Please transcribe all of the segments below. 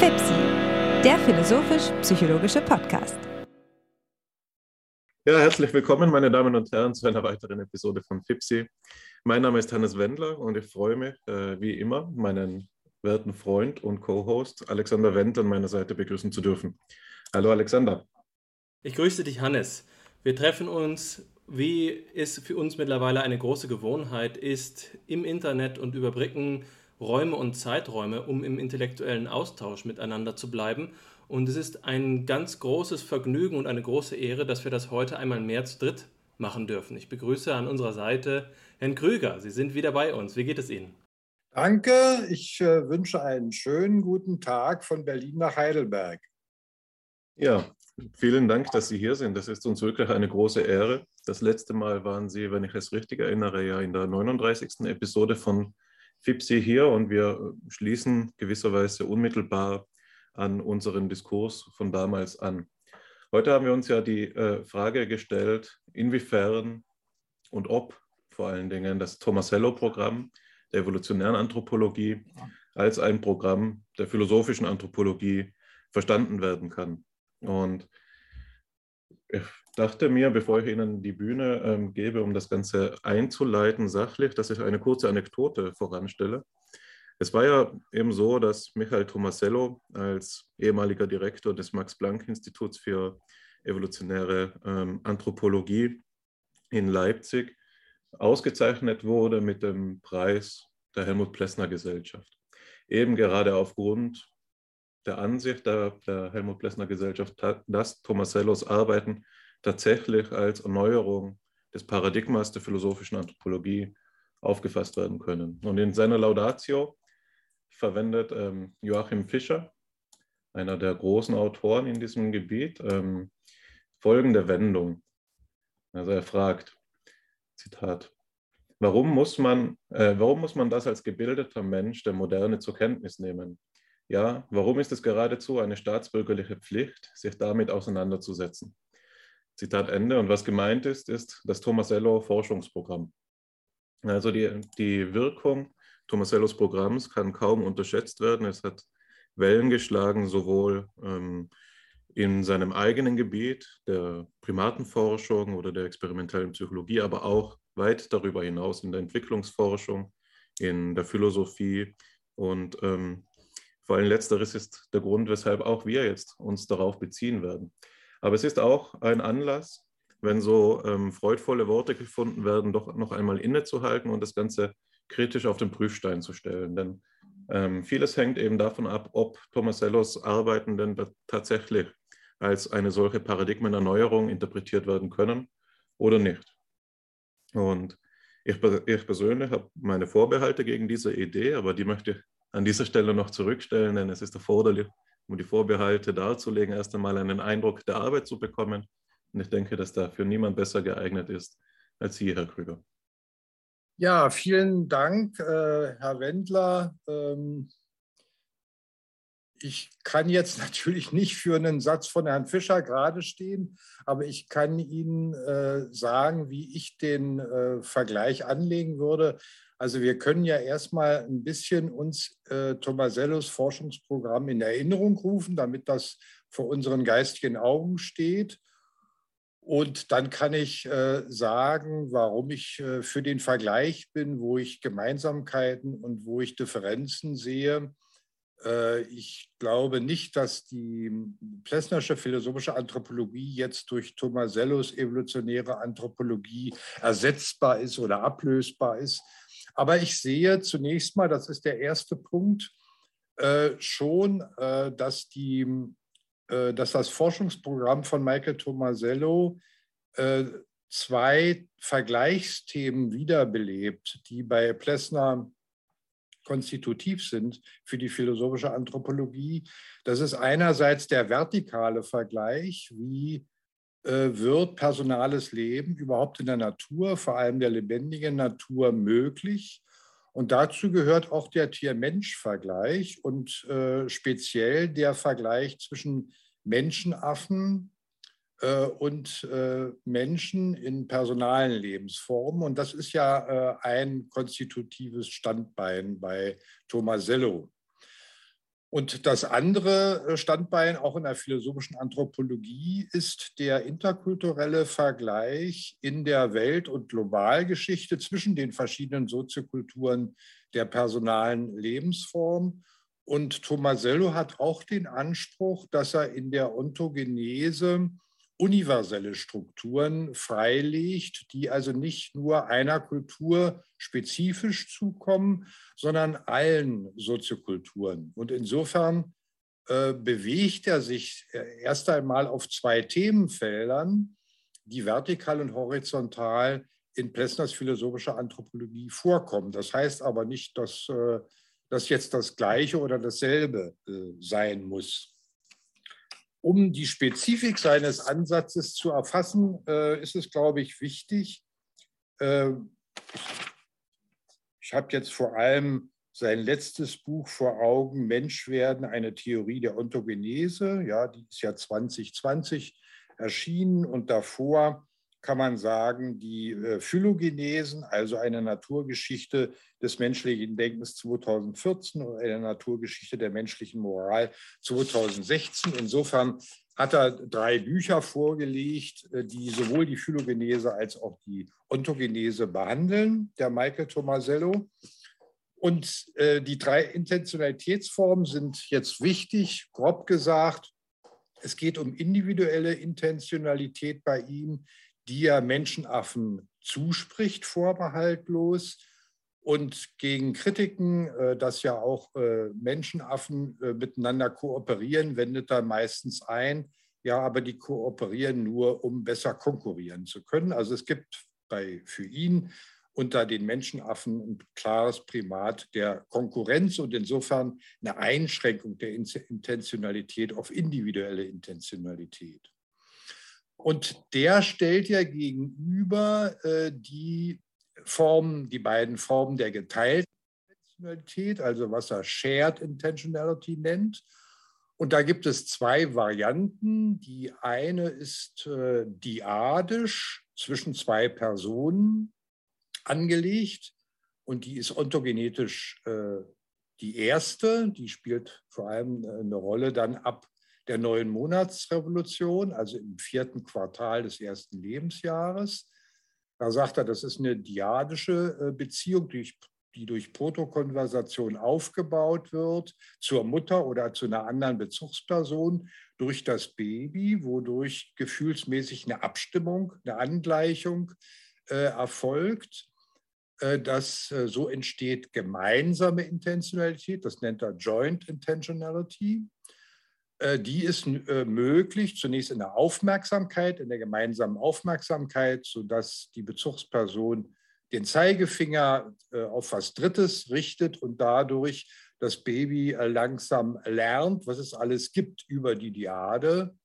FIPSI, der philosophisch-psychologische Podcast. Ja, herzlich willkommen, meine Damen und Herren, zu einer weiteren Episode von FIPSI. Mein Name ist Hannes Wendler und ich freue mich, äh, wie immer, meinen werten Freund und Co-Host Alexander Wendt an meiner Seite begrüßen zu dürfen. Hallo Alexander. Ich grüße dich, Hannes. Wir treffen uns, wie es für uns mittlerweile eine große Gewohnheit ist, im Internet und überbrücken Räume und Zeiträume, um im intellektuellen Austausch miteinander zu bleiben. Und es ist ein ganz großes Vergnügen und eine große Ehre, dass wir das heute einmal mehr zu dritt machen dürfen. Ich begrüße an unserer Seite Herrn Krüger. Sie sind wieder bei uns. Wie geht es Ihnen? Danke. Ich äh, wünsche einen schönen guten Tag von Berlin nach Heidelberg. Ja, vielen Dank, dass Sie hier sind. Das ist uns wirklich eine große Ehre. Das letzte Mal waren Sie, wenn ich es richtig erinnere, ja in der 39. Episode von FIPSI hier und wir schließen gewisserweise unmittelbar an unseren Diskurs von damals an. Heute haben wir uns ja die äh, Frage gestellt, inwiefern und ob vor allen Dingen das Tomasello-Programm der evolutionären Anthropologie als ein Programm der philosophischen Anthropologie verstanden werden kann. Und dachte mir, bevor ich Ihnen die Bühne ähm, gebe, um das Ganze einzuleiten, sachlich, dass ich eine kurze Anekdote voranstelle. Es war ja eben so, dass Michael Tomasello als ehemaliger Direktor des Max-Planck-Instituts für evolutionäre ähm, Anthropologie in Leipzig ausgezeichnet wurde mit dem Preis der Helmut Plessner Gesellschaft. Eben gerade aufgrund der Ansicht der, der Helmut Plessner Gesellschaft, dass Tomasellos Arbeiten tatsächlich als Erneuerung des Paradigmas der philosophischen Anthropologie aufgefasst werden können. Und in seiner Laudatio verwendet ähm, Joachim Fischer, einer der großen Autoren in diesem Gebiet, ähm, folgende Wendung. Also er fragt, Zitat, warum muss, man, äh, warum muss man das als gebildeter Mensch der Moderne zur Kenntnis nehmen? Ja, warum ist es geradezu eine staatsbürgerliche Pflicht, sich damit auseinanderzusetzen? Zitat Ende. Und was gemeint ist, ist das Tomasello Forschungsprogramm. Also die, die Wirkung Tomasellos Programms kann kaum unterschätzt werden. Es hat Wellen geschlagen, sowohl ähm, in seinem eigenen Gebiet der Primatenforschung oder der experimentellen Psychologie, aber auch weit darüber hinaus in der Entwicklungsforschung, in der Philosophie und ähm, vor allem letzteres ist der Grund, weshalb auch wir jetzt uns darauf beziehen werden. Aber es ist auch ein Anlass, wenn so ähm, freudvolle Worte gefunden werden, doch noch einmal innezuhalten und das Ganze kritisch auf den Prüfstein zu stellen. Denn ähm, vieles hängt eben davon ab, ob Tomasellos Arbeiten denn tatsächlich als eine solche Paradigmenerneuerung interpretiert werden können oder nicht. Und ich, ich persönlich habe meine Vorbehalte gegen diese Idee, aber die möchte ich an dieser Stelle noch zurückstellen, denn es ist erforderlich, um die Vorbehalte darzulegen, erst einmal einen Eindruck der Arbeit zu bekommen. Und ich denke, dass dafür niemand besser geeignet ist als Sie, Herr Krüger. Ja, vielen Dank, äh, Herr Wendler. Ähm, ich kann jetzt natürlich nicht für einen Satz von Herrn Fischer gerade stehen, aber ich kann Ihnen äh, sagen, wie ich den äh, Vergleich anlegen würde. Also wir können ja erstmal ein bisschen uns äh, Tomasellos Forschungsprogramm in Erinnerung rufen, damit das vor unseren geistigen Augen steht. Und dann kann ich äh, sagen, warum ich äh, für den Vergleich bin, wo ich Gemeinsamkeiten und wo ich Differenzen sehe. Äh, ich glaube nicht, dass die Plessnersche philosophische Anthropologie jetzt durch Tomasellos evolutionäre Anthropologie ersetzbar ist oder ablösbar ist. Aber ich sehe zunächst mal, das ist der erste Punkt, äh, schon, äh, dass, die, äh, dass das Forschungsprogramm von Michael Tomasello äh, zwei Vergleichsthemen wiederbelebt, die bei Plessner konstitutiv sind für die philosophische Anthropologie. Das ist einerseits der vertikale Vergleich, wie wird personales Leben überhaupt in der Natur, vor allem der lebendigen Natur, möglich. Und dazu gehört auch der Tier-Mensch-Vergleich und äh, speziell der Vergleich zwischen Menschenaffen äh, und äh, Menschen in personalen Lebensformen. Und das ist ja äh, ein konstitutives Standbein bei Tomasello. Und das andere äh, Standbein auch in der philosophischen Anthropologie ist der interkulturelle Vergleich in der Welt- und Globalgeschichte zwischen den verschiedenen Soziokulturen der personalen Lebensform. Und Tomasello hat auch den Anspruch, dass er in der Ontogenese universelle Strukturen freilegt, die also nicht nur einer Kultur spezifisch zukommen, sondern allen Soziokulturen. Und insofern äh, bewegt er sich äh, erst einmal auf zwei Themenfeldern, die vertikal und horizontal in Plessners philosophischer Anthropologie vorkommen. Das heißt aber nicht, dass äh, das jetzt das Gleiche oder dasselbe äh, sein muss. Um die Spezifik seines Ansatzes zu erfassen, äh, ist es, glaube ich, wichtig. Äh, ich habe jetzt vor allem sein letztes Buch vor Augen, Mensch werden, eine Theorie der Ontogenese. Ja, die ist ja 2020 erschienen und davor kann man sagen, die äh, Phylogenesen, also eine Naturgeschichte des menschlichen Denkens 2014 und eine Naturgeschichte der menschlichen Moral 2016. Insofern hat er drei Bücher vorgelegt, äh, die sowohl die Phylogenese als auch die Ontogenese behandeln, der Michael Tomasello. Und äh, die drei Intentionalitätsformen sind jetzt wichtig, grob gesagt. Es geht um individuelle Intentionalität bei ihm, die er Menschenaffen zuspricht, vorbehaltlos. Und gegen Kritiken, äh, dass ja auch äh, Menschenaffen äh, miteinander kooperieren, wendet er meistens ein, ja, aber die kooperieren nur, um besser konkurrieren zu können. Also es gibt bei, für ihn unter den Menschenaffen ein klares Primat der Konkurrenz und insofern eine Einschränkung der Intentionalität auf individuelle Intentionalität. Und der stellt ja gegenüber äh, die Formen, die beiden Formen der geteilten Intentionalität, also was er Shared Intentionality nennt. Und da gibt es zwei Varianten. Die eine ist äh, diadisch zwischen zwei Personen angelegt und die ist ontogenetisch äh, die erste. Die spielt vor allem äh, eine Rolle dann ab der neuen Monatsrevolution, also im vierten Quartal des ersten Lebensjahres. Da sagt er, das ist eine diadische äh, Beziehung, die, die durch Protokonversation aufgebaut wird zur Mutter oder zu einer anderen Bezugsperson durch das Baby, wodurch gefühlsmäßig eine Abstimmung, eine Angleichung äh, erfolgt. Äh, das, äh, so entsteht gemeinsame Intentionalität, das nennt er Joint Intentionality. Äh, die ist äh, möglich, zunächst in der Aufmerksamkeit, in der gemeinsamen Aufmerksamkeit, sodass die Bezugsperson den Zeigefinger äh, auf was Drittes richtet und dadurch das Baby langsam lernt, was es alles gibt über die Diade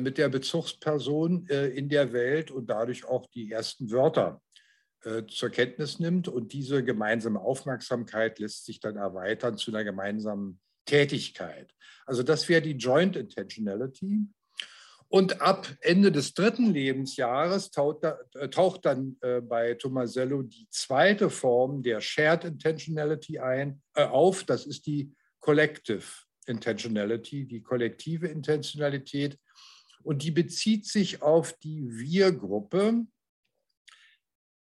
mit der Bezugsperson in der Welt und dadurch auch die ersten Wörter zur Kenntnis nimmt. Und diese gemeinsame Aufmerksamkeit lässt sich dann erweitern zu einer gemeinsamen Tätigkeit. Also das wäre die Joint Intentionality. Und ab Ende des dritten Lebensjahres taucht, äh, taucht dann äh, bei Tomasello die zweite Form der Shared Intentionality ein, äh, auf. Das ist die Collective Intentionality, die kollektive Intentionalität. Und die bezieht sich auf die Wir-Gruppe,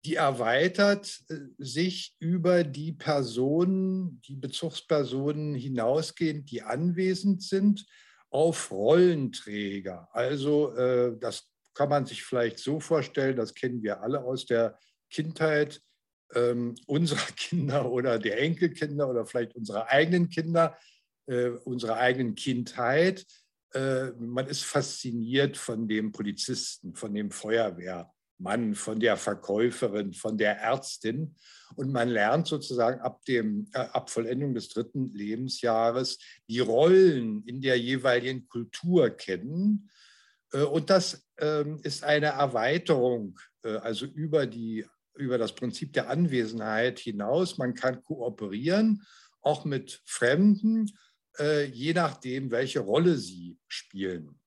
die erweitert äh, sich über die Personen, die Bezugspersonen hinausgehend, die anwesend sind, auf Rollenträger. Also äh, das kann man sich vielleicht so vorstellen, das kennen wir alle aus der Kindheit ähm, unserer Kinder oder der Enkelkinder oder vielleicht unserer eigenen Kinder, äh, unserer eigenen Kindheit. Man ist fasziniert von dem Polizisten, von dem Feuerwehr Mann, von der Verkäuferin, von der Ärztin. Und man lernt sozusagen ab, dem, äh, ab Vollendung des dritten Lebensjahres die Rollen in der jeweiligen Kultur kennen. Äh, und das äh, ist eine Erweiterung, äh, also über, die, über das Prinzip der Anwesenheit hinaus. Man kann kooperieren, auch mit Fremden, äh, je nachdem, welche Rolle sie spielen.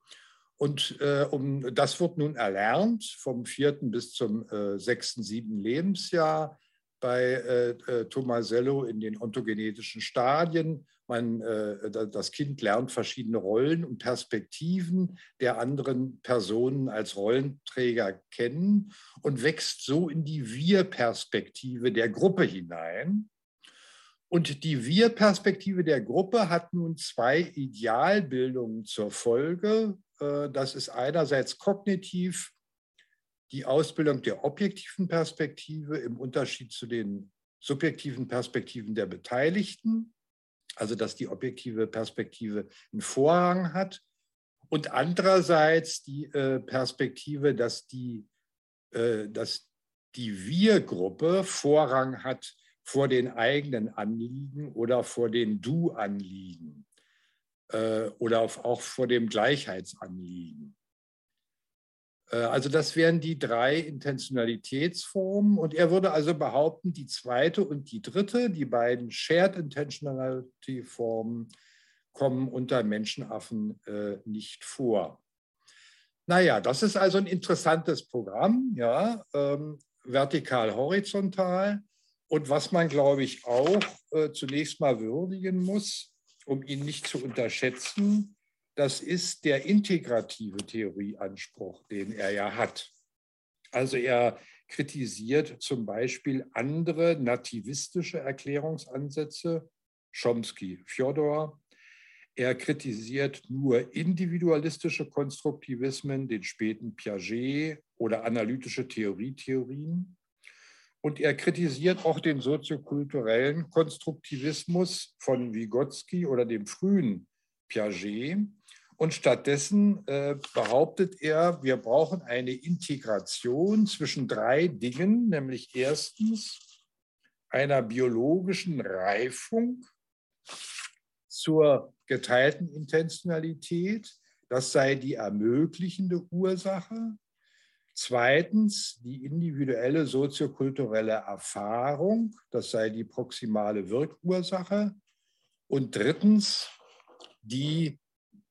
Und äh, um, das wird nun erlernt vom vierten bis zum äh, sechsten, siebten Lebensjahr. bei äh, äh, Tomasello in den ontogenetischen Stadien. Man, äh, das Kind lernt verschiedene Rollen und Perspektiven der anderen Personen als Rollenträger kennen und wächst so in die Wir-Perspektive der Gruppe hinein. Und die Wir-Perspektive der Gruppe hat nun zwei Idealbildungen zur Folge. Äh, das ist einerseits kognitiv die Ausbildung der objektiven Perspektive im Unterschied zu den subjektiven Perspektiven der Beteiligten, also dass die objektive Perspektive einen Vorrang hat, und andererseits die äh, Perspektive, dass die, äh, dass die Wir-Gruppe Vorrang hat vor den eigenen Anliegen oder vor den Du-Anliegen äh, oder auch vor dem Gleichheitsanliegen. Äh, also das wären die drei Intentionalitätsformen. Und er würde also behaupten, die zweite und die dritte, die beiden Shared Intentionality Formen, kommen unter Menschenaffen äh, nicht vor. Naja, das ist also ein interessantes Programm, ja, ähm, vertikal-horizontal. Und was man, glaube ich, auch äh, zunächst mal würdigen muss, um ihn nicht zu unterschätzen, das ist der integrative Theorieanspruch, den er ja hat. Also er kritisiert zum Beispiel andere nativistische Erklärungsansätze, Chomsky, Fjodor. Er kritisiert nur individualistische Konstruktivismen, den späten Piaget oder analytische Theorietheorien. Und er kritisiert auch den soziokulturellen Konstruktivismus von Vygotsky oder dem frühen Piaget. Und stattdessen äh, behauptet er, wir brauchen eine Integration zwischen drei Dingen, nämlich erstens einer biologischen Reifung zur geteilten Intentionalität, das sei die ermöglichende Ursache. Zweitens die individuelle soziokulturelle Erfahrung, das sei die proximale Wirkursache. Und drittens die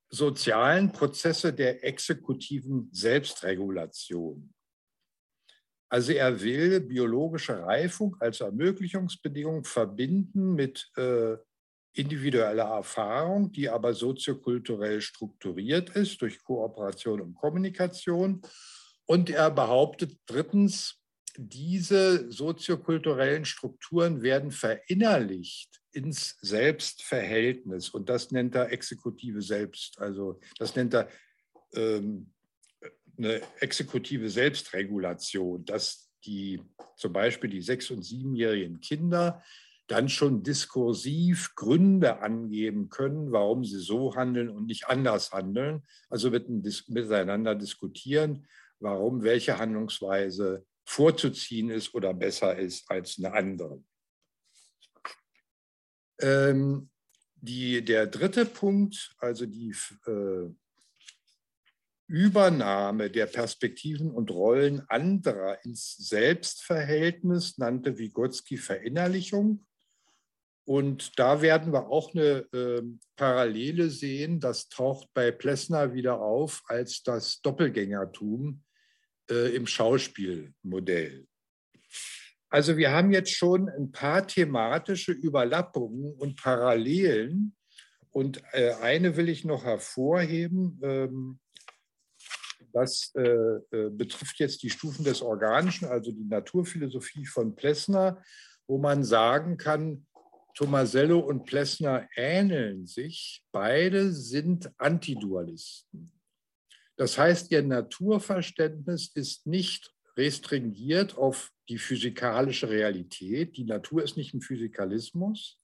sozialen Prozesse der exekutiven Selbstregulation. Also er will biologische Reifung als Ermöglichungsbedingung verbinden mit äh, individueller Erfahrung, die aber soziokulturell strukturiert ist durch Kooperation und Kommunikation. Und er behauptet drittens, diese soziokulturellen Strukturen werden verinnerlicht ins Selbstverhältnis. Und das nennt er exekutive Selbst. Also das nennt er ähm, eine exekutive Selbstregulation, dass die zum Beispiel die sechs- und siebenjährigen Kinder dann schon diskursiv Gründe angeben können, warum sie so handeln und nicht anders handeln. Also mit, miteinander diskutieren, warum welche Handlungsweise vorzuziehen ist oder besser ist als eine andere. Ähm, die, der dritte Punkt, also die äh, Übernahme der Perspektiven und Rollen anderer ins Selbstverhältnis, nannte Vygotsky Verinnerlichung. Und da werden wir auch eine äh, Parallele sehen. Das taucht bei Plessner wieder auf als das Doppelgängertum äh, im Schauspielmodell. Also wir haben jetzt schon ein paar thematische Überlappungen und Parallelen. Und äh, eine will ich noch hervorheben. Ähm, das äh, äh, betrifft jetzt die Stufen des Organischen, also die Naturphilosophie von Plessner, wo man sagen kann, Tomasello und Plessner ähneln sich. Beide sind Antidualisten. Das heißt, ihr Naturverständnis ist nicht restringiert auf die physikalische Realität. Die Natur ist nicht ein Physikalismus,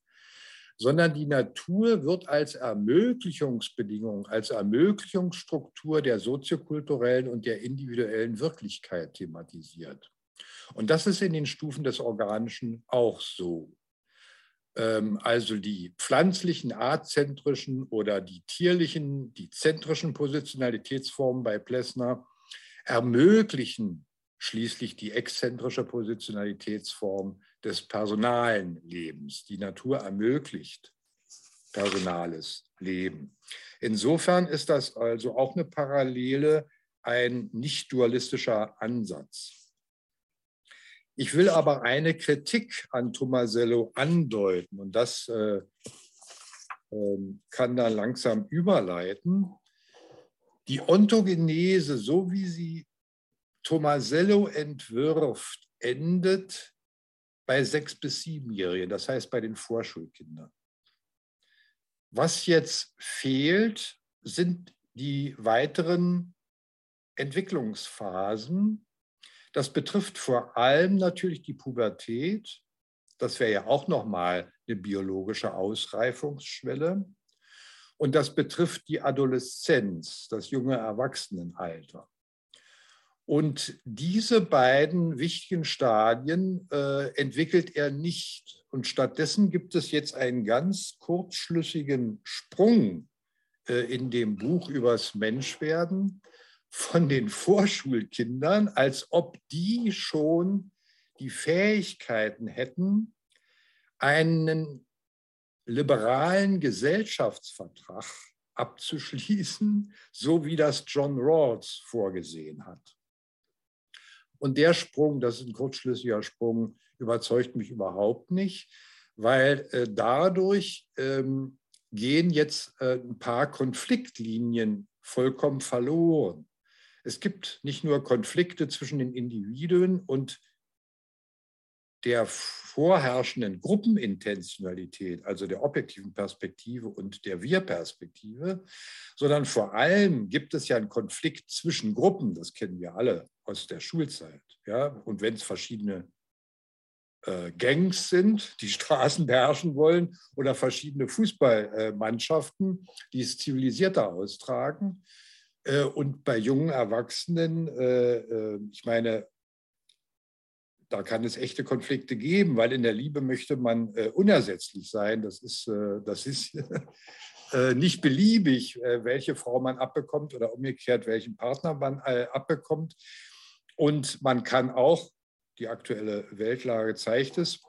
sondern die Natur wird als Ermöglichungsbedingung, als Ermöglichungsstruktur der soziokulturellen und der individuellen Wirklichkeit thematisiert. Und das ist in den Stufen des Organischen auch so. Ähm, also die pflanzlichen, artzentrischen oder die tierlichen, die zentrischen Positionalitätsformen bei Plessner ermöglichen schließlich die exzentrische Positionalitätsform des personalen Lebens. Die Natur ermöglicht personales Leben. Insofern ist das also auch eine Parallele, ein nicht dualistischer Ansatz. Ich will aber eine Kritik an Tomasello andeuten und das äh, äh, kann dann langsam überleiten. Die Ontogenese, so wie sie Tomasello entwirft, endet bei sechs bis siebenjährigen, das heißt bei den Vorschulkindern. Was jetzt fehlt, sind die weiteren Entwicklungsphasen. Das betrifft vor allem natürlich die Pubertät. Das wäre ja auch nochmal eine biologische Ausreifungsschwelle. Und das betrifft die Adoleszenz, das junge Erwachsenenalter. Und diese beiden wichtigen Stadien äh, entwickelt er nicht. Und stattdessen gibt es jetzt einen ganz kurzschlüssigen Sprung äh, in dem Buch übers Menschwerden von den Vorschulkindern, als ob die schon die Fähigkeiten hätten, einen liberalen Gesellschaftsvertrag abzuschließen, so wie das John Rawls vorgesehen hat. Und der Sprung, das ist ein kurzschlüssiger Sprung, überzeugt mich überhaupt nicht, weil äh, dadurch ähm, gehen jetzt äh, ein paar Konfliktlinien vollkommen verloren. Es gibt nicht nur Konflikte zwischen den Individuen und der vorherrschenden Gruppenintentionalität, also der objektiven Perspektive und der Wir-Perspektive, sondern vor allem gibt es ja einen Konflikt zwischen Gruppen, das kennen wir alle aus der Schulzeit. Ja? Und wenn es verschiedene äh, Gangs sind, die Straßen beherrschen wollen, oder verschiedene Fußballmannschaften, die es zivilisierter austragen. Äh, und bei jungen Erwachsenen, äh, ich meine, da kann es echte Konflikte geben, weil in der Liebe möchte man unersetzlich sein. Das ist, das ist nicht beliebig, welche Frau man abbekommt oder umgekehrt, welchen Partner man abbekommt. Und man kann auch die aktuelle Weltlage zeigt es,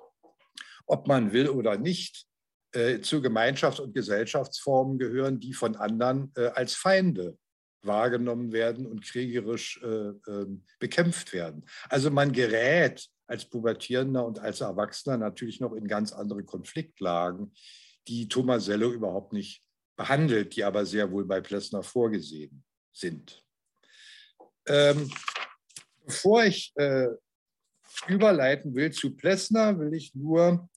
ob man will oder nicht, äh, zu Gemeinschafts- und Gesellschaftsformen gehören, die von anderen äh, als Feinde wahrgenommen werden und kriegerisch äh, ähm, bekämpft werden. Also man gerät als Pubertierender und als Erwachsener natürlich noch in ganz andere Konfliktlagen, die Tomasello überhaupt nicht behandelt, die aber sehr wohl bei Plessner vorgesehen sind. Ähm, bevor ich äh, überleiten will zu Plessner, will ich nur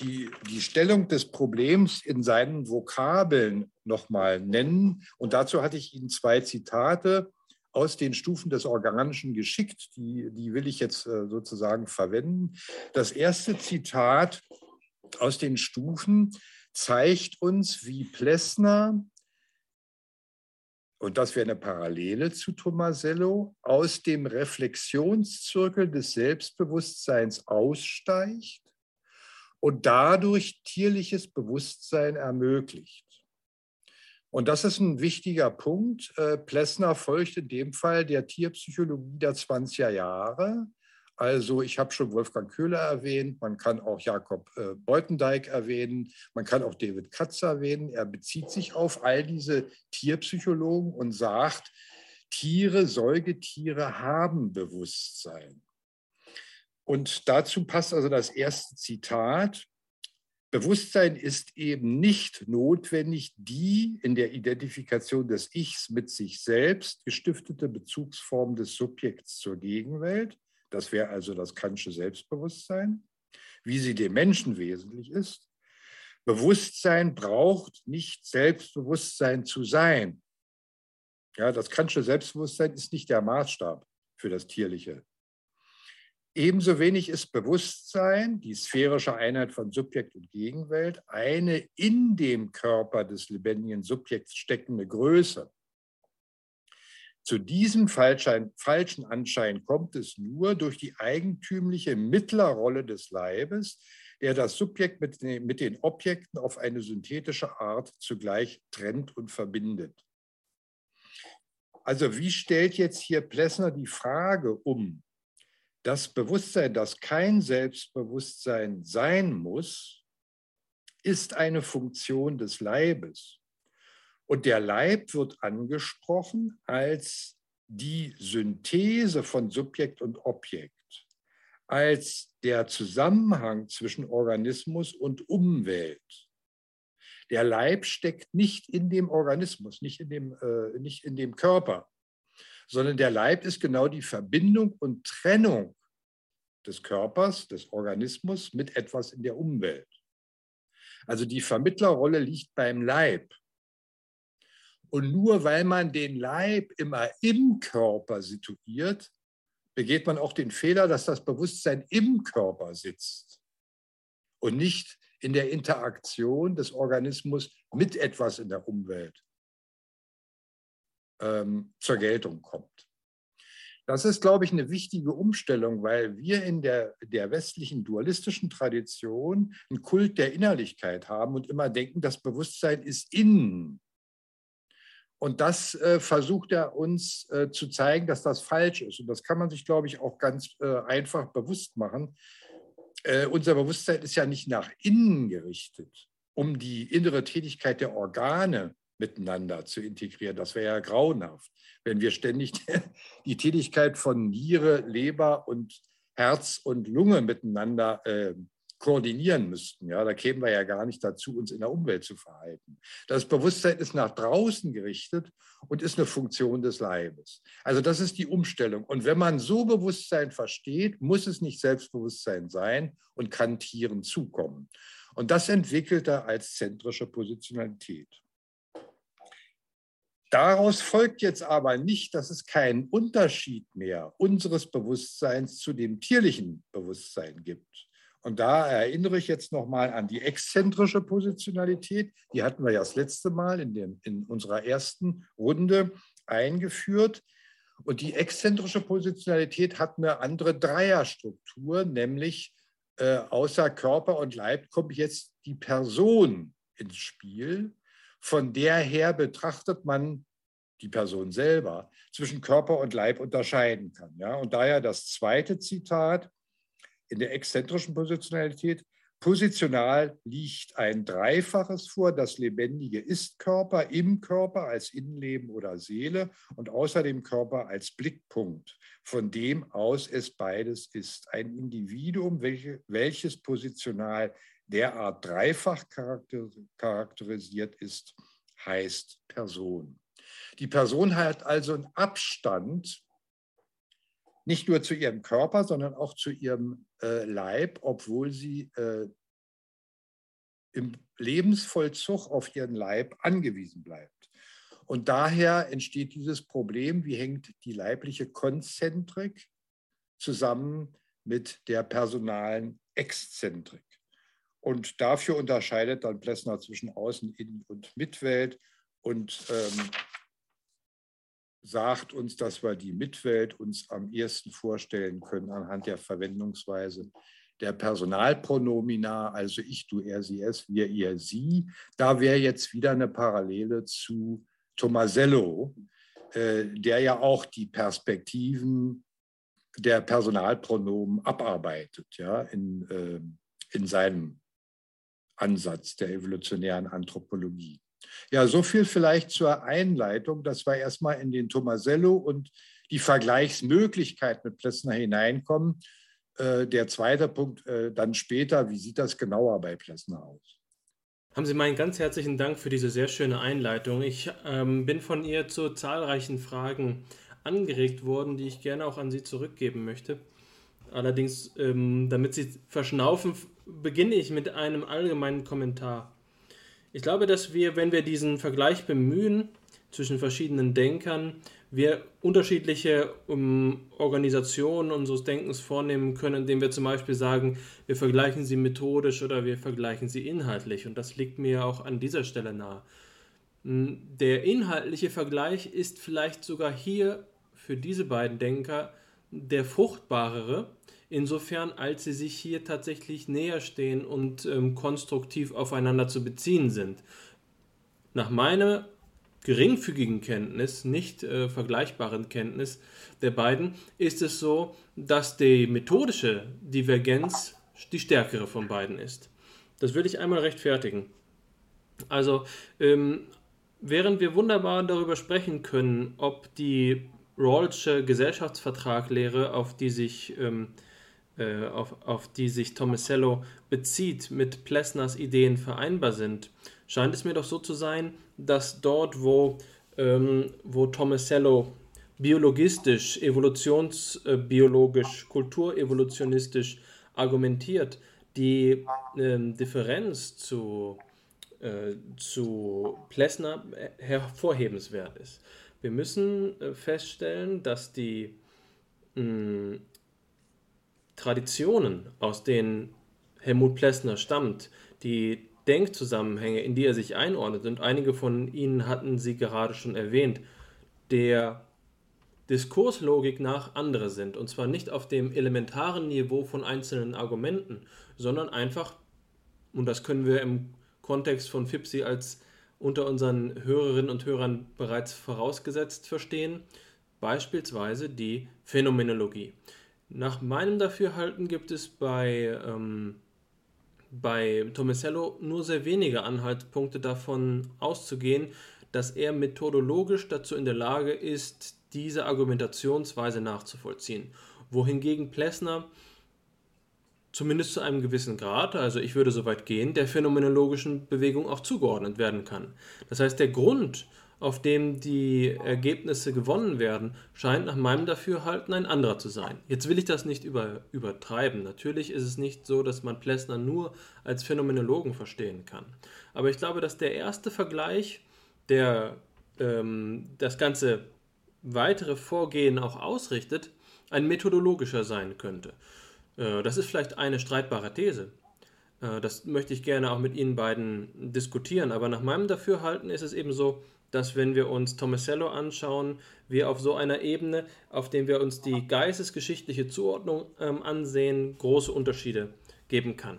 die, die Stellung des Problems in seinen Vokabeln nochmal nennen. Und dazu hatte ich Ihnen zwei Zitate aus den Stufen des Organischen geschickt. Die, die will ich jetzt äh, sozusagen verwenden. Das erste Zitat aus den Stufen zeigt uns, wie Plessner und das wäre eine Parallele zu Tomasello, aus dem Reflexionszirkel des Selbstbewusstseins aussteigt und dadurch tierliches Bewusstsein ermöglicht. Und das ist ein wichtiger Punkt. Äh, Plessner folgt in dem Fall der Tierpsychologie der 20er Jahre also ich habe schon Wolfgang Köhler erwähnt, man kann auch Jakob äh, Beutendijk erwähnen, man kann auch David Katz erwähnen. Er bezieht sich auf all diese Tierpsychologen und sagt, Tiere, Säugetiere haben Bewusstsein. Und dazu passt also das erste Zitat. Bewusstsein ist eben nicht notwendig die in der Identifikation des Ichs mit sich selbst gestiftete Bezugsform des Subjekts zur Gegenwelt, das wäre also das Kantsche Selbstbewusstsein, wie sie dem Menschen wesentlich ist. Bewusstsein braucht nicht Selbstbewusstsein zu sein. Ja, das Kantsche Selbstbewusstsein ist nicht der Maßstab für das Tierliche. Ebenso wenig ist Bewusstsein, die sphärische Einheit von Subjekt und Gegenwelt, eine in dem Körper des lebendigen Subjekts steckende Größe. Zu diesem falschen Anschein kommt es nur durch die eigentümliche Mittlerrolle des Leibes, der das Subjekt mit den, Objekten auf eine synthetische Art zugleich trennt und verbindet. Also wie stellt jetzt hier Plessner die Frage um, das Bewusstsein, das kein Selbstbewusstsein sein muss, ist eine Funktion des Leibes. Und der Leib wird angesprochen als die Synthese von Subjekt und Objekt, als der Zusammenhang zwischen Organismus und Umwelt. Der Leib steckt nicht in dem Organismus, nicht in dem, äh, nicht in dem Körper, sondern der Leib ist genau die Verbindung und Trennung des Körpers, des Organismus mit etwas in der Umwelt. Also die Vermittlerrolle liegt beim Leib. Und nur weil man den Leib immer im Körper situiert, begeht man auch den Fehler, dass das Bewusstsein im Körper sitzt und nicht in der Interaktion des Organismus mit etwas in der Umwelt ähm, zur Geltung kommt. Das ist, glaube ich, eine wichtige Umstellung, weil wir in der, der westlichen dualistischen Tradition einen Kult der Innerlichkeit haben und immer denken, das Bewusstsein ist innen. Und das äh, versucht er uns äh, zu zeigen, dass das falsch ist. Und das kann man sich, glaube ich, auch ganz äh, einfach bewusst machen. Äh, unser Bewusstsein ist ja nicht nach innen gerichtet, um die innere Tätigkeit der Organe miteinander zu integrieren. Das wäre ja grauenhaft, wenn wir ständig die Tätigkeit von Niere, Leber und Herz und Lunge miteinander äh, koordinieren müssten. Ja, da kämen wir ja gar nicht dazu, uns in der Umwelt zu verhalten. Das Bewusstsein ist nach draußen gerichtet und ist eine Funktion des Leibes. Also das ist die Umstellung. Und wenn man so Bewusstsein versteht, muss es nicht Selbstbewusstsein sein und kann Tieren zukommen. Und das entwickelt er als zentrische Positionalität. Daraus folgt jetzt aber nicht, dass es keinen Unterschied mehr unseres Bewusstseins zu dem tierlichen Bewusstsein gibt. Und da erinnere ich jetzt nochmal an die exzentrische Positionalität. Die hatten wir ja das letzte Mal in, dem, in unserer ersten Runde eingeführt. Und die exzentrische Positionalität hat eine andere Dreierstruktur, nämlich äh, außer Körper und Leib kommt jetzt die Person ins Spiel. Von der her betrachtet man die Person selber zwischen Körper und Leib unterscheiden kann. Ja? Und daher das zweite Zitat, in der exzentrischen Positionalität. Positional liegt ein Dreifaches vor. Das Lebendige ist Körper, im Körper als Innenleben oder Seele und außerdem Körper als Blickpunkt, von dem aus es beides ist. Ein Individuum, welche, welches positional derart dreifach charakterisiert ist, heißt Person. Die Person hat also einen Abstand nicht nur zu ihrem Körper, sondern auch zu ihrem äh, Leib, obwohl sie äh, im Lebensvollzug auf ihren Leib angewiesen bleibt. Und daher entsteht dieses Problem, wie hängt die leibliche Konzentrik zusammen mit der personalen Exzentrik. Und dafür unterscheidet dann Plessner zwischen Außen-, Innen- und Mitwelt. Und ähm, sagt uns, dass wir die Mitwelt uns am ehesten vorstellen können anhand der Verwendungsweise der Personalpronomina, also ich, du, er, sie, es, wir, ihr, sie. Da wäre jetzt wieder eine Parallele zu Tomasello, äh, der ja auch die Perspektiven der Personalpronomen abarbeitet, ja, in, äh, in seinem Ansatz der evolutionären Anthropologie. Ja, so viel vielleicht zur Einleitung. Das war erstmal in den Tomasello und die Vergleichsmöglichkeit mit Plessner hineinkommen. Äh, der zweite Punkt äh, dann später, wie sieht das genauer bei Plessner aus? Haben Sie meinen ganz herzlichen Dank für diese sehr schöne Einleitung. Ich ähm, bin von ihr zu zahlreichen Fragen angeregt worden, die ich gerne auch an Sie zurückgeben möchte. Allerdings, ähm, damit Sie verschnaufen, beginne ich mit einem allgemeinen Kommentar. Ich glaube, dass wir, wenn wir diesen Vergleich bemühen zwischen verschiedenen Denkern, wir unterschiedliche um, Organisationen unseres Denkens vornehmen können, indem wir zum Beispiel sagen, wir vergleichen sie methodisch oder wir vergleichen sie inhaltlich. Und das liegt mir auch an dieser Stelle nahe. Hm, der inhaltliche Vergleich ist vielleicht sogar hier für diese beiden Denker der fruchtbarere, insofern als sie sich hier tatsächlich näher stehen und ähm, konstruktiv aufeinander zu beziehen sind. Nach meiner geringfügigen Kenntnis, nicht äh, vergleichbaren Kenntnis der beiden, ist es so, dass die methodische Divergenz die stärkere von beiden ist. Das will ich einmal rechtfertigen. Also, ähm, während wir wunderbar darüber sprechen können, ob die Rawlsche Gesellschaftsvertraglehre, auf die sich ähm, äh, auf, auf die sich Tomasello bezieht, mit Plessners Ideen vereinbar sind, scheint es mir doch so zu sein, dass dort, wo, ähm, wo Tomasello biologistisch, evolutionsbiologisch, kulturevolutionistisch argumentiert, die ähm, Differenz zu, äh, zu Plessner hervorhebenswert ist. Wir müssen äh, feststellen, dass die mh, hm, Traditionen, aus denen Helmut Plessner stammt, die Denkzusammenhänge, in die er sich einordnet, und einige von ihnen hatten Sie gerade schon erwähnt, der Diskurslogik nach andere sind. Und zwar nicht auf dem elementaren Niveau von einzelnen Argumenten, sondern einfach, und das können wir im Kontext von FIPSI als unter unseren Hörerinnen und Hörern bereits vorausgesetzt verstehen, beispielsweise die Phänomenologie. Nach meinem Dafürhalten gibt es bei, ähm, bei Tomasello nur sehr wenige Anhaltspunkte davon auszugehen, dass er methodologisch dazu in der Lage ist, diese Argumentationsweise nachzuvollziehen. Wohingegen Plessner zumindest zu einem gewissen Grad, also ich würde so weit gehen, der phänomenologischen Bewegung auch zugeordnet werden kann. Das heißt, der Grund, auf dem die Ergebnisse gewonnen werden, scheint nach meinem Dafürhalten ein anderer zu sein. Jetzt will ich das nicht über, übertreiben. Natürlich ist es nicht so, dass man Plessner nur als Phänomenologen verstehen kann. Aber ich glaube, dass der erste Vergleich, der ähm, das ganze weitere Vorgehen auch ausrichtet, ein methodologischer sein könnte. Äh, das ist vielleicht eine streitbare These. Äh, das möchte ich gerne auch mit Ihnen beiden diskutieren. Aber nach meinem Dafürhalten ist es eben so, dass wenn wir uns Tomasello anschauen, wir auf so einer Ebene, auf der wir uns die geistesgeschichtliche Zuordnung ähm, ansehen, große Unterschiede geben kann.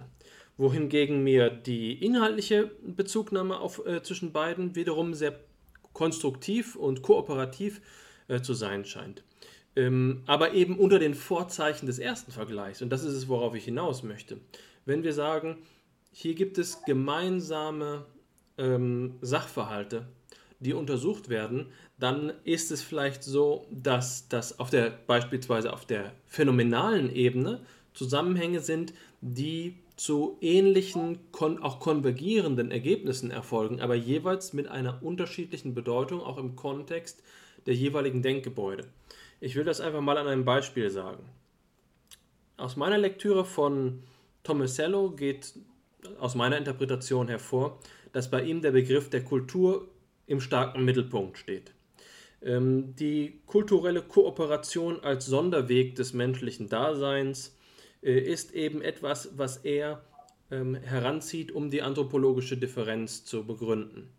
Wohingegen mir die inhaltliche Bezugnahme auf, äh, zwischen beiden wiederum sehr konstruktiv und kooperativ äh, zu sein scheint. Ähm, aber eben unter den Vorzeichen des ersten Vergleichs. Und das ist es, worauf ich hinaus möchte. Wenn wir sagen, hier gibt es gemeinsame ähm, Sachverhalte, die untersucht werden, dann ist es vielleicht so, dass das auf der beispielsweise auf der phänomenalen Ebene Zusammenhänge sind, die zu ähnlichen, auch konvergierenden Ergebnissen erfolgen, aber jeweils mit einer unterschiedlichen Bedeutung, auch im Kontext der jeweiligen Denkgebäude. Ich will das einfach mal an einem Beispiel sagen. Aus meiner Lektüre von Tomasello geht aus meiner Interpretation hervor, dass bei ihm der Begriff der Kultur im starken Mittelpunkt steht. Ähm, die kulturelle Kooperation als Sonderweg des menschlichen Daseins äh, ist eben etwas, was er ähm, heranzieht, um die anthropologische Differenz zu begründen.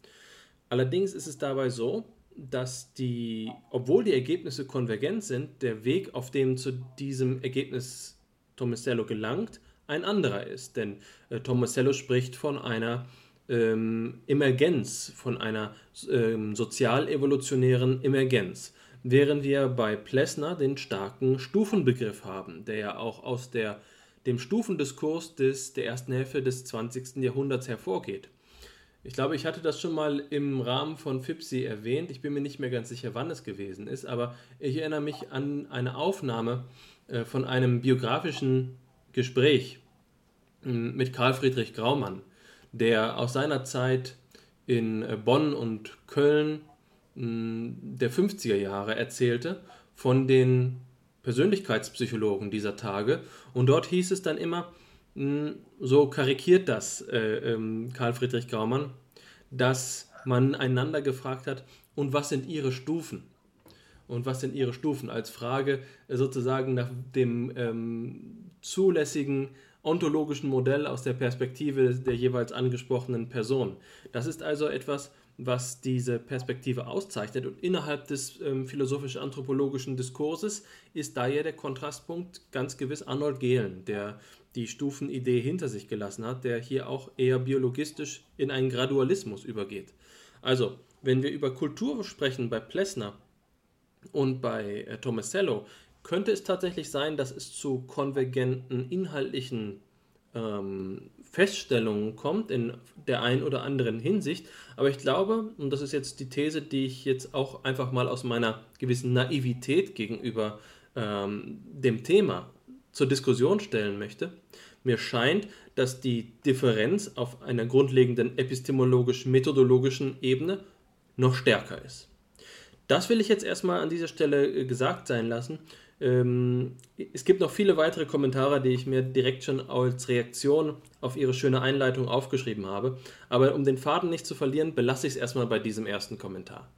Allerdings ist es dabei so, dass die, obwohl die Ergebnisse konvergent sind, der Weg, auf dem zu diesem Ergebnis Tomasello gelangt, ein anderer ist. Denn äh, Tomasello spricht von einer ähm, Emergenz, von einer ähm, sozial-evolutionären Emergenz. Während wir bei Plessner den starken Stufenbegriff haben, der ja auch aus der, dem Stufendiskurs des, der ersten Hälfte des 20. Jahrhunderts hervorgeht. Ich glaube, ich hatte das schon mal im Rahmen von FIPSI erwähnt. Ich bin mir nicht mehr ganz sicher, wann es gewesen ist, aber ich erinnere mich an eine Aufnahme äh, von einem biografischen Gespräch hm, mit Karl Friedrich Graumann, der aus seiner Zeit in äh, Bonn und Köln hm, der 50er Jahre erzählte von den Persönlichkeitspsychologen dieser Tage. Und dort hieß es dann immer, hm, so karikiert das äh, ähm, Karl Friedrich Graumann, dass man einander gefragt hat, und was sind ihre Stufen? Und was sind ihre Stufen? Als Frage äh, sozusagen nach dem ähm, zulässigen ontologischen Modell aus der Perspektive der jeweils angesprochenen Person. Das ist also etwas, was diese Perspektive auszeichnet. Und innerhalb des ähm, philosophisch-anthropologischen Diskurses ist daher der Kontrastpunkt ganz gewiss Arnold Gehlen, der die Stufenidee hinter sich gelassen hat, der hier auch eher biologistisch in einen Gradualismus übergeht. Also, wenn wir über Kultur sprechen bei Plessner und bei äh, Tomasello, könnte es tatsächlich sein, dass es zu konvergenten inhaltlichen ähm, Feststellungen kommt in der einen oder anderen Hinsicht. Aber ich glaube, und das ist jetzt die These, die ich jetzt auch einfach mal aus meiner gewissen Naivität gegenüber ähm, dem Thema zur Diskussion stellen möchte. Mir scheint, dass die Differenz auf einer grundlegenden epistemologisch-methodologischen Ebene noch stärker ist. Das will ich jetzt erstmal an dieser Stelle äh, gesagt sein lassen. Ähm, es gibt noch viele weitere Kommentare, die ich mir direkt schon als Reaktion auf Ihre schöne Einleitung aufgeschrieben habe. Aber um den Faden nicht zu verlieren, belasse ich es erstmal bei diesem ersten Kommentar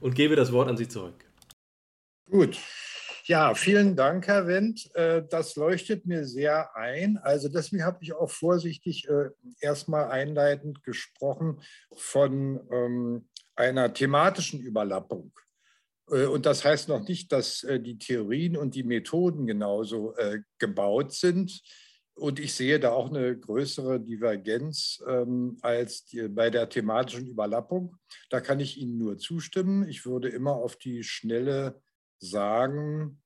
und gebe das Wort an Sie zurück. Gut. Ja, vielen Dank, Herr Wendt. Äh, das leuchtet mir sehr ein. Also deswegen habe ich auch vorsichtig äh, erstmal einleitend gesprochen von ähm, einer thematischen Überlappung. Äh, und das heißt noch nicht, dass äh, die Theorien und die Methoden genauso äh, gebaut sind. Und ich sehe da auch eine größere Divergenz ähm, als bei der thematischen Überlappung. Da kann ich Ihnen nur zustimmen. Ich würde immer auf die Schnelle sagen,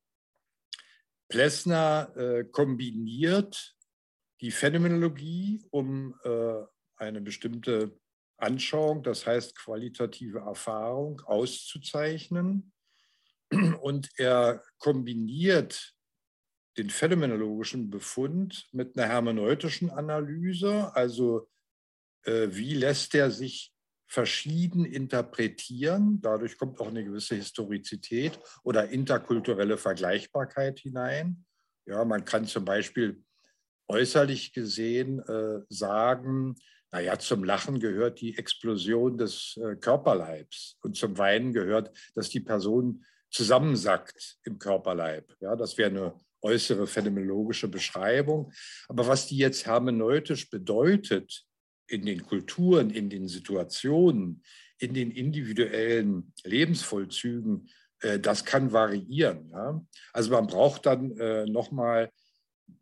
Plessner kombiniert die Phänomenologie, um eine bestimmte Anschauung, das heißt qualitative Erfahrung, auszuzeichnen. Und er kombiniert den phänomenologischen Befund mit einer hermeneutischen Analyse, also äh, wie lässt er sich verschieden interpretieren. Dadurch kommt auch eine gewisse Historizität oder interkulturelle Vergleichbarkeit hinein. Ja, man kann zum Beispiel äußerlich gesehen äh, sagen, naja, zum Lachen gehört die Explosion des äh, Körperleibs und zum Weinen gehört, dass die Person zusammensackt im Körperleib. Ja, das wäre eine äußere phänomenologische Beschreibung. Aber was die jetzt hermeneutisch bedeutet in den Kulturen, in den Situationen, in den individuellen Lebensvollzügen, äh, das kann variieren. Ja? Also man braucht dann äh, nochmal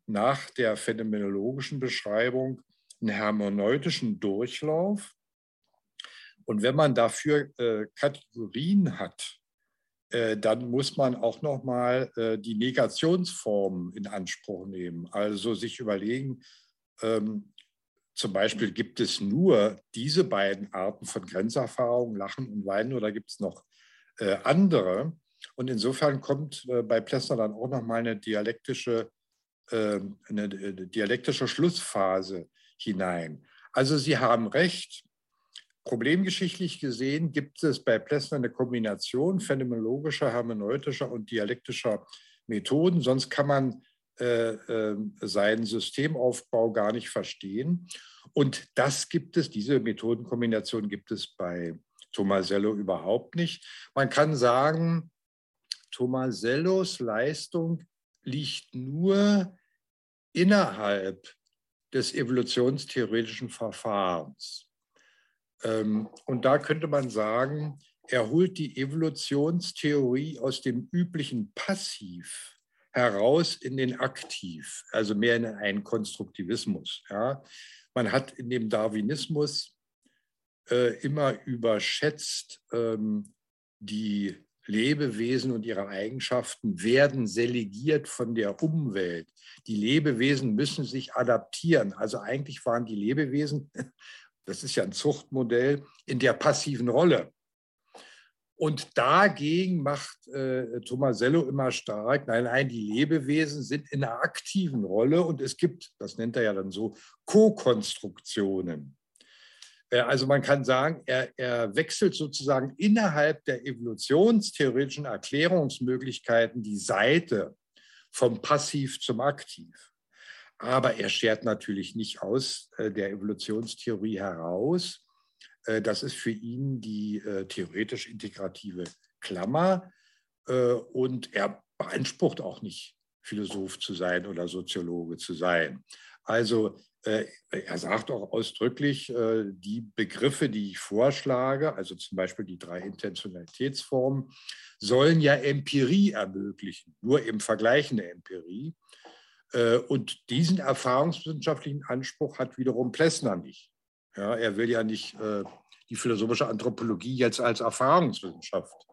nach der phänomenologischen Beschreibung einen hermeneutischen Durchlauf. Und wenn man dafür äh, Kategorien hat, äh, dann muss man auch noch mal äh, die Negationsformen in Anspruch nehmen. Also sich überlegen, ähm, zum Beispiel gibt es nur diese beiden Arten von Grenzerfahrung, Lachen und Weinen, oder gibt es noch äh, andere? Und insofern kommt äh, bei Plessner dann auch noch mal eine dialektische, ähm, eine dialektische Schlussphase hinein. Also Sie haben recht. Problemgeschichtlich gesehen gibt es bei Plessner eine Kombination phänomenologischer, hermeneutischer und dialektischer Methoden. Sonst kann man äh, äh, seinen Systemaufbau gar nicht verstehen. Und das gibt es, diese Methodenkombination gibt es bei Tomasello überhaupt nicht. Man kann sagen, Tomasellos Leistung liegt nur innerhalb des evolutionstheoretischen Verfahrens. Ähm, und da könnte man sagen, er holt die Evolutionstheorie aus dem üblichen Passiv heraus in den Aktiv, also mehr in einen Konstruktivismus. Ja. Man hat in dem Darwinismus äh, immer überschätzt ähm, die Lebewesen und ihre Eigenschaften werden selegiert von der Umwelt. Die Lebewesen müssen sich adaptieren. Also eigentlich waren die Lebewesen, das ist ja ein Zuchtmodell, in der passiven Rolle. Und dagegen macht äh, Tomasello immer stark, nein, nein, die Lebewesen sind in einer aktiven Rolle und es gibt, das nennt er ja dann so, Co-Konstruktionen. Äh, also man kann sagen, er, er wechselt sozusagen innerhalb der evolutionstheoretischen Erklärungsmöglichkeiten die Seite vom Passiv zum Aktiv. Aber er schert natürlich nicht aus äh, der Evolutionstheorie heraus. Äh, das ist für ihn die theoretisch integrative Klammer. Und er beansprucht auch nicht, Philosoph zu sein oder Soziologe zu sein. Also er sagt auch ausdrücklich, äh, die Begriffe, die ich vorschlage, also zum Beispiel die drei Intentionalitätsformen, sollen ja Empirie ermöglichen, nur im Vergleich eine Empirie. Äh, und diesen erfahrungswissenschaftlichen Anspruch hat wiederum Plessner nicht. Ja, er will ja nicht die philosophische Anthropologie jetzt als Erfahrungswissenschaft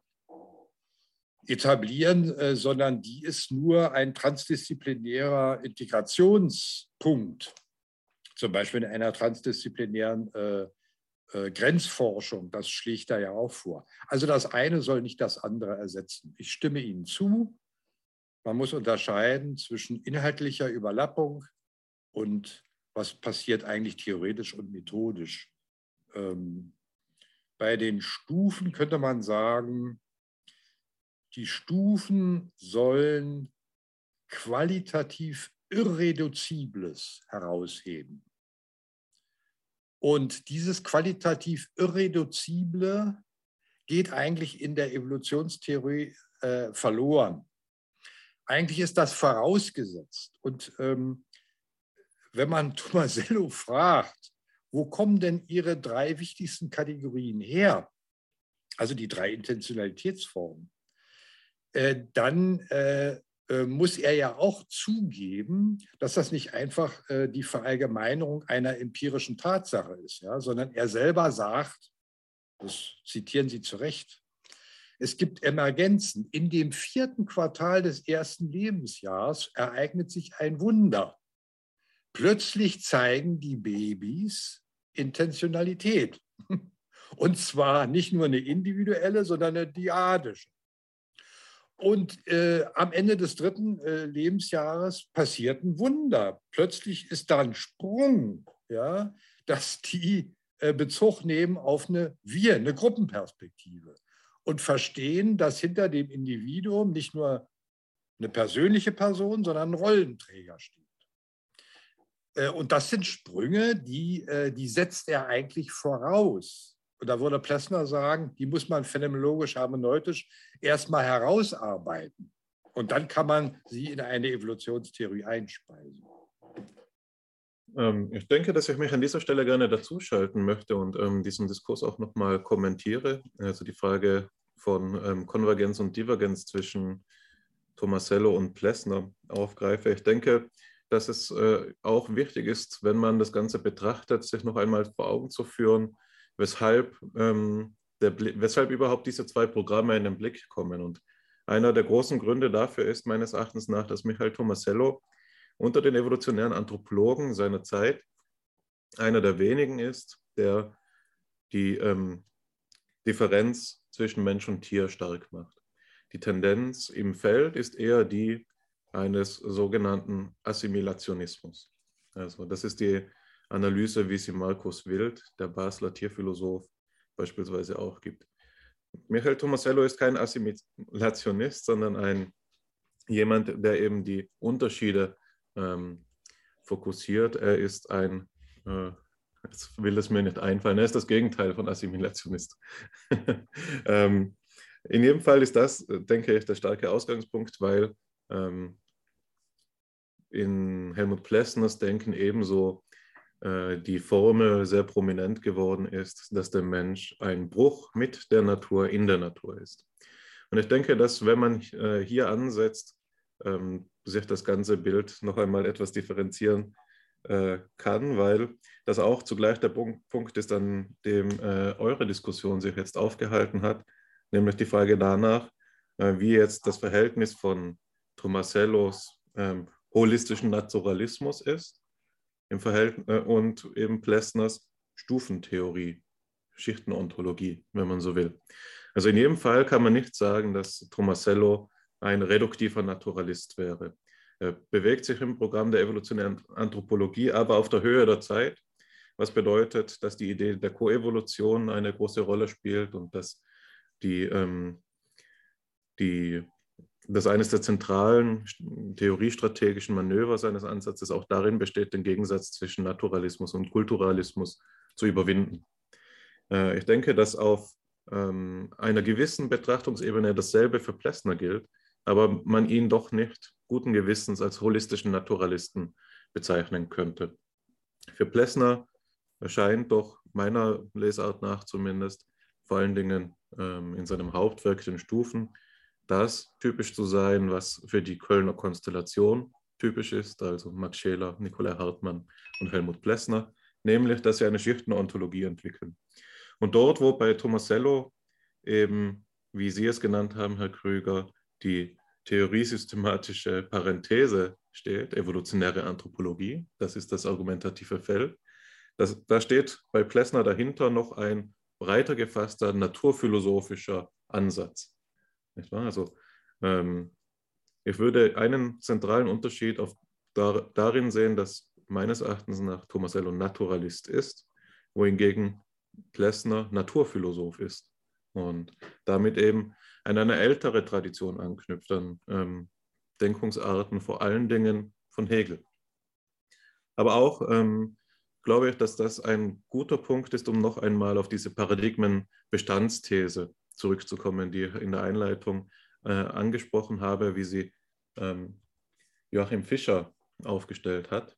etablieren, sondern die ist nur ein transdisziplinärer Integrationspunkt zum Beispiel in einer transdisziplinären äh, äh, Grenzforschung. Das schlägt da ja auch vor. Also das eine soll nicht das andere ersetzen. Ich stimme Ihnen zu. man muss unterscheiden zwischen inhaltlicher Überlappung und was passiert eigentlich theoretisch und methodisch. Ähm, bei den Stufen könnte man sagen, die Stufen sollen qualitativ Irreduzibles herausheben. Und dieses qualitativ Irreduzible geht eigentlich in der Evolutionstheorie äh, verloren. Eigentlich ist das vorausgesetzt. Und ähm, wenn man Tomasello fragt, wo kommen denn Ihre drei wichtigsten Kategorien her? Also die drei Intentionalitätsformen. Äh, dann äh, muss er ja auch zugeben, dass das nicht einfach äh, die Verallgemeinerung einer empirischen Tatsache ist, ja, sondern er selber sagt, das zitieren Sie zu Recht, es gibt Emergenzen. In dem vierten Quartal des ersten Lebensjahres ereignet sich ein Wunder. Plötzlich zeigen die Babys Intentionalität. Und zwar nicht nur eine individuelle, sondern eine diadische. Und äh, am Ende des dritten äh, Lebensjahres passiert ein Wunder. Plötzlich ist da ein Sprung, ja, dass die äh, Bezug nehmen auf eine Wir, eine Gruppenperspektive und verstehen, dass hinter dem Individuum nicht nur eine persönliche Person, sondern ein Rollenträger steht. Äh, und das sind Sprünge, die, äh, die setzt er eigentlich voraus. Und da würde Plessner sagen, die muss man phänomenologisch, hermeneutisch erstmal herausarbeiten. Und dann kann man sie in eine Evolutionstheorie einspeisen. Ähm, ich denke, dass ich mich an dieser Stelle gerne dazuschalten möchte und ähm, diesen Diskurs auch nochmal kommentiere. Also die Frage von ähm, Konvergenz und Divergenz zwischen Tomasello und Plessner aufgreife. Ich denke, dass es äh, auch wichtig ist, wenn man das Ganze betrachtet, sich noch einmal vor Augen zu führen, weshalb, ähm, der, weshalb überhaupt diese zwei Programme in den Blick kommen. Und einer der großen Gründe dafür ist meines Erachtens nach, dass Michael Tomasello unter den evolutionären Anthropologen seiner Zeit einer der wenigen ist, der die ähm, Differenz zwischen Mensch und Tier stark macht. Die Tendenz im Feld ist eher die eines sogenannten Assimilationismus. Also das ist die Analyse, wie sie Markus Wild, der Basler Tierphilosoph, beispielsweise auch gibt. Michael Tomasello ist kein Assimilationist, sondern ein jemand, der eben die Unterschiede ähm, fokussiert. Er ist ein, äh, jetzt will es mir nicht einfallen, er ist das Gegenteil von Assimilationist. ähm, in jedem Fall ist das, denke ich, der starke Ausgangspunkt, weil ähm, in Helmut Plessners Denken ebenso die Formel sehr prominent geworden ist, dass der Mensch ein Bruch mit der Natur in der Natur ist. Und ich denke, dass wenn man äh, hier ansetzt, ähm, sich das ganze Bild noch einmal etwas differenzieren äh, kann, weil das auch zugleich der Punkt ist, an dem eure Diskussion sich jetzt aufgehalten hat, nämlich die Frage danach, wie jetzt das Verhältnis von Tomasellos ähm, holistischen Naturalismus ist im Verhältnis, äh, und eben Plessners Stufentheorie, Schichtenontologie, wenn man so will. Also in jedem Fall kann man nicht sagen, dass Tomasello ein reduktiver Naturalist wäre. Er bewegt sich im Programm der evolutionären Anthropologie, aber auf der Höhe der Zeit, was bedeutet, dass die Idee der Koevolution eine große Rolle spielt und dass die, ähm, die dass eines der zentralen theoriestrategischen Manöver seines Ansatzes auch darin besteht, den Gegensatz zwischen Naturalismus und Kulturalismus zu überwinden. Äh, ich denke, dass auf ähm, einer gewissen Betrachtungsebene dasselbe für Plessner gilt, aber man ihn doch nicht guten Gewissens als holistischen Naturalisten bezeichnen könnte. Für Plessner erscheint doch meiner Lesart nach zumindest vor allen Dingen ähm, in seinem Hauptwerk, den Stufen, das typisch zu sein, was für die Kölner Konstellation typisch ist, also Max Scheler, Nikolai Hartmann und Helmut Plessner, nämlich, dass sie eine Schichtenontologie entwickeln. Und dort, wo bei Tomasello eben, wie Sie es genannt haben, Herr Krüger, die theoriesystematische Parenthese steht, evolutionäre Anthropologie, das ist das argumentative Feld, das, da steht bei Plessner dahinter noch ein breiter gefasster naturphilosophischer Ansatz. Nicht wahr? Also ähm, Ich würde einen zentralen Unterschied auf, dar, darin sehen, dass meines Erachtens nach Tomasello Naturalist ist, wohingegen Plessner Naturphilosoph ist und damit eben an eine ältere Tradition anknüpft, an ähm, Denkungsarten, vor allen Dingen von Hegel. Aber auch ähm, glaube ich, dass das ein guter Punkt ist, um noch einmal auf diese Paradigmenbestandsthese zurückzukommen, die ich in der Einleitung äh, angesprochen habe, wie sie ähm, Joachim Fischer aufgestellt hat.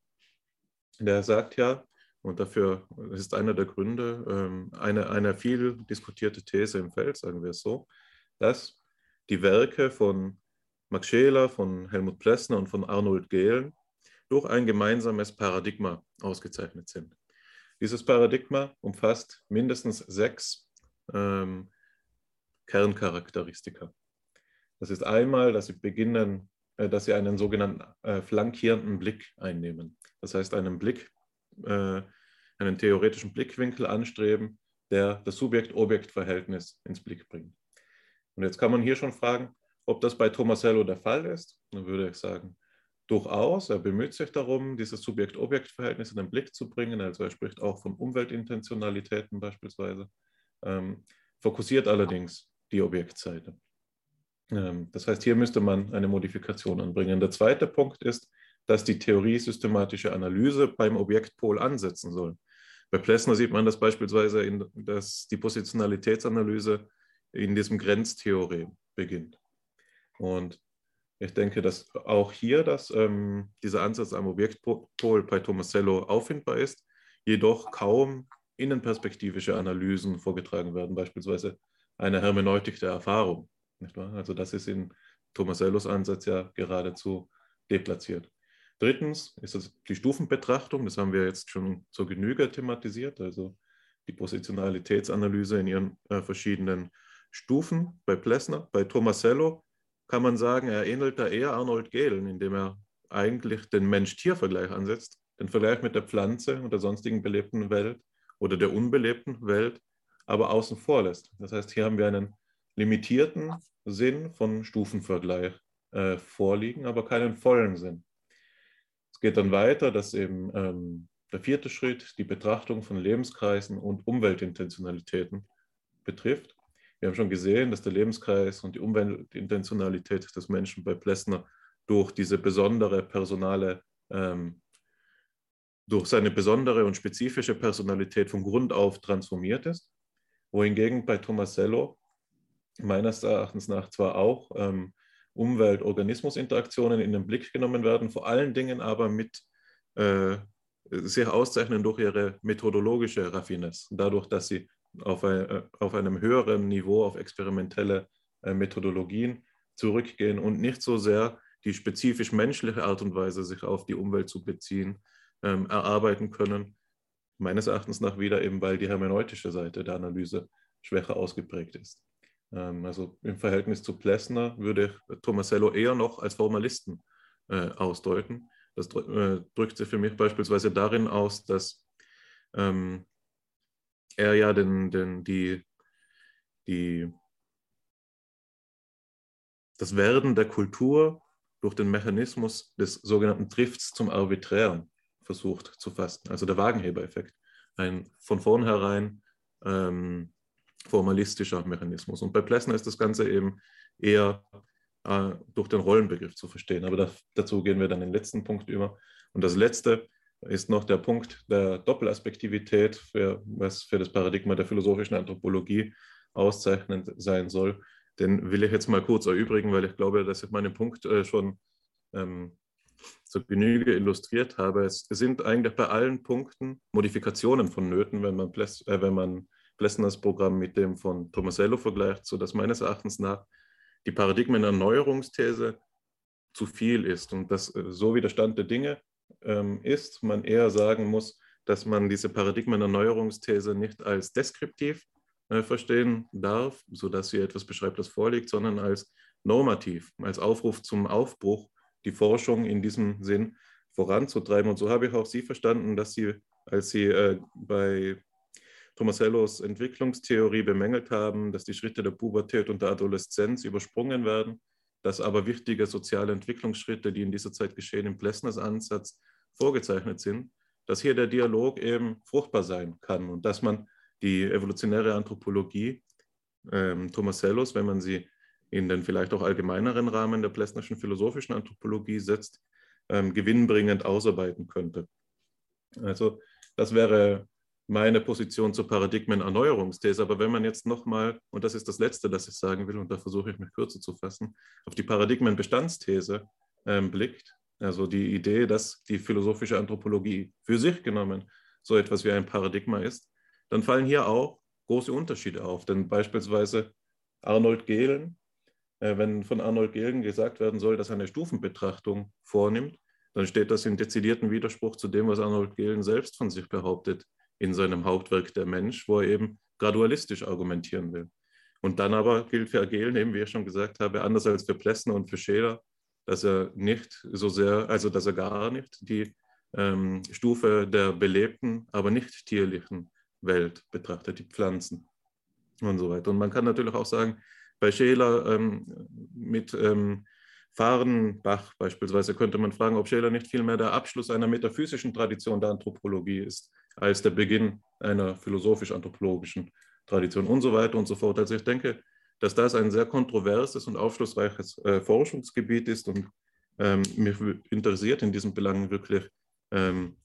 Der sagt ja, und dafür ist einer der Gründe, ähm, eine, eine viel diskutierte These im Feld, sagen wir es so, dass die Werke von Max Scheler, von Helmut Plessner und von Arnold Gehlen durch ein gemeinsames Paradigma ausgezeichnet sind. Dieses Paradigma umfasst mindestens sechs ähm, Kerncharakteristika. Das ist einmal, dass sie beginnen, äh, dass sie einen sogenannten äh, flankierenden Blick einnehmen. Das heißt, einen Blick, äh, einen theoretischen Blickwinkel anstreben, der das Subjekt-Objekt-Verhältnis ins Blick bringt. Und jetzt kann man hier schon fragen, ob das bei Tomasello der Fall ist. Dann würde ich sagen, durchaus. Er bemüht sich darum, dieses Subjekt-Objekt-Verhältnis in den Blick zu bringen. Also er spricht auch von Umweltintentionalitäten beispielsweise, ähm, fokussiert allerdings die Objektseite. Ähm, das heißt, hier müsste man eine Modifikation anbringen. Der zweite Punkt ist, dass die Theorie systematische Analyse beim Objektpol ansetzen soll. Bei Plessner sieht man das beispielsweise, in, dass die Positionalitätsanalyse in diesem Grenztheorem beginnt. Und ich denke, dass auch hier dass, ähm, dieser Ansatz am Objektpol bei Tomasello auffindbar ist, jedoch kaum innenperspektivische Analysen vorgetragen werden, beispielsweise eine Hermeneutik der Erfahrung. Also das ist in Tomasellos Ansatz ja geradezu deplatziert. Drittens ist es die Stufenbetrachtung, das haben wir jetzt schon zur Genüge thematisiert, also die Positionalitätsanalyse in ihren äh, verschiedenen Stufen bei Plessner. Bei Tomasello kann man sagen, er ähnelt da eher Arnold Gehlen, indem er eigentlich den Mensch-Tier-Vergleich ansetzt, den Vergleich mit der Pflanze und der sonstigen belebten Welt oder der unbelebten Welt, aber außen vor lässt. Das heißt, hier haben wir einen limitierten Sinn von Stufenvergleich äh, vorliegen, aber keinen vollen Sinn. Es geht dann weiter, dass eben ähm, der vierte Schritt die Betrachtung von Lebenskreisen und Umweltintentionalitäten betrifft. Wir haben schon gesehen, dass der Lebenskreis und die Umweltintentionalität des Menschen bei Plessner durch diese besondere personale, ähm, durch seine besondere und spezifische Personalität von Grund auf transformiert ist, wohingegen bei Tomasello meines Erachtens nach zwar auch ähm, Umwelt-Organismus-Interaktionen in den Blick genommen werden, vor allen Dingen aber mit äh, sich auszeichnen durch ihre methodologische Raffinesse, dadurch, dass sie auf, ein, äh, auf einem höheren Niveau auf experimentelle äh, Methodologien zurückgehen und nicht so sehr die spezifisch menschliche Art und Weise, sich auf die Umwelt zu beziehen, ähm, erarbeiten können. Meines Erachtens nach wieder eben, weil die hermeneutische Seite der Analyse schwächer ausgeprägt ist. Ähm, also im Verhältnis zu Plessner würde ich Tomasello eher noch als Formalisten äh, ausdeuten. Das äh, drückt sich für mich beispielsweise darin aus, dass ähm, er ja den, den, die, die, das Werden der Kultur durch den Mechanismus des sogenannten Drifts zum Arbiträren versucht zu fassen, also der Wagenheber-Effekt, ein von vornherein ähm, formalistischer Mechanismus. Und bei Plessner ist das Ganze eben eher äh, durch den Rollenbegriff zu verstehen. Aber das, dazu gehen wir dann den letzten Punkt über. Und das letzte ist noch der Punkt der Doppelaspektivität, für, was für das Paradigma der philosophischen Anthropologie auszeichnend sein soll. Den will ich jetzt mal kurz erübrigen, weil ich glaube, dass ich meinen Punkt äh, schon ähm, zur Genüge illustriert habe. Es sind eigentlich bei allen Punkten Modifikationen von Nöten, wenn man, Pless, äh, wenn man Plessners Programm mit dem von Tomasello vergleicht, sodass meines Erachtens nach die Paradigmenerneuerungsthese zu viel ist und dass äh, so wie der Stand der Dinge ähm, ist, man eher sagen muss, dass man diese Paradigmenerneuerungsthese nicht als deskriptiv äh, verstehen darf, sodass sie etwas beschreibt, das vorliegt, sondern als normativ, als Aufruf zum Aufbruch, die Forschung in diesem Sinn voranzutreiben. Und so habe ich auch Sie verstanden, dass Sie, als Sie äh, bei Tomasellos Entwicklungstheorie bemängelt haben, dass die Schritte der Pubertät und der Adoleszenz übersprungen werden, dass aber wichtige soziale Entwicklungsschritte, die in dieser Zeit geschehen, im Plessners Ansatz vorgezeichnet sind, dass hier der Dialog eben fruchtbar sein kann und dass man die evolutionäre Anthropologie ähm, Tomasellos, wenn man sie in den vielleicht auch allgemeineren Rahmen der plessnerschen philosophischen Anthropologie setzt, ähm, gewinnbringend ausarbeiten könnte. Also das wäre meine Position zur Paradigmenerneuerungsthese. Aber wenn man jetzt nochmal, und das ist das Letzte, das ich sagen will, und da versuche ich mich kürzer zu fassen, auf die Paradigmenbestandsthese ähm, blickt, also die Idee, dass die philosophische Anthropologie für sich genommen so etwas wie ein Paradigma ist, dann fallen hier auch große Unterschiede auf. Denn beispielsweise Arnold Gehlen, wenn von Arnold Gehlen gesagt werden soll, dass er eine Stufenbetrachtung vornimmt, dann steht das in dezidierten Widerspruch zu dem, was Arnold Gehlen selbst von sich behauptet in seinem Hauptwerk Der Mensch, wo er eben gradualistisch argumentieren will. Und dann aber gilt für Gehlen, eben wie ich schon gesagt habe, anders als für Plessner und für Scheler, dass er nicht so sehr, also dass er gar nicht die ähm, Stufe der belebten, aber nicht tierlichen Welt betrachtet, die Pflanzen und so weiter. Und man kann natürlich auch sagen, bei Scheler ähm, mit ähm, Fahrenbach beispielsweise könnte man fragen, ob Scheler nicht vielmehr der Abschluss einer metaphysischen Tradition der Anthropologie ist, als der Beginn einer philosophisch-anthropologischen Tradition und so weiter und so fort. Also ich denke, dass das ein sehr kontroverses und aufschlussreiches äh, Forschungsgebiet ist und ähm, mich interessiert in diesen Belangen wirklich ähm,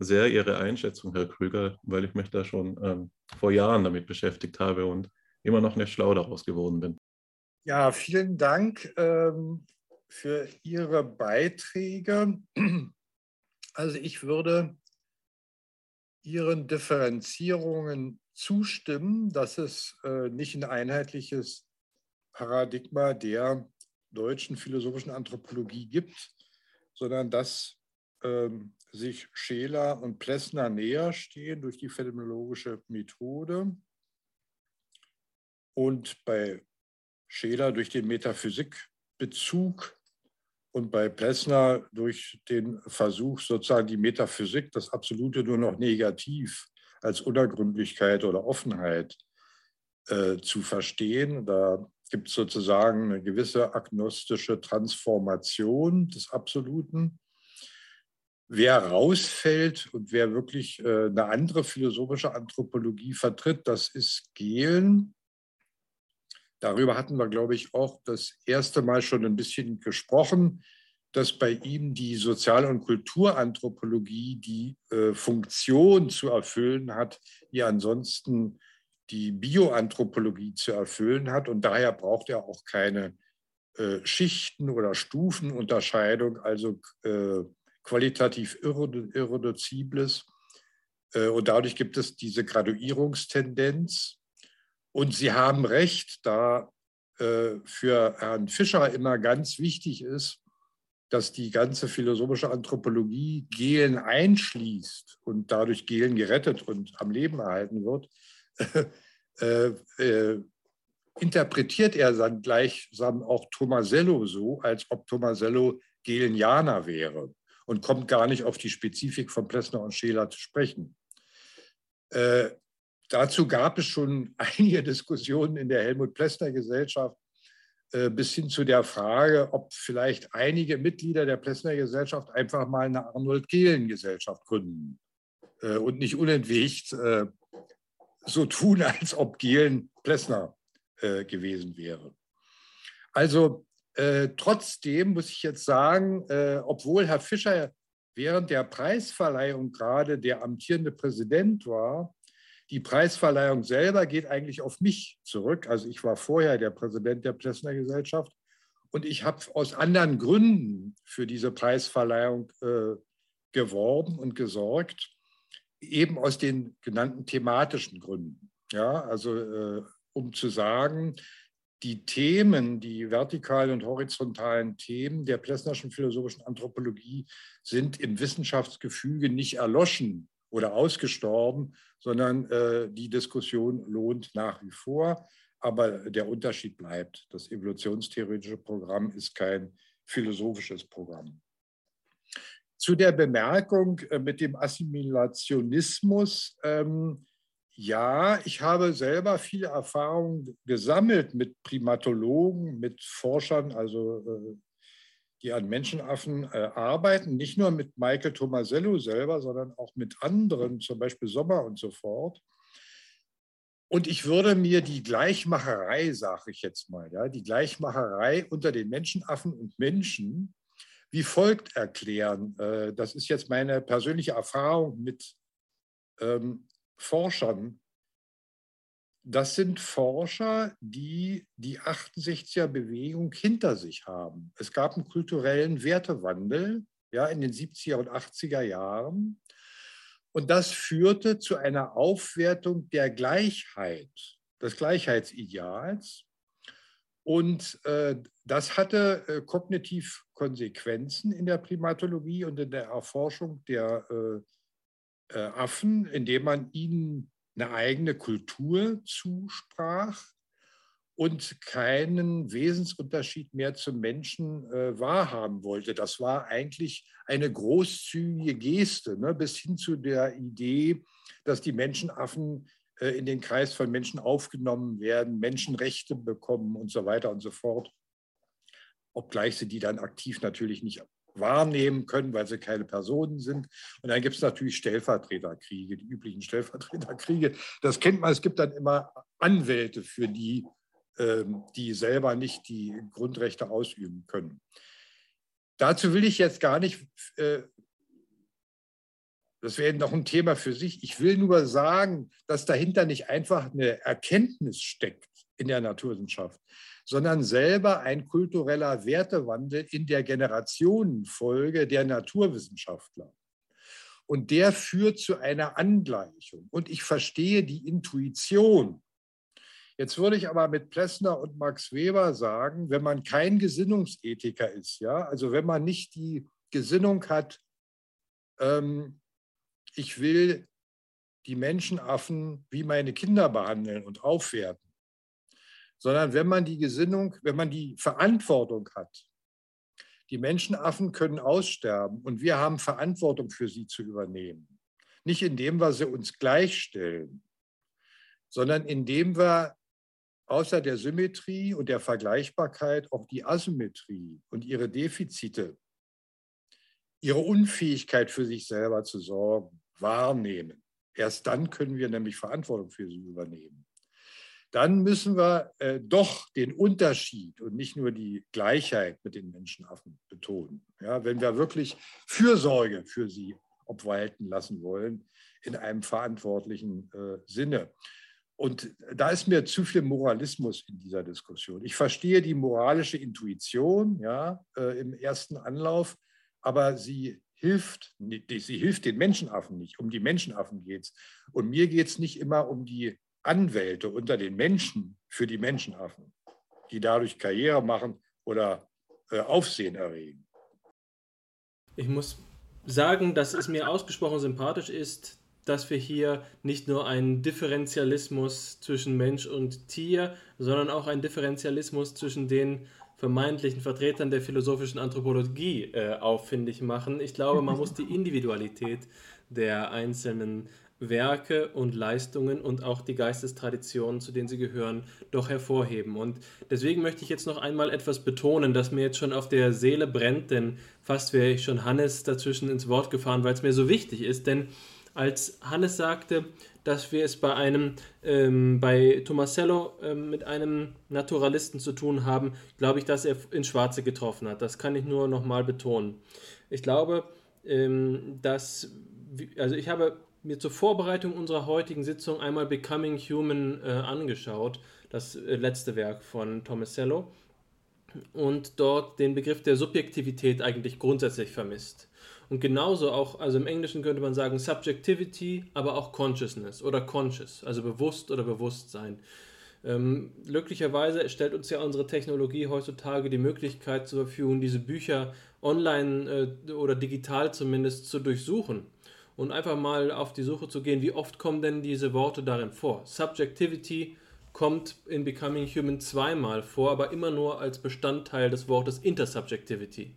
sehr Ihre Einschätzung, Herr Krüger, weil ich mich da schon ähm, vor Jahren damit beschäftigt habe und immer noch nicht schlau daraus geworden bin. Ja, vielen Dank ähm, für Ihre Beiträge. Also ich würde Ihren Differenzierungen zustimmen, dass es äh, nicht ein einheitliches Paradigma der deutschen philosophischen Anthropologie gibt, sondern dass ähm, sich Scheler und Plessner näher stehen durch die phänomenologische Methode und bei Scheler durch den Metaphysikbezug und bei Plessner durch den Versuch, sozusagen die Metaphysik, das Absolute nur noch negativ als Unergründlichkeit oder Offenheit äh, zu verstehen. Da gibt es sozusagen eine gewisse agnostische Transformation des Absoluten. Wer rausfällt und wer wirklich äh, eine andere philosophische Anthropologie vertritt, das ist Gehlen. Darüber hatten wir, glaube ich, auch das erste Mal schon ein bisschen gesprochen, dass bei ihm die Sozial- und Kulturanthropologie die äh, Funktion zu erfüllen hat, die ansonsten die Bioanthropologie zu erfüllen hat. Und daher braucht er auch keine äh, Schichten- oder Stufenunterscheidung, also äh, qualitativ Irreduzibles. Äh, und dadurch gibt es diese Graduierungstendenz. Und Sie haben recht, da äh, für Herrn Fischer immer ganz wichtig ist, dass die ganze philosophische Anthropologie Gehlen einschließt und dadurch Gehlen gerettet und am Leben erhalten wird, äh, äh, interpretiert er dann gleichsam auch Tomasello so, als ob Tomasello Gelenianer wäre und kommt gar nicht auf die Spezifik von Plessner und Scheler zu sprechen. Äh, dazu gab es schon einige Diskussionen in der Helmut Plessner Gesellschaft äh, bis hin zu der Frage, ob vielleicht einige Mitglieder der Plessner Gesellschaft einfach mal eine Arnold Gehlen Gesellschaft gründen äh, und nicht unentwegt äh, so tun, als ob Gehlen Plessner gewesen wäre. Also trotzdem muss ich jetzt sagen, obwohl Herr Fischer während der Preisverleihung gerade der amtierende Präsident war, die Preisverleihung selber geht eigentlich auf mich zurück. Also ich war vorher der Präsident der Plessner Gesellschaft und ich habe aus anderen Gründen für diese Preisverleihung äh, geworben und gesorgt, eben aus den genannten thematischen Gründen. Ja, also äh, um zu sagen, die Themen, die vertikalen und horizontalen Themen der Plessnerschen philosophischen Anthropologie sind im Wissenschaftsgefüge nicht erloschen oder ausgestorben, sondern äh, die Diskussion lohnt nach wie vor. Aber der Unterschied bleibt. Das evolutionstheoretische Programm ist kein philosophisches Programm. Zu der Bemerkung äh, mit dem Assimilationismus. Ähm, ja, ich habe selber viele Erfahrungen gesammelt mit Primatologen, mit Forschern, also äh, die an Menschenaffen äh, arbeiten, nicht nur mit Michael Tomasello selber, sondern auch mit anderen, zum Beispiel Sommer und so fort. Und ich würde mir die Gleichmacherei, sage ich jetzt mal, ja, die Gleichmacherei unter den Menschenaffen und Menschen wie folgt erklären. Äh, das ist jetzt meine persönliche Erfahrung mit ähm, Forschern. Das sind Forscher, die die 68er Bewegung hinter sich haben. Es gab einen kulturellen Wertewandel ja, in den 70er und 80er Jahren. Und das führte zu einer Aufwertung der Gleichheit, des Gleichheitsideals. Und äh, das hatte äh, kognitiv Konsequenzen in der Primatologie und in der Erforschung der äh, äh Affen, indem man ihnen eine eigene Kultur zusprach und keinen Wesensunterschied mehr zum Menschen äh, wahrhaben wollte. Das war eigentlich eine großzügige Geste, ne, bis hin zu der Idee, dass die Menschenaffen äh, in den Kreis von Menschen aufgenommen werden, Menschenrechte bekommen und so weiter und so fort. Obgleich sie die dann aktiv natürlich nicht wahrnehmen können, weil sie keine Personen sind. Und dann gibt es natürlich Stellvertreterkriege, die üblichen Stellvertreterkriege. Das kennt man. Es gibt dann immer Anwälte für die, ähm, die selber nicht die Grundrechte ausüben können. Dazu will ich jetzt gar nicht, äh, das wäre noch ein Thema für sich. Ich will nur sagen, dass dahinter nicht einfach eine Erkenntnis steckt in der Naturwissenschaft, sondern selber ein kultureller Wertewandel in der Generationenfolge der Naturwissenschaftler. Und der führt zu einer Angleichung. Und ich verstehe die Intuition. Jetzt würde ich aber mit Plessner und Max Weber sagen, wenn man kein Gesinnungsethiker ist, ja, also wenn man nicht die Gesinnung hat, ähm, ich will die Menschenaffen wie meine Kinder behandeln und aufwerten, sondern wenn man die Gesinnung, wenn man die Verantwortung hat, die Menschenaffen können aussterben und wir haben Verantwortung für sie zu übernehmen. Nicht indem wir sie uns gleichstellen, sondern indem wir außer der Symmetrie und der Vergleichbarkeit auch die Asymmetrie und ihre Defizite, ihre Unfähigkeit für sich selber zu sorgen, wahrnehmen. Erst dann können wir nämlich Verantwortung für sie übernehmen dann müssen wir äh, doch den Unterschied und nicht nur die Gleichheit mit den Menschenaffen betonen. Ja, wenn wir wirklich Fürsorge für sie obwalten lassen wollen, in einem verantwortlichen äh, Sinne. Und da ist mir zu viel Moralismus in dieser Diskussion. Ich verstehe die moralische Intuition ja, äh, im ersten Anlauf, aber sie hilft, sie hilft den Menschenaffen nicht. Um die Menschenaffen geht es. Und mir geht es nicht immer um die Anwälte unter den Menschen für die Menschenaffen, die dadurch Karriere machen oder äh, Aufsehen erregen. Ich muss sagen, dass es mir ausgesprochen sympathisch ist, dass wir hier nicht nur einen Differentialismus zwischen Mensch und Tier, sondern auch einen Differentialismus zwischen den vermeintlichen Vertretern der philosophischen Anthropologie äh, auffindig machen. Ich glaube, man muss die Individualität der einzelnen Werke und Leistungen und auch die Geistestraditionen, zu denen sie gehören, doch hervorheben. Und deswegen möchte ich jetzt noch einmal etwas betonen, das mir jetzt schon auf der Seele brennt, denn fast wäre ich schon Hannes dazwischen ins Wort gefahren, weil es mir so wichtig ist. Denn als Hannes sagte, dass wir es bei einem, ähm, bei Tomasello ähm, mit einem Naturalisten zu tun haben, glaube ich, dass er ins Schwarze getroffen hat. Das kann ich nur nochmal betonen. Ich glaube, ähm, dass, also ich habe mir zur Vorbereitung unserer heutigen Sitzung einmal Becoming Human äh, angeschaut, das äh, letzte Werk von Tomasello, und dort den Begriff der Subjektivität eigentlich grundsätzlich vermisst. Und genauso auch, also im Englischen könnte man sagen Subjectivity, aber auch Consciousness oder Conscious, also bewusst oder Bewusstsein. Ähm, glücklicherweise stellt uns ja unsere Technologie heutzutage die Möglichkeit zur Verfügung, diese Bücher online äh, oder digital zumindest zu durchsuchen und einfach mal auf die Suche zu gehen, wie oft kommen denn diese Worte darin vor. Subjectivity kommt in Becoming Human zweimal vor, aber immer nur als Bestandteil des Wortes Intersubjectivity.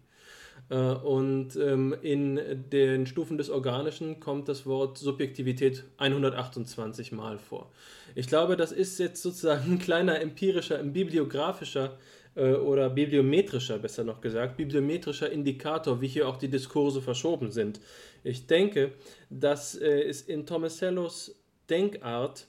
Äh, und ähm, in den Stufen des Organischen kommt das Wort Subjektivität 128 Mal vor. Ich glaube, das ist jetzt sozusagen ein kleiner empirischer, ein bibliografischer oder bibliometrischer, besser noch gesagt, bibliometrischer Indikator, wie hier auch die Diskurse verschoben sind. Ich denke, dass äh, es in Tomasellos Denkart,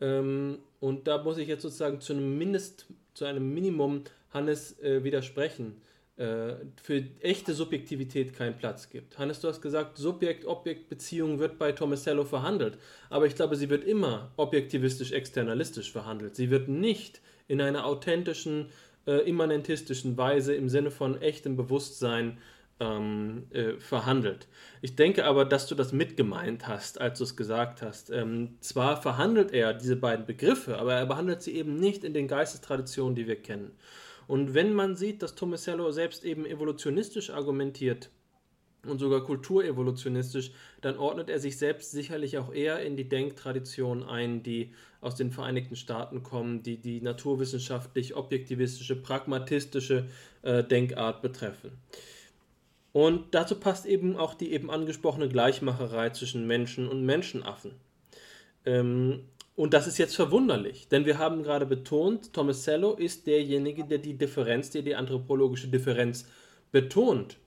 ähm, und da muss ich jetzt sozusagen zu einem Mindest, zu einem Minimum Hannes äh, widersprechen, äh, für echte Subjektivität keinen Platz gibt. Hannes, du hast gesagt, Subjekt-Objekt-Beziehung wird bei Tomasello verhandelt, aber ich glaube, sie wird immer objektivistisch-externalistisch verhandelt. Sie wird nicht in einer authentischen, äh, immanentistischen Weise im Sinne von echtem Bewusstsein ähm, äh, verhandelt. Ich denke aber, dass du das mitgemeint hast, als du es gesagt hast. Ähm, zwar verhandelt er diese beiden Begriffe, aber er behandelt sie eben nicht in den Geistestraditionen, die wir kennen. Und wenn man sieht, dass Tomasello selbst eben evolutionistisch argumentiert und sogar kulturevolutionistisch, dann ordnet er sich selbst sicherlich auch eher in die Denktradition ein, die aus den Vereinigten Staaten kommen, die die naturwissenschaftlich objektivistische, pragmatistische äh, Denkart betreffen. Und dazu passt eben auch die eben angesprochene Gleichmacherei zwischen Menschen und Menschenaffen. Ähm, und das ist jetzt verwunderlich, denn wir haben gerade betont, Tomasello ist derjenige, der die Differenz, der die anthropologische Differenz betont.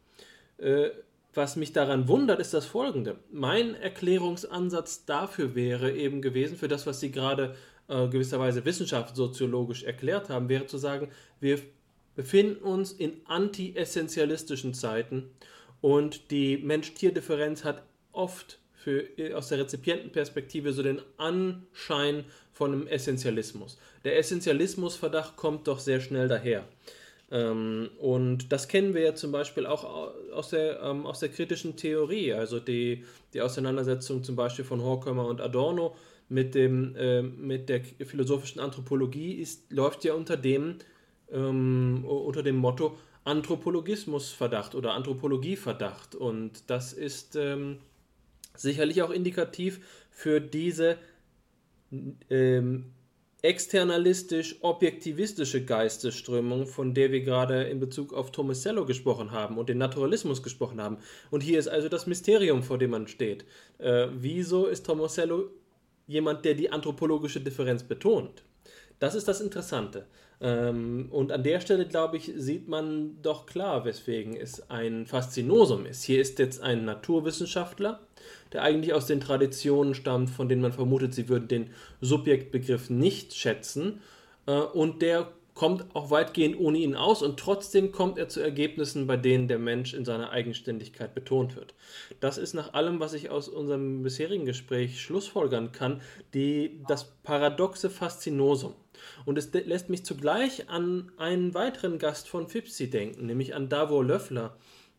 Äh, was mich daran wundert, ist das folgende. Mein Erklärungsansatz dafür wäre eben gewesen, für das, was Sie gerade äh, gewisserweise wissenschaftssoziologisch erklärt haben, wäre zu sagen, wir befinden uns in anti-essentialistischen Zeiten und die Mensch-Tier-Differenz hat oft für, äh, aus der Rezipientenperspektive so den Anschein von einem Essentialismus. Der Essentialismusverdacht kommt doch sehr schnell daher. Ähm, und das kennen wir ja zum Beispiel auch aus der, ähm, aus der kritischen Theorie, also die, die Auseinandersetzung zum Beispiel von Horkheimer und Adorno mit, dem, äh, mit der philosophischen Anthropologie ist, läuft ja unter dem, ähm, unter dem Motto Anthropologismusverdacht oder Anthropologieverdacht. Und das ist ähm, sicherlich auch indikativ für diese ähm, externalistisch-objektivistische Geistesströmung, von der wir gerade in Bezug auf Tomasello gesprochen haben und den Naturalismus gesprochen haben. Und hier ist also das Mysterium, vor dem man steht. Äh, wieso ist Tomasello jemand, der die anthropologische Differenz betont? Das ist das Interessante. Ähm, und an der Stelle, glaube ich, sieht man doch klar, weswegen es ein Faszinosum ist. Hier ist jetzt ein Naturwissenschaftler, der eigentlich aus den Traditionen stammt, von denen man vermutet, sie würden den Subjektbegriff nicht schätzen. Äh, und der kommt auch weitgehend ohne ihn aus und trotzdem kommt er zu Ergebnissen, bei denen der Mensch in seiner Eigenständigkeit betont wird. Das ist nach allem, was ich aus unserem bisherigen Gespräch schlussfolgern kann, die, das paradoxe Faszinosum. Und es lässt mich zugleich an einen weiteren Gast von Fipsi denken, nämlich an Davor Löffler,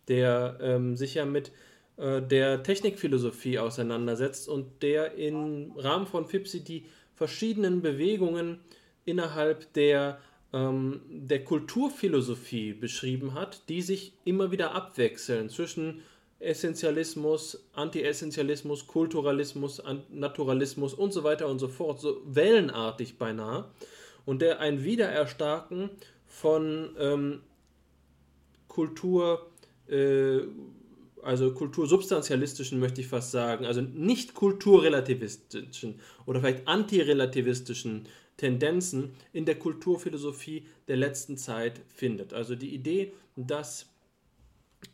der ähm, sich ja mit äh, der Technikphilosophie auseinandersetzt und der im Rahmen von FIPSI die verschiedenen Bewegungen innerhalb der, ähm, der Kulturphilosophie beschrieben hat, die sich immer wieder abwechseln zwischen Essentialismus, Anti-Essentialismus, Kulturalismus, Naturalismus und so weiter und so fort, so wellenartig beinahe, und der ein Wiedererstarken von ähm, Kultur, äh, also kultursubstantialistischen möchte ich fast sagen, also nicht kulturrelativistischen oder vielleicht antirelativistischen Tendenzen in der Kulturphilosophie der letzten Zeit findet. Also die Idee, dass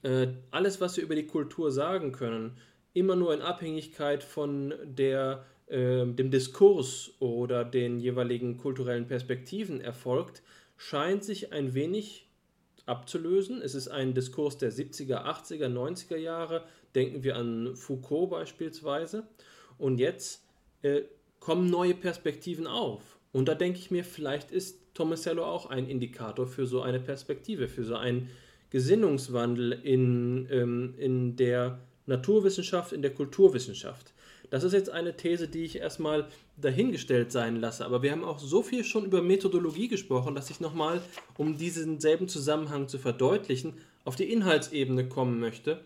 äh, alles, was wir über die Kultur sagen können, immer nur in Abhängigkeit von der, äh, dem Diskurs oder den jeweiligen kulturellen Perspektiven erfolgt, scheint sich ein wenig abzulösen. Es ist ein Diskurs der 70er, 80er, 90er Jahre. Denken wir an Foucault beispielsweise. Und jetzt äh, kommen neue Perspektiven auf. Und da denke ich mir, vielleicht ist Tomasello auch ein Indikator für so eine Perspektive, für so einen Gesinnungswandel in, ähm, in der Naturwissenschaft, in der Kulturwissenschaft. Das ist jetzt eine These, die ich erstmal dahingestellt sein lasse. Aber wir haben auch so viel schon über Methodologie gesprochen, dass ich nochmal, um diesen selben Zusammenhang zu verdeutlichen, auf die Inhaltsebene kommen möchte.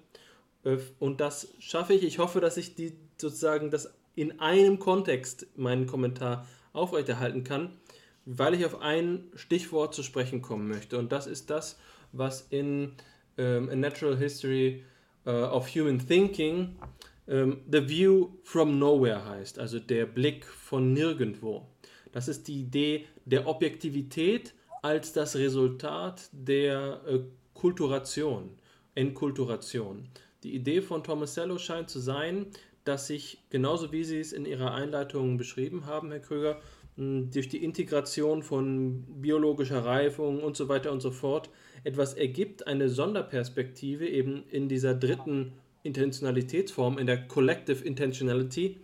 Äh, und das schaffe ich. Ich hoffe, dass ich die sozusagen das in einem Kontext meinen Kommentar aufrechterhalten kann, weil ich auf ein Stichwort zu sprechen kommen möchte. Und das ist das, was in um, A Natural History uh, of Human Thinking, um, The View from Nowhere heißt, also der Blick von nirgendwo. Das ist die Idee der Objektivität als das Resultat der äh, Kulturation, Enkulturation. Die Idee von Tomasello scheint zu sein, dass sich, genauso wie Sie es in Ihrer Einleitung beschrieben haben, Herr Kröger, durch die Integration von biologischer Reifung und so weiter und so fort etwas ergibt, eine Sonderperspektive eben in dieser dritten Intentionalitätsform, in der Collective Intentionality,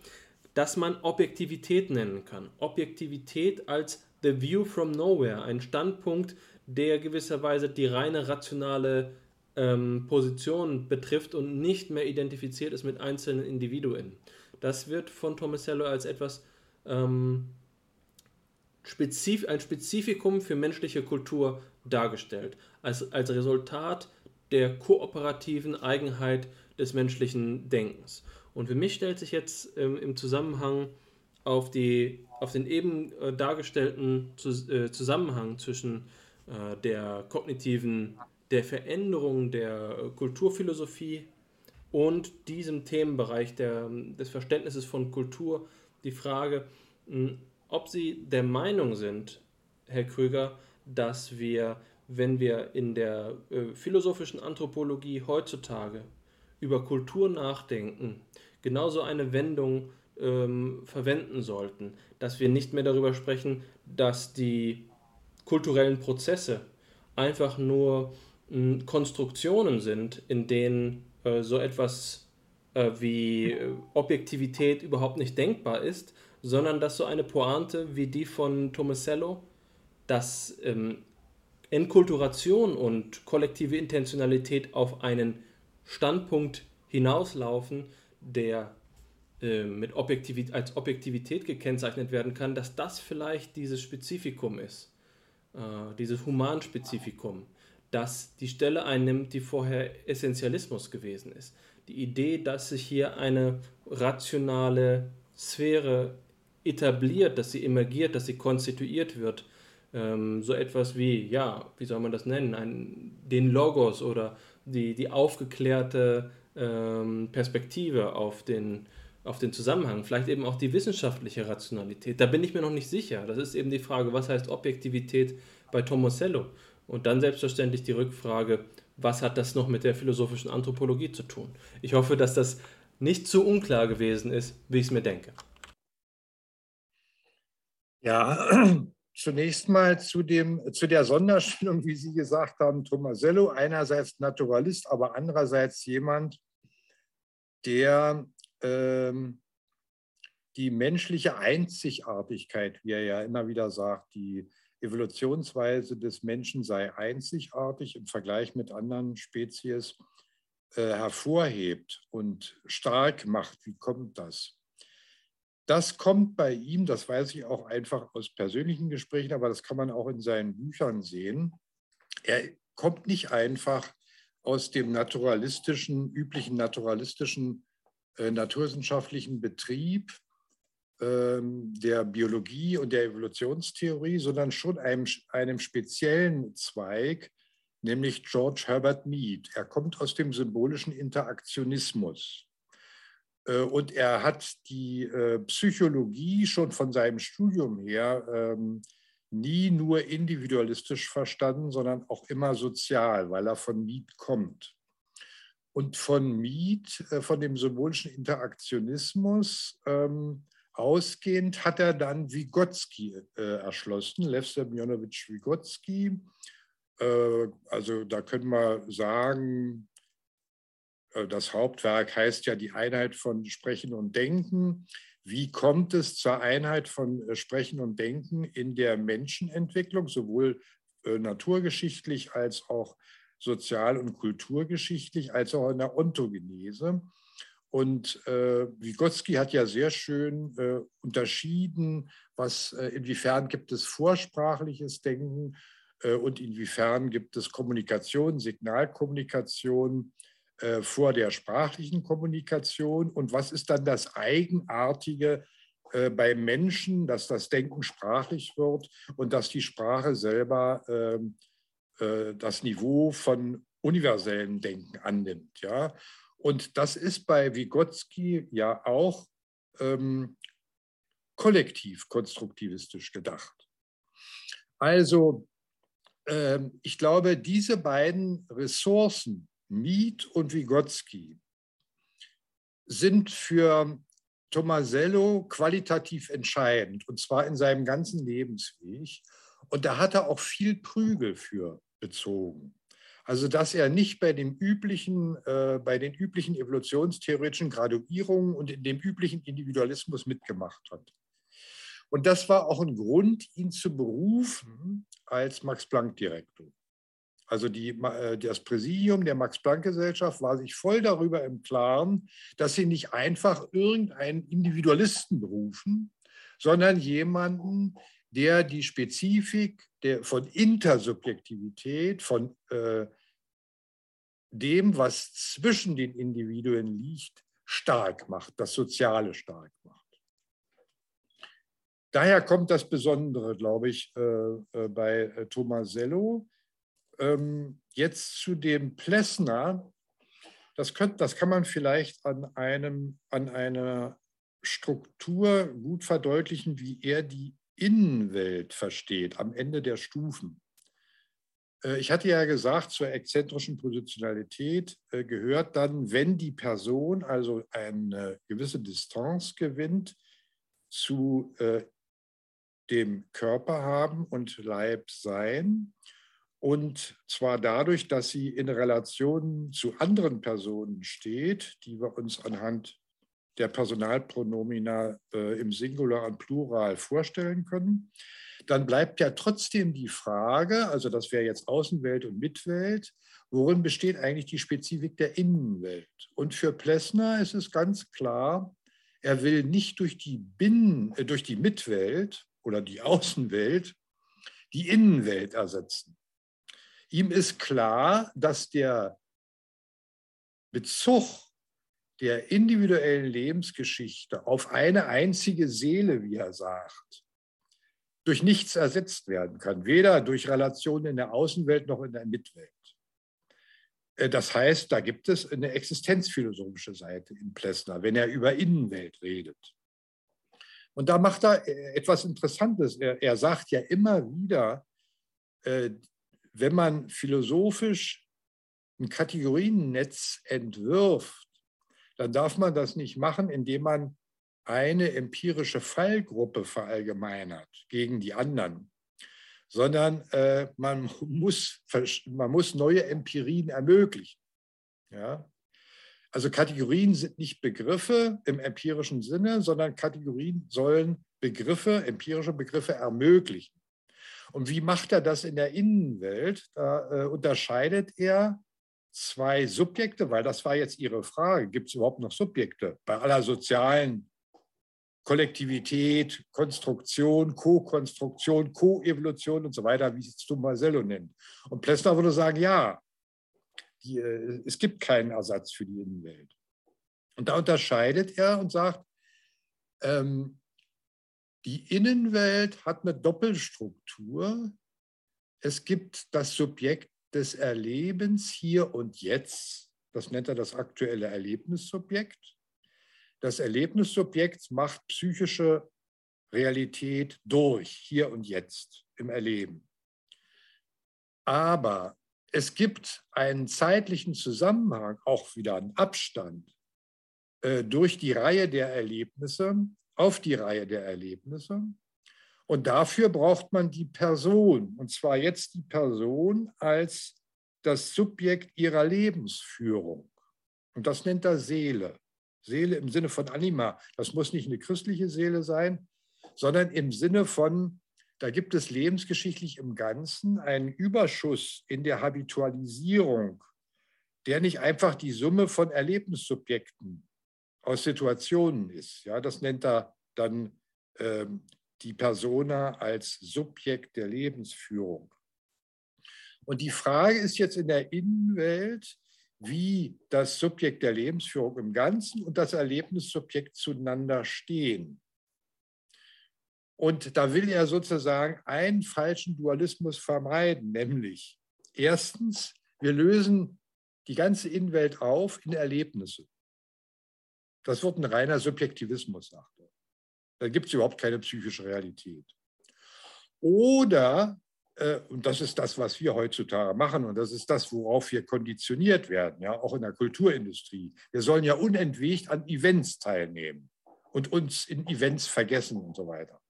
dass man Objektivität nennen kann. Objektivität als The View from Nowhere, ein Standpunkt, der gewisserweise die reine rationale ähm, Position betrifft und nicht mehr identifiziert ist mit einzelnen Individuen. Das wird von Tomasello als etwas ähm, spezif ein Spezifikum für menschliche Kultur dargestellt, als, als Resultat der kooperativen Eigenheit des menschlichen Denkens. Und für mich stellt sich jetzt ähm, im Zusammenhang auf, die, auf den eben äh, dargestellten zu, äh, Zusammenhang zwischen äh, der kognitiven, der Veränderung der äh, Kulturphilosophie und diesem Themenbereich der, des Verständnisses von Kultur die Frage, mh, ob Sie der Meinung sind, Herr Krüger, dass wir, wenn wir in der äh, philosophischen Anthropologie heutzutage über Kultur nachdenken, genauso eine Wendung ähm, verwenden sollten, dass wir nicht mehr darüber sprechen, dass die kulturellen Prozesse einfach nur mh, Konstruktionen sind, in denen äh, so etwas äh, wie äh, Objektivität überhaupt nicht denkbar ist, sondern dass so eine Pointe wie die von Tomasello, dass ähm, Enkulturation und kollektive Intentionalität auf einen Standpunkt hinauslaufen, der äh, mit Objektivität, als Objektivität gekennzeichnet werden kann, dass das vielleicht dieses Spezifikum ist, äh, dieses Humanspezifikum, das die Stelle einnimmt, die vorher Essentialismus gewesen ist. Die Idee, dass sich hier eine rationale Sphäre etabliert, dass sie emergiert, dass sie konstituiert wird. Ähm, so etwas wie, ja, wie soll man das nennen, Ein, den Logos oder die, die aufgeklärte ähm, Perspektive auf den, auf den Zusammenhang, vielleicht eben auch die wissenschaftliche Rationalität. Da bin ich mir noch nicht sicher. Das ist eben die Frage, was heißt Objektivität bei Tomasello? Und dann selbstverständlich die Rückfrage, was hat das noch mit der philosophischen Anthropologie zu tun? Ich hoffe, dass das nicht zu unklar gewesen ist, wie ich es mir denke. Ja, zunächst mal zu, dem, zu der Sonderstellung, wie Sie gesagt haben, Tomasello, einerseits Naturalist, aber andererseits jemand, der ähm, die menschliche Einzigartigkeit, wie er ja immer wieder sagt, die Evolutionsweise des Menschen sei einzigartig im Vergleich mit anderen Spezies, äh, hervorhebt und stark macht. Wie kommt das? Das kommt bei ihm, das weiß ich auch einfach aus persönlichen Gesprächen, aber das kann man auch in seinen Büchern sehen. Er kommt nicht einfach aus dem naturalistischen, üblichen naturalistischen, äh, naturwissenschaftlichen Betrieb äh, der Biologie und der Evolutionstheorie, sondern schon einem, einem speziellen Zweig, nämlich George Herbert Mead. Er kommt aus dem symbolischen Interaktionismus. Äh, und er hat die äh, Psychologie schon von seinem Studium her ähm, nie nur individualistisch verstanden, sondern auch immer sozial, weil er von Miet kommt. Und von Miet, äh, von dem symbolischen Interaktionismus ähm, ausgehend, hat er dann Vygotsky erschlossen, Lev Semyonovich Vygotsky. also da können wir sagen, das Hauptwerk heißt ja die Einheit von Sprechen und Denken. Wie kommt es zur Einheit von äh, Sprechen und Denken in der Menschenentwicklung, sowohl äh, naturgeschichtlich als auch sozial- und kulturgeschichtlich, als auch in der Ontogenese? Und äh, Vygotsky hat ja sehr schön äh, unterschieden, was äh, inwiefern gibt es vorsprachliches Denken äh, und inwiefern gibt es Kommunikation, Signalkommunikation äh, vor der sprachlichen Kommunikation und was ist dann das Eigenartige äh, beim Menschen, dass das Denken sprachlich wird und dass die Sprache selber ähm, äh, das Niveau von universellen Denken annimmt. Ja? Und das ist bei Vygotsky ja auch ähm, kollektiv konstruktivistisch gedacht. Also ähm, ich glaube, diese beiden Ressourcen, Miet und Vygotsky, sind für Tomasello qualitativ entscheidend, und zwar in seinem ganzen Lebensweg. Und da hat er auch viel Prügel für bezogen. Also dass er nicht bei, dem üblichen, äh, bei den üblichen evolutionstheoretischen Graduierungen und in dem üblichen Individualismus mitgemacht hat. Und das war auch ein Grund, ihn zu berufen als Max-Planck-Direktor. Also die, äh, das Präsidium der Max-Planck-Gesellschaft war sich voll darüber im Klaren, dass sie nicht einfach irgendeinen Individualisten berufen, sondern jemanden, der die Spezifik der, von Intersubjektivität, von äh, dem, was zwischen den Individuen liegt, stark macht, das Soziale stark macht. Daher kommt das Besondere, glaube ich, äh, äh, bei äh, Tomasello. Ähm, jetzt zu dem Plessner. Das, könnt, das kann man vielleicht an, einem, an einer Struktur gut verdeutlichen, wie er die Innenwelt versteht, am Ende der Stufen. Ich hatte ja gesagt, zur exzentrischen Positionalität gehört dann, wenn die Person also eine gewisse Distanz gewinnt zu dem Körper haben und Leib sein. Und zwar dadurch, dass sie in Relation zu anderen Personen steht, die wir uns anhand der Personalpronomina äh, im Singular und Plural vorstellen können. Dann bleibt ja trotzdem die Frage, also das wäre jetzt Außenwelt und Mitwelt, worin besteht eigentlich die Spezifik der Innenwelt? Und für Plessner ist es ganz klar, er will nicht durch die, Binnen, äh, durch die Mitwelt oder die Außenwelt die Innenwelt ersetzen. Ihm ist klar, dass der Bezug der individuellen Lebensgeschichte auf eine einzige Seele, wie er sagt, durch nichts ersetzt werden kann, weder durch Relationen in der Außenwelt noch in der Mitwelt. Äh, das heißt, da gibt es eine existenzphilosophische Seite in Plessner, wenn er über Innenwelt redet. Und da macht er äh, etwas Interessantes. Er, er sagt ja immer wieder, äh, wenn man philosophisch ein Kategoriennetz entwirft, dann darf man das nicht machen, indem man eine empirische Fallgruppe verallgemeinert gegen die anderen, sondern äh, man, muss, man muss neue Empirien ermöglichen. Ja? Also Kategorien sind nicht Begriffe im empirischen Sinne, sondern Kategorien sollen Begriffe, empirische Begriffe ermöglichen. Und wie macht er das in der Innenwelt? Da äh, unterscheidet er zwei Subjekte, weil das war jetzt Ihre Frage. Gibt es überhaupt noch Subjekte bei aller sozialen Kollektivität, Konstruktion, Co-Konstruktion, Co-Evolution und so weiter, wie es Tomasello nennt? Und Plessner würde sagen, ja, die, äh, es gibt keinen Ersatz für die Innenwelt. Und da unterscheidet er und sagt, ähm, die Innenwelt hat eine Doppelstruktur. Es gibt das Subjekt des Erlebens hier und jetzt. Das nennt er das aktuelle Erlebnissubjekt. Das Erlebnissubjekt macht psychische Realität durch, hier und jetzt im Erleben. Aber es gibt einen zeitlichen Zusammenhang, auch wieder einen Abstand äh, durch die Reihe der Erlebnisse auf die Reihe der Erlebnisse. Und dafür braucht man die Person, und zwar jetzt die Person als das Subjekt ihrer Lebensführung. Und das nennt er Seele. Seele im Sinne von Anima. Das muss nicht eine christliche Seele sein, sondern im Sinne von da gibt es lebensgeschichtlich im Ganzen einen Überschuss in der Habitualisierung, der nicht einfach die Summe von Erlebnissubjekten aus Situationen ist. Ja, das nennt er dann ähm, die Persona als Subjekt der Lebensführung. Und die Frage ist jetzt in der Innenwelt, wie das Subjekt der Lebensführung im Ganzen und das Erlebnissubjekt zueinander stehen. Und da will er sozusagen einen falschen Dualismus vermeiden, nämlich erstens, wir lösen die ganze Innenwelt auf in Erlebnisse. Das wird ein reiner Subjektivismus, sagt er. Da gibt es überhaupt keine psychische Realität. Oder, äh, und das ist das, was wir heutzutage machen, und das ist das, worauf wir konditioniert werden, ja, auch in der Kulturindustrie. Wir sollen ja unentwegt an Events teilnehmen und uns in Events vergessen und so weiter.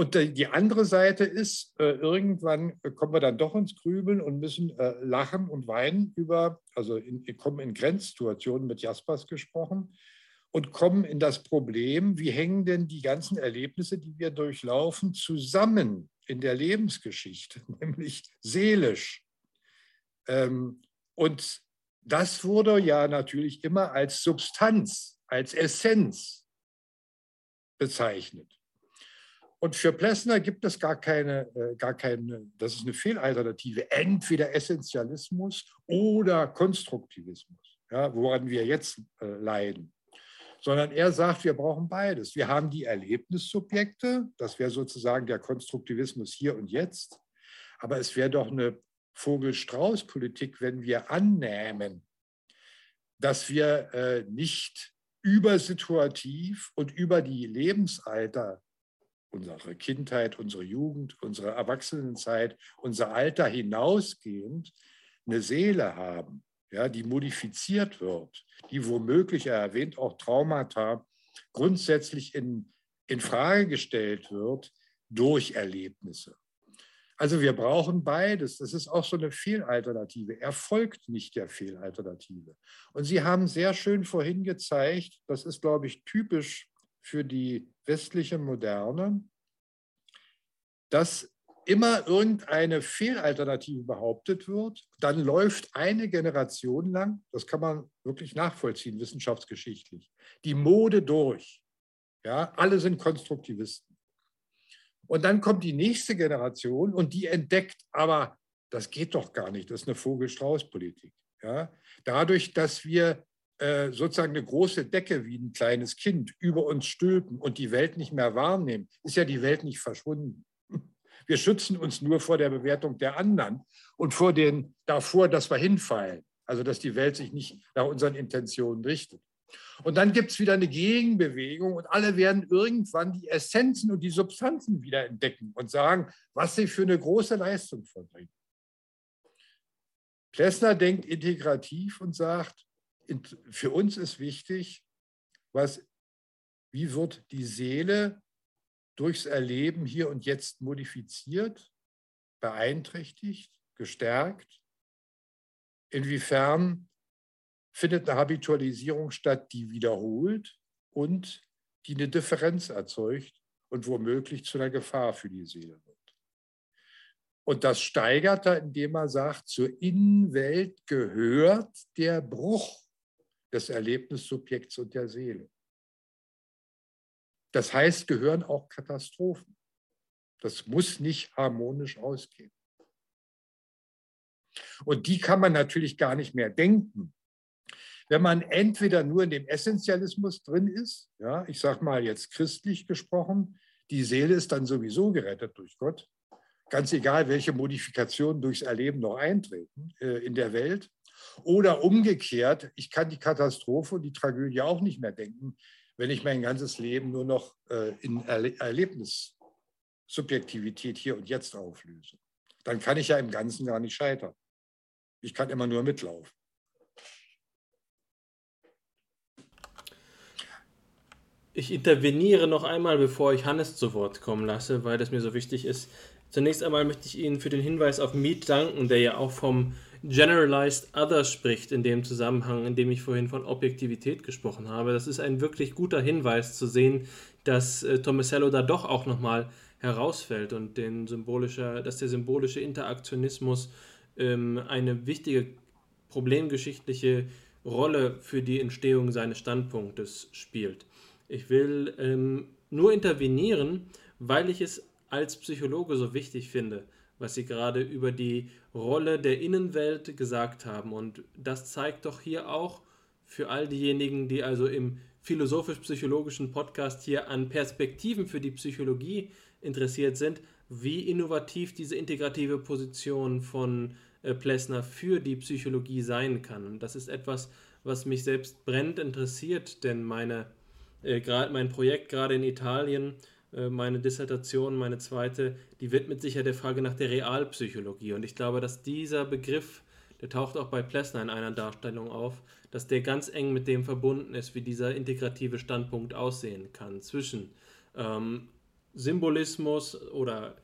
Und die andere Seite ist, äh, irgendwann kommen wir dann doch ins Grübeln und müssen äh, lachen und weinen über, also in, kommen in Grenzsituationen mit Jaspers gesprochen und kommen in das Problem, wie hängen denn die ganzen Erlebnisse, die wir durchlaufen, zusammen in der Lebensgeschichte, nämlich seelisch. Ähm, und das wurde ja natürlich immer als Substanz, als Essenz bezeichnet. Und für Plessner gibt es gar keine, äh, gar keine, das ist eine Fehlalternative, entweder Essentialismus oder Konstruktivismus, ja, woran wir jetzt äh, leiden. Sondern er sagt, wir brauchen beides. Wir haben die Erlebnissubjekte, das wäre sozusagen der Konstruktivismus hier und jetzt. Aber es wäre doch eine Vogel-Strauß-Politik, wenn wir annehmen, dass wir äh, nicht übersituativ und über die Lebensalter unsere Kindheit, unsere Jugend, unsere Erwachsenenzeit, unser Alter hinausgehend eine Seele haben, ja, die modifiziert wird, die womöglich, er erwähnt auch Traumata, grundsätzlich in, in Frage gestellt wird durch Erlebnisse. Also wir brauchen beides. Das ist auch so eine Fehlalternative. Er folgt nicht der Fehlalternative. Und Sie haben sehr schön vorhin gezeigt, das ist, glaube ich, typisch für die westliche Moderne, dass immer irgendeine Fehlalternative behauptet wird, dann läuft eine Generation lang, das kann man wirklich nachvollziehen, wissenschaftsgeschichtlich, die Mode durch. Ja, alle sind Konstruktivisten. Und dann kommt die nächste Generation und die entdeckt, aber das geht doch gar nicht, das ist eine Vogel-Strauß-Politik. Ja, dadurch, dass wir äh, sozusagen eine große Decke wie ein kleines Kind über uns stülpen und die Welt nicht mehr wahrnehmen, ist ja die Welt nicht verschwunden. Wir schützen uns nur vor der Bewertung der anderen und vor den, davor, dass wir hinfallen. Also dass die Welt sich nicht nach unseren Intentionen richtet. Und dann gibt es wieder eine Gegenbewegung und alle werden irgendwann die Essenzen und die Substanzen wieder entdecken und sagen, was sie für eine große Leistung vollbringen. Plessner denkt integrativ und sagt, für uns ist wichtig, was, wie wird die Seele durchs Erleben hier und jetzt modifiziert, beeinträchtigt, gestärkt? Inwiefern findet eine Habitualisierung statt, die wiederholt und die eine Differenz erzeugt und womöglich zu einer Gefahr für die Seele wird? Und das steigert er, indem er sagt, zur Innenwelt gehört der Bruch des Erlebnissubjekts und der Seele. Das heißt, gehören auch Katastrophen. Das muss nicht harmonisch ausgehen. Und die kann man natürlich gar nicht mehr denken. Wenn man entweder nur in dem Essentialismus drin ist, ja, ich sage mal jetzt christlich gesprochen, die Seele ist dann sowieso gerettet durch Gott, ganz egal, welche Modifikationen durchs Erleben noch eintreten äh, in der Welt. Oder umgekehrt, ich kann die Katastrophe und die Tragödie auch nicht mehr denken, wenn ich mein ganzes Leben nur noch äh, in Erle Erlebnissubjektivität hier und jetzt auflöse. Dann kann ich ja im Ganzen gar nicht scheitern. Ich kann immer nur mitlaufen. Ich interveniere noch einmal, bevor ich Hannes zu Wort kommen lasse, weil das mir so wichtig ist. Zunächst einmal möchte ich Ihnen für den Hinweis auf Meet danken, der ja auch vom Generalized Other spricht in dem Zusammenhang, in dem ich vorhin von Objektivität gesprochen habe. Das ist ein wirklich guter Hinweis zu sehen, dass äh, Tomasello da doch auch nochmal herausfällt und den symbolischer, dass der symbolische Interaktionismus ähm, eine wichtige problemgeschichtliche Rolle für die Entstehung seines Standpunktes spielt. Ich will ähm, nur intervenieren, weil ich es als Psychologe so wichtig finde, was Sie gerade über die Rolle der Innenwelt gesagt haben. Und das zeigt doch hier auch für all diejenigen, die also im philosophisch-psychologischen Podcast hier an Perspektiven für die Psychologie interessiert sind, wie innovativ diese integrative Position von äh, Plessner für die Psychologie sein kann. Das ist etwas, was mich selbst brennend interessiert, denn meine, äh, mein Projekt gerade in Italien, meine Dissertation, meine zweite, die widmet sich ja der Frage nach der Realpsychologie. Und ich glaube, dass dieser Begriff, der taucht auch bei Plessner in einer Darstellung auf, dass der ganz eng mit dem verbunden ist, wie dieser integrative Standpunkt aussehen kann zwischen ähm, Symbolismus oder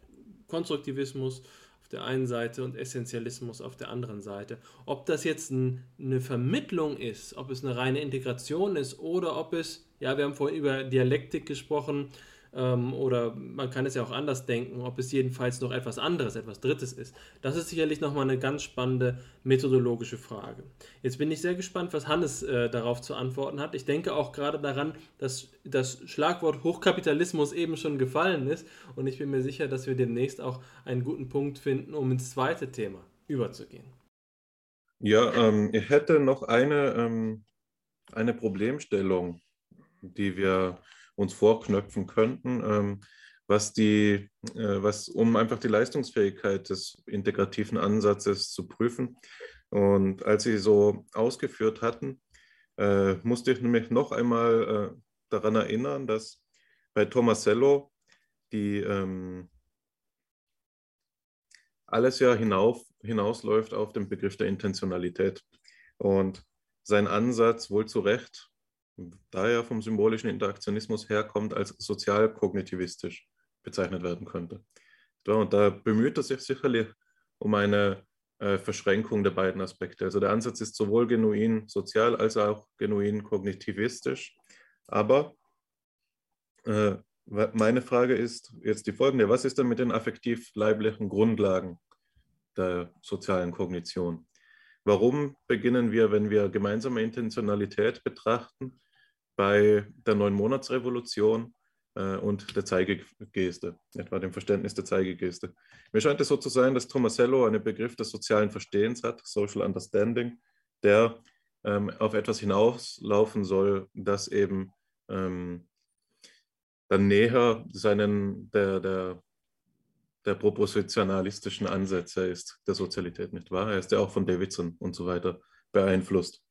Konstruktivismus auf der einen Seite und Essentialismus auf der anderen Seite. Ob das jetzt ein, eine Vermittlung ist, ob es eine reine Integration ist oder ob es, ja, wir haben vorhin über Dialektik gesprochen, oder man kann es ja auch anders denken, ob es jedenfalls noch etwas anderes, etwas Drittes ist. Das ist sicherlich nochmal eine ganz spannende methodologische Frage. Jetzt bin ich sehr gespannt, was Hannes äh, darauf zu antworten hat. Ich denke auch gerade daran, dass das Schlagwort Hochkapitalismus eben schon gefallen ist und ich bin mir sicher, dass wir demnächst auch einen guten Punkt finden, um ins zweite Thema überzugehen. Ja, ähm, ich hätte noch eine, ähm, eine Problemstellung, die wir uns vorknöpfen könnten, ähm, was die, äh, was, um einfach die Leistungsfähigkeit des integrativen Ansatzes zu prüfen. Und als Sie so ausgeführt hatten, äh, musste ich nämlich noch einmal äh, daran erinnern, dass bei Tomasello die ähm, alles ja hinauf, hinausläuft auf den Begriff der Intentionalität. Und sein Ansatz wohl zu Recht da er vom symbolischen Interaktionismus herkommt, als sozialkognitivistisch bezeichnet werden könnte. Und da bemüht er sich sicherlich um eine äh, Verschränkung der beiden Aspekte. Also der Ansatz ist sowohl genuin sozial als auch genuin kognitivistisch. Aber äh, meine Frage ist jetzt die folgende. Was ist denn mit den affektiv-leiblichen Grundlagen der sozialen Kognition? Warum beginnen wir, wenn wir gemeinsame Intentionalität betrachten, bei der Neun-Monats-Revolution äh, und der Zeigegeste, etwa dem Verständnis der Zeigegeste. Mir scheint es so zu sein, dass Tomasello einen Begriff des sozialen Verstehens hat, Social Understanding, der ähm, auf etwas hinauslaufen soll, das eben ähm, dann näher seinen, der, der, der propositionalistischen Ansätze ist, der Sozialität, nicht wahr? Er ist ja auch von Davidson und so weiter beeinflusst.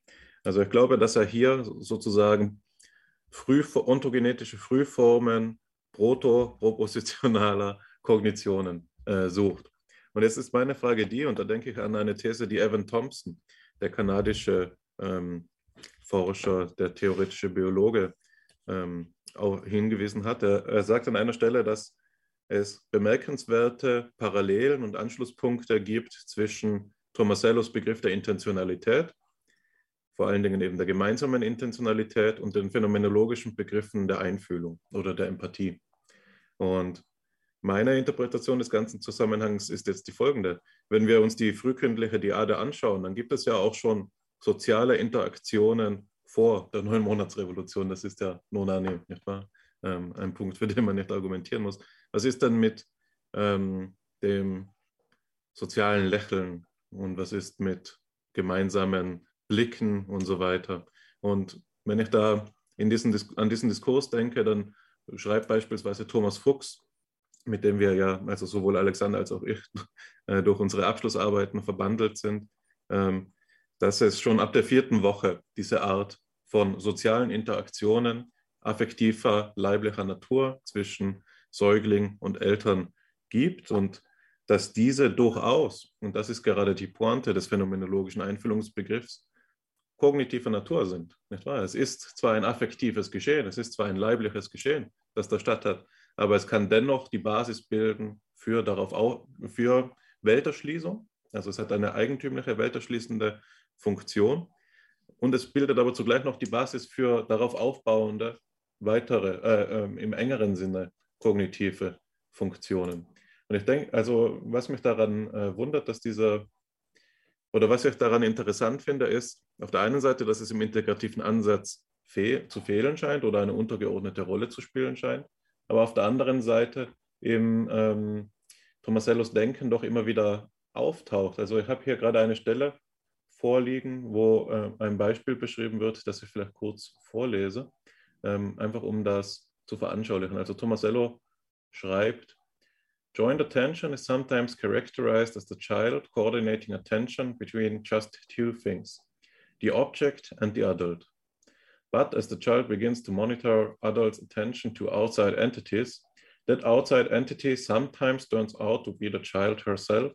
Also ich glaube, dass er hier sozusagen früh, ontogenetische Frühformen proto-propositionaler Kognitionen äh, sucht. Und jetzt ist meine Frage die, und da denke ich an eine These, die Evan Thompson, der kanadische ähm, Forscher, der theoretische Biologe, ähm, auch hingewiesen hat. Er, er sagt an einer Stelle, dass es bemerkenswerte Parallelen und Anschlusspunkte gibt zwischen Tomasellos Begriff der Intentionalität vor allen Dingen eben der gemeinsamen Intentionalität und den phänomenologischen Begriffen der Einfühlung oder der Empathie. Und meine Interpretation des ganzen Zusammenhangs ist jetzt die folgende. Wenn wir uns die frühkindliche Diade anschauen, dann gibt es ja auch schon soziale Interaktionen vor der Neunmonatsrevolution. Das ist ja Nonani, nicht wahr? Ähm, ein Punkt, für den man nicht argumentieren muss. Was ist denn mit ähm, dem sozialen Lächeln und was ist mit gemeinsamen Blicken und so weiter. Und wenn ich da diesen, an diesen Diskurs denke, dann schreibt beispielsweise Thomas Fuchs, mit dem wir ja, also sowohl Alexander als auch ich, äh, durch unsere Abschlussarbeiten verbandelt sind, ähm, dass es schon ab der vierten Woche diese Art von sozialen Interaktionen affektiver, leiblicher Natur zwischen Säugling und Eltern gibt und dass diese durchaus, und das ist gerade die Pointe des phänomenologischen Einfühlungsbegriffs, kognitiver Natur sind. Nicht wahr? Es ist zwar ein affektives Geschehen, es ist zwar ein leibliches Geschehen, das da statt hat, aber es kann dennoch die Basis bilden für, darauf für Welterschließung. Also es hat eine eigentümliche welterschließende Funktion und es bildet aber zugleich noch die Basis für darauf aufbauende weitere, äh, äh, im engeren Sinne kognitive Funktionen. Und ich denke, also was mich daran äh, wundert, dass dieser oder was ich daran interessant finde, ist auf der einen Seite, dass es im integrativen Ansatz fe zu fehlen scheint oder eine untergeordnete Rolle zu spielen scheint, aber auf der anderen Seite im ähm, Tomasellos Denken doch immer wieder auftaucht. Also ich habe hier gerade eine Stelle vorliegen, wo äh, ein Beispiel beschrieben wird, das ich vielleicht kurz vorlese, ähm, einfach um das zu veranschaulichen. Also Tomasello schreibt, Joint attention is sometimes characterized as the child coordinating attention between just two things, the object and the adult. But as the child begins to monitor adults' attention to outside entities, that outside entity sometimes turns out to be the child herself,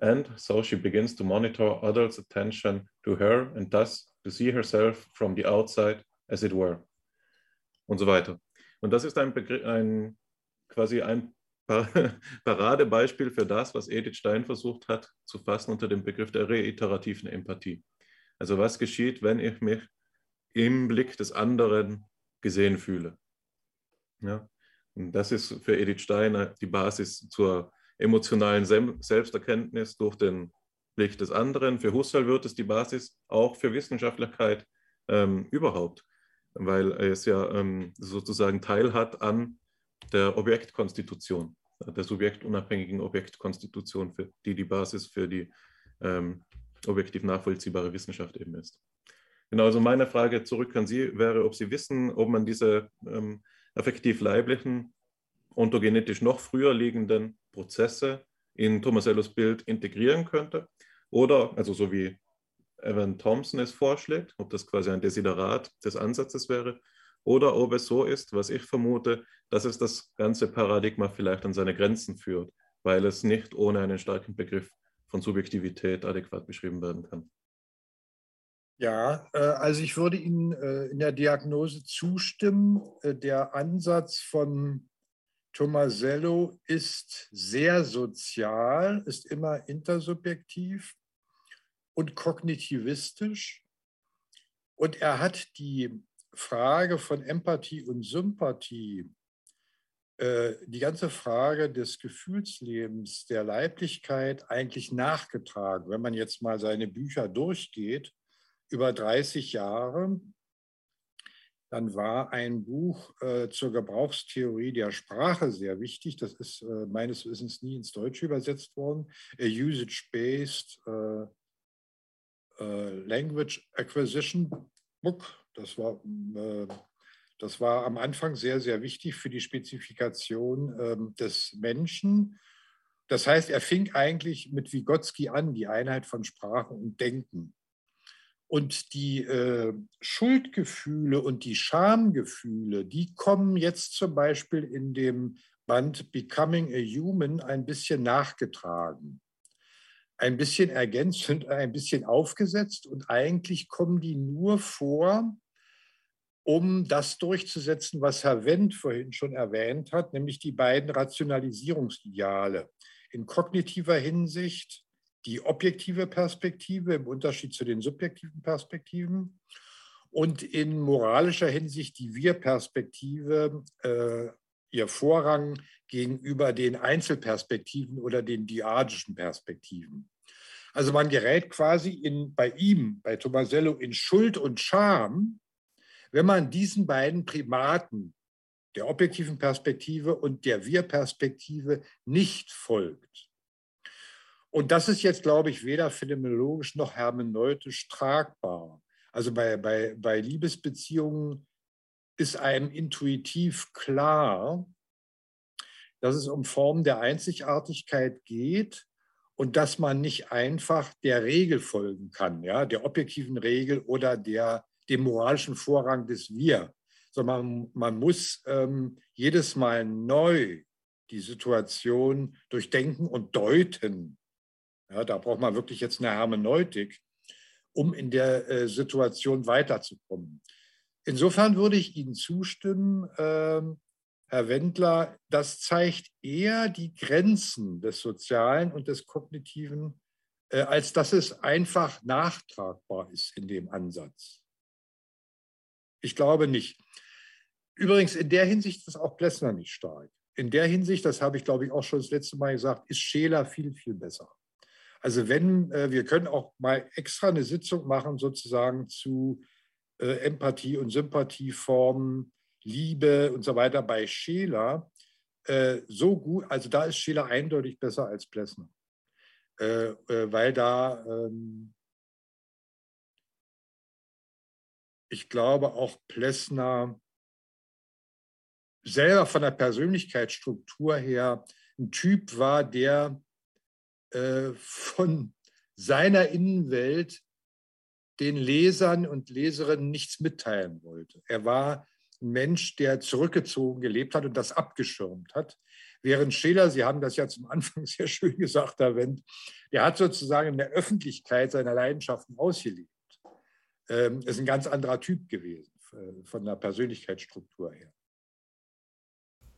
and so she begins to monitor adults' attention to her and thus to see herself from the outside, as it were. Und so weiter. Und das ist ein, Begr ein quasi ein Paradebeispiel für das, was Edith Stein versucht hat zu fassen unter dem Begriff der reiterativen Empathie. Also was geschieht, wenn ich mich im Blick des anderen gesehen fühle. Ja? Und das ist für Edith Steiner die Basis zur emotionalen Selbsterkenntnis durch den Blick des anderen. Für Husserl wird es die Basis auch für Wissenschaftlichkeit ähm, überhaupt, weil es ja ähm, sozusagen teilhat an der Objektkonstitution, der subjektunabhängigen Objektkonstitution, für die die Basis für die ähm, objektiv nachvollziehbare Wissenschaft eben ist. Genau, also meine Frage zurück an Sie wäre, ob Sie wissen, ob man diese ähm, effektiv leiblichen, ontogenetisch noch früher liegenden Prozesse in Tomasellos Bild integrieren könnte oder, also so wie Evan Thompson es vorschlägt, ob das quasi ein Desiderat des Ansatzes wäre, oder ob es so ist, was ich vermute, dass es das ganze Paradigma vielleicht an seine Grenzen führt, weil es nicht ohne einen starken Begriff von Subjektivität adäquat beschrieben werden kann. Ja, äh, also ich würde Ihnen äh, in der Diagnose zustimmen. Äh, der Ansatz von Tomasello ist sehr sozial, ist immer intersubjektiv und kognitivistisch. Und er hat die Frage von Empathie und Sympathie, die ganze Frage des Gefühlslebens, der Leiblichkeit eigentlich nachgetragen. Wenn man jetzt mal seine Bücher durchgeht, über 30 Jahre, dann war ein Buch äh, zur Gebrauchstheorie der Sprache sehr wichtig. Das ist äh, meines Wissens nie ins Deutsche übersetzt worden. A Usage-Based äh, äh Language Acquisition Book das war, äh, das war am Anfang sehr, sehr wichtig für die Spezifikation ähm, des Menschen. Das heißt, er fing eigentlich mit Vygotsky an, die Einheit von Sprache und Denken. Und die äh, Schuldgefühle und die Schamgefühle, die kommen jetzt zum Beispiel in dem Band Becoming a Human ein bisschen nachgetragen ein bisschen ergänzt und ein bisschen aufgesetzt und eigentlich kommen die nur vor, um das durchzusetzen, was Herr Wendt vorhin schon erwähnt hat, nämlich die beiden Rationalisierungsideale. In kognitiver Hinsicht die objektive Perspektive im Unterschied zu den subjektiven Perspektiven und in moralischer Hinsicht die Wir-Perspektive, äh, ihr Vorrang gegenüber den Einzelperspektiven oder den diadischen Perspektiven. Also man gerät quasi in, bei ihm, bei Tomasello, in Schuld und Scham, wenn man diesen beiden Primaten, der objektiven Perspektive und der Wir-Perspektive, nicht folgt. Und das ist jetzt, glaube ich, weder phänomenologisch noch hermeneutisch tragbar. Also bei, bei, bei Liebesbeziehungen ist einem intuitiv klar, dass es um Formen der Einzigartigkeit geht und dass man nicht einfach der Regel folgen kann, ja, der objektiven Regel oder der, dem moralischen Vorrang des Wir, sondern man, man muss ähm, jedes Mal neu die Situation durchdenken und deuten. Ja, da braucht man wirklich jetzt eine Hermeneutik, um in der äh, Situation weiterzukommen. Insofern würde ich Ihnen zustimmen, äh, Herr Wendler, das zeigt eher die Grenzen des Sozialen und des Kognitiven, äh, als dass es einfach nachtragbar ist in dem Ansatz. Ich glaube nicht. Übrigens, in der Hinsicht ist auch Plessner nicht stark. In der Hinsicht, das habe ich, glaube ich, auch schon das letzte Mal gesagt, ist Scheler viel, viel besser. Also wenn, äh, wir können auch mal extra eine Sitzung machen, sozusagen zu äh, Empathie und Sympathieformen Liebe und so weiter bei Scheler äh, so gut, also da ist Scheler eindeutig besser als Plessner, äh, äh, weil da ähm, ich glaube auch Plessner selber von der Persönlichkeitsstruktur her ein Typ war, der äh, von seiner Innenwelt den Lesern und Leserinnen nichts mitteilen wollte. Er war ein Mensch, der zurückgezogen gelebt hat und das abgeschirmt hat. Während Scheler, Sie haben das ja zum Anfang sehr schön gesagt, Herr Wendt, der hat sozusagen in der Öffentlichkeit seiner Leidenschaften ausgelebt. Ähm, ist ein ganz anderer Typ gewesen, äh, von der Persönlichkeitsstruktur her.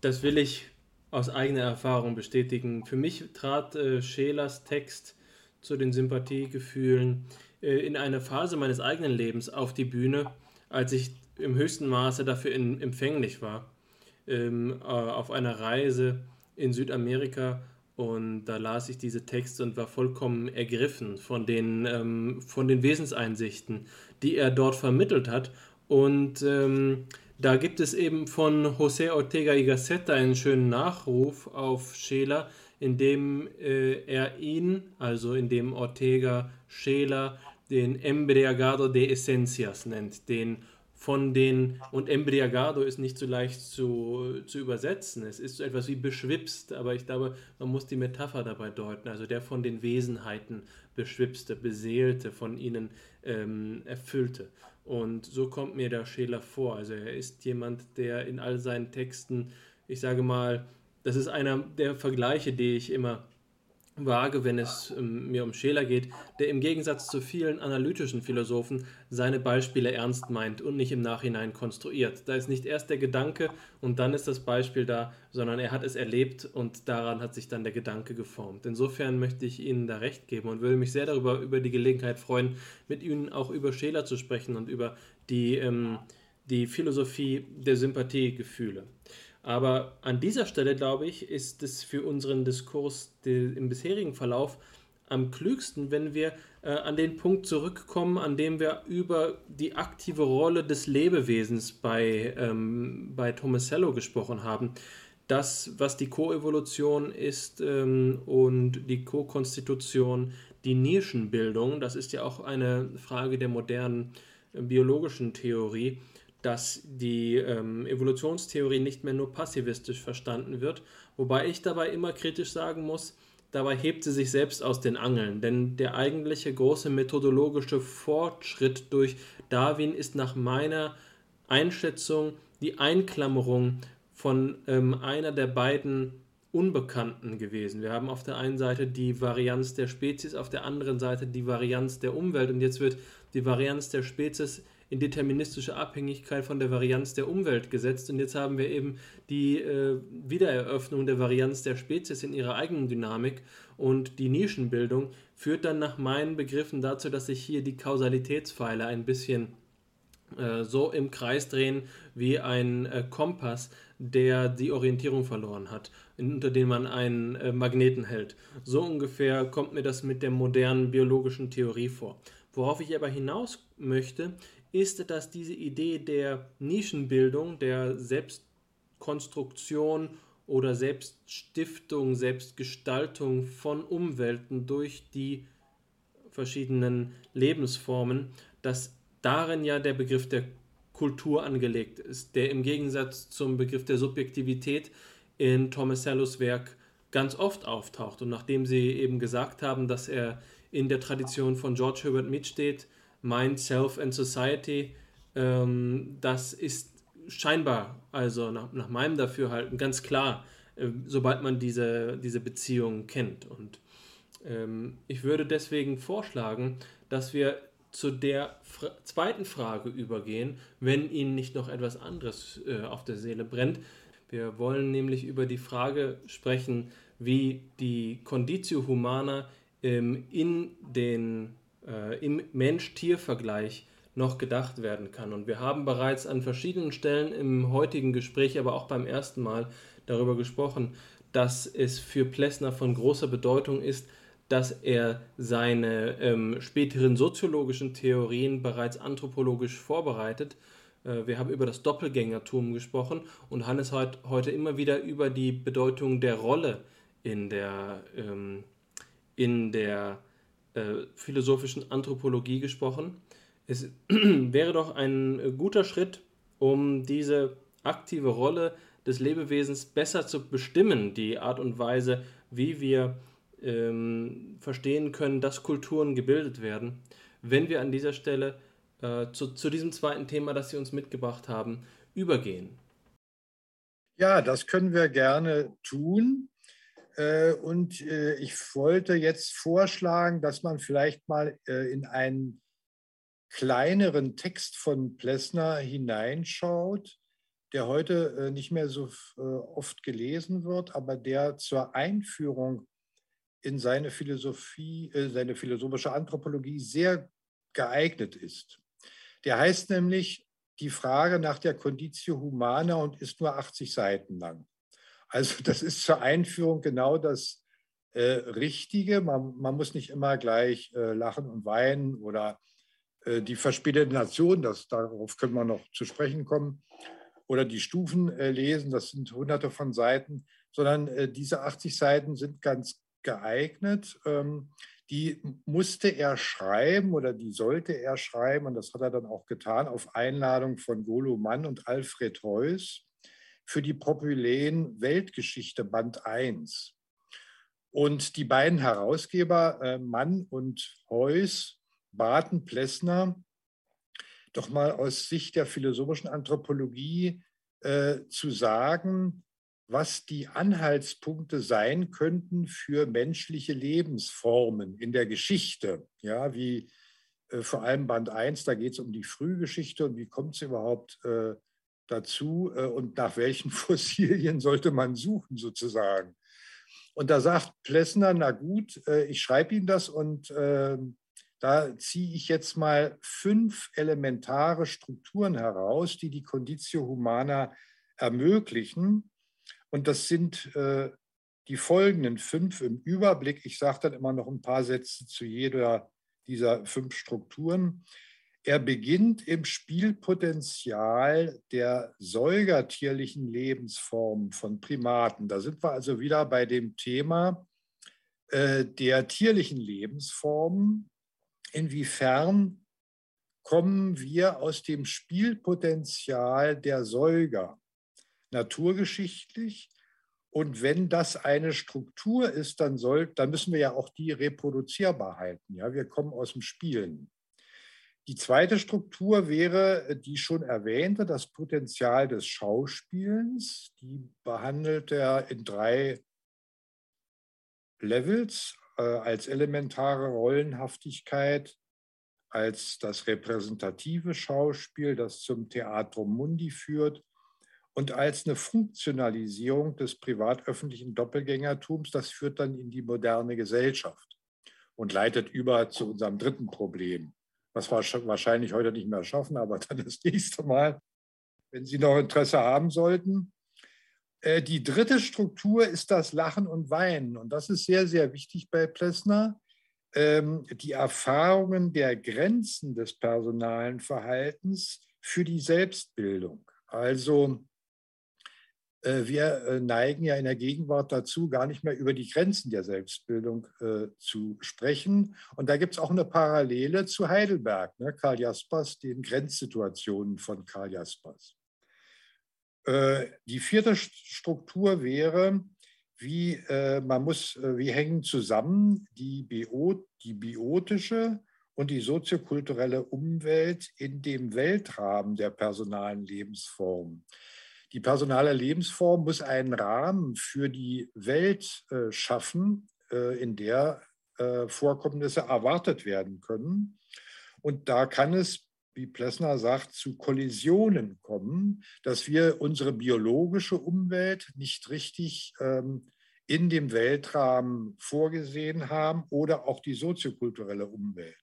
Das will ich aus eigener Erfahrung bestätigen. Für mich trat äh, Schelers Text zu den Sympathiegefühlen äh, in einer Phase meines eigenen Lebens auf die Bühne, als ich im höchsten Maße dafür in, empfänglich war. Ähm, äh, auf einer Reise in Südamerika und da las ich diese Texte und war vollkommen ergriffen von den, ähm, von den Wesenseinsichten, die er dort vermittelt hat. Und ähm, da gibt es eben von José Ortega y Gasset einen schönen Nachruf auf Scheler, in dem äh, er ihn, also in dem Ortega Scheler, den Embriagado de Esencias nennt, den von den, und Embriagado ist nicht so leicht zu, zu übersetzen. Es ist so etwas wie beschwipst, aber ich glaube, man muss die Metapher dabei deuten. Also der von den Wesenheiten beschwipste, beseelte, von ihnen ähm, erfüllte. Und so kommt mir der Scheler vor. Also er ist jemand, der in all seinen Texten, ich sage mal, das ist einer der Vergleiche, die ich immer vage, wenn es ähm, mir um Scheler geht, der im Gegensatz zu vielen analytischen Philosophen seine Beispiele ernst meint und nicht im Nachhinein konstruiert. Da ist nicht erst der Gedanke und dann ist das Beispiel da, sondern er hat es erlebt und daran hat sich dann der Gedanke geformt. Insofern möchte ich Ihnen da recht geben und würde mich sehr darüber über die Gelegenheit freuen, mit Ihnen auch über Scheler zu sprechen und über die, ähm, die Philosophie der Sympathiegefühle. Aber an dieser Stelle, glaube ich, ist es für unseren Diskurs im bisherigen Verlauf am klügsten, wenn wir äh, an den Punkt zurückkommen, an dem wir über die aktive Rolle des Lebewesens bei, ähm, bei Tomasello gesprochen haben. Das, was die Koevolution ist ähm, und die Ko-Konstitution, die Nischenbildung, das ist ja auch eine Frage der modernen äh, biologischen Theorie dass die ähm, Evolutionstheorie nicht mehr nur passivistisch verstanden wird, wobei ich dabei immer kritisch sagen muss, dabei hebt sie sich selbst aus den Angeln, denn der eigentliche große methodologische Fortschritt durch Darwin ist nach meiner Einschätzung die Einklammerung von ähm, einer der beiden Unbekannten gewesen. Wir haben auf der einen Seite die Varianz der Spezies, auf der anderen Seite die Varianz der Umwelt und jetzt wird die Varianz der Spezies in deterministische Abhängigkeit von der Varianz der Umwelt gesetzt. Und jetzt haben wir eben die äh, Wiedereröffnung der Varianz der Spezies in ihrer eigenen Dynamik. Und die Nischenbildung führt dann nach meinen Begriffen dazu, dass sich hier die Kausalitätspfeile ein bisschen äh, so im Kreis drehen wie ein äh, Kompass, der die Orientierung verloren hat, unter dem man einen äh, Magneten hält. So ungefähr kommt mir das mit der modernen biologischen Theorie vor. Worauf ich aber hinaus möchte, ist, dass diese Idee der Nischenbildung, der Selbstkonstruktion oder Selbststiftung, Selbstgestaltung von Umwelten durch die verschiedenen Lebensformen, dass darin ja der Begriff der Kultur angelegt ist, der im Gegensatz zum Begriff der Subjektivität in Tomasellos Werk ganz oft auftaucht. Und nachdem Sie eben gesagt haben, dass er in der Tradition von George Herbert Mead steht, Mind, Self and Society, ähm, das ist scheinbar, also nach, nach meinem Dafürhalten, ganz klar, äh, sobald man diese, diese Beziehung kennt. Und ähm, ich würde deswegen vorschlagen, dass wir zu der Fra zweiten Frage übergehen, wenn Ihnen nicht noch etwas anderes äh, auf der Seele brennt. Wir wollen nämlich über die Frage sprechen, wie die Conditio Humana ähm, in den äh, im Mensch-Tier-Vergleich noch gedacht werden kann. Und wir haben bereits an verschiedenen Stellen im heutigen Gespräch, aber auch beim ersten Mal darüber gesprochen, dass es für Plessner von großer Bedeutung ist, dass er seine ähm, späteren soziologischen Theorien bereits anthropologisch vorbereitet. Äh, wir haben über das Doppelgängertum gesprochen und Hannes hat heute immer wieder über die Bedeutung der Rolle in der, ähm, in der äh, philosophischen Anthropologie gesprochen. Es wäre doch ein guter Schritt, um diese aktive Rolle des Lebewesens besser zu bestimmen, die Art und Weise, wie wir ähm, verstehen können, dass Kulturen gebildet werden, wenn wir an dieser Stelle äh, zu, zu diesem zweiten Thema, das Sie uns mitgebracht haben, übergehen. Ja, das können wir gerne tun. Äh, und äh, ich wollte jetzt vorschlagen, dass man vielleicht mal äh, in einen kleineren Text von Plessner hineinschaut, der heute nicht mehr so oft gelesen wird, aber der zur Einführung in seine Philosophie, seine philosophische Anthropologie sehr geeignet ist. Der heißt nämlich die Frage nach der Conditio Humana und ist nur 80 Seiten lang. Also das ist zur Einführung genau das äh, Richtige. Man, man, muss nicht immer gleich äh, lachen und weinen oder äh, die verspielte Nation, das, darauf können wir noch zu sprechen kommen, oder die Stufen äh, lesen, das sind hunderte von Seiten, sondern äh, diese 80 Seiten sind ganz geeignet. Ähm, die musste er schreiben oder die sollte er schreiben, und das hat er dann auch getan, auf Einladung von Golo Mann und Alfred Heuss für die Propyläen Weltgeschichte Band 1. Und die beiden Herausgeber, äh, Mann und Heuss, baten Plessner, doch mal aus Sicht der philosophischen Anthropologie äh, zu sagen, was die Anhaltspunkte sein könnten für menschliche Lebensformen in der Geschichte. Ja, wie äh, vor allem Band 1, da geht es um die Frühgeschichte und wie kommt es überhaupt äh, dazu äh, und nach welchen Fossilien sollte man suchen sozusagen. Und da sagt Plessner, na gut, äh, ich schreibe Ihnen das und äh, da ziehe ich jetzt mal fünf elementare Strukturen heraus, die die Conditio Humana ermöglichen. Und das sind äh, die folgenden fünf im Überblick. Ich sage dann immer noch ein paar Sätze zu jeder dieser fünf Strukturen. Er beginnt im Spielpotenzial der säugertierlichen Lebensformen von Primaten. Da sind wir also wieder bei dem Thema äh, der tierlichen Lebensformen. Inwiefern kommen wir aus dem Spielpotenzial der Säuger naturgeschichtlich? Und wenn das eine Struktur ist, dann, soll, dann müssen wir ja auch die reproduzierbar halten. Ja? Wir kommen aus dem Spielen. Die zweite Struktur wäre äh, die schon erwähnte, das Potenzial des Schauspielens. Die behandelt er in drei Levels äh, als elementare Rollenhaftigkeit, als das repräsentative Schauspiel, das zum Theatrum Mundi führt und als eine Funktionalisierung des privat-öffentlichen Doppelgängertums. Das führt dann in die moderne Gesellschaft und leitet über zu unserem dritten Problem, was wir wahrscheinlich heute nicht mehr schaffen, aber dann das nächste Mal, wenn Sie noch Interesse haben sollten. Äh, die dritte Struktur ist das Lachen und Weinen. Und das ist sehr, sehr wichtig bei Plessner. Ähm, die Erfahrungen der Grenzen des personalen Verhaltens für die Selbstbildung. Also wir äh, neigen ja in der Gegenwart dazu, gar nicht mehr über die Grenzen der Selbstbildung äh, zu sprechen. Und da gibt es auch eine Parallele zu Heidelberg, ne? Karl Jaspers, den Grenzsituationen von Karl Jaspers. Äh, die vierte Struktur wäre, wie äh, man muss, äh, wie hängen zusammen die, Bio, die biotische und die soziokulturelle Umwelt in dem Weltrahmen der personalen Lebensform. Die personale Lebensform muss einen Rahmen für die Welt äh, schaffen, äh, in der äh, Vorkommnisse erwartet werden können. Und da kann es, wie Plessner sagt, zu Kollisionen kommen, dass wir unsere biologische Umwelt nicht richtig ähm, in dem Weltrahmen vorgesehen haben oder auch die soziokulturelle Umwelt.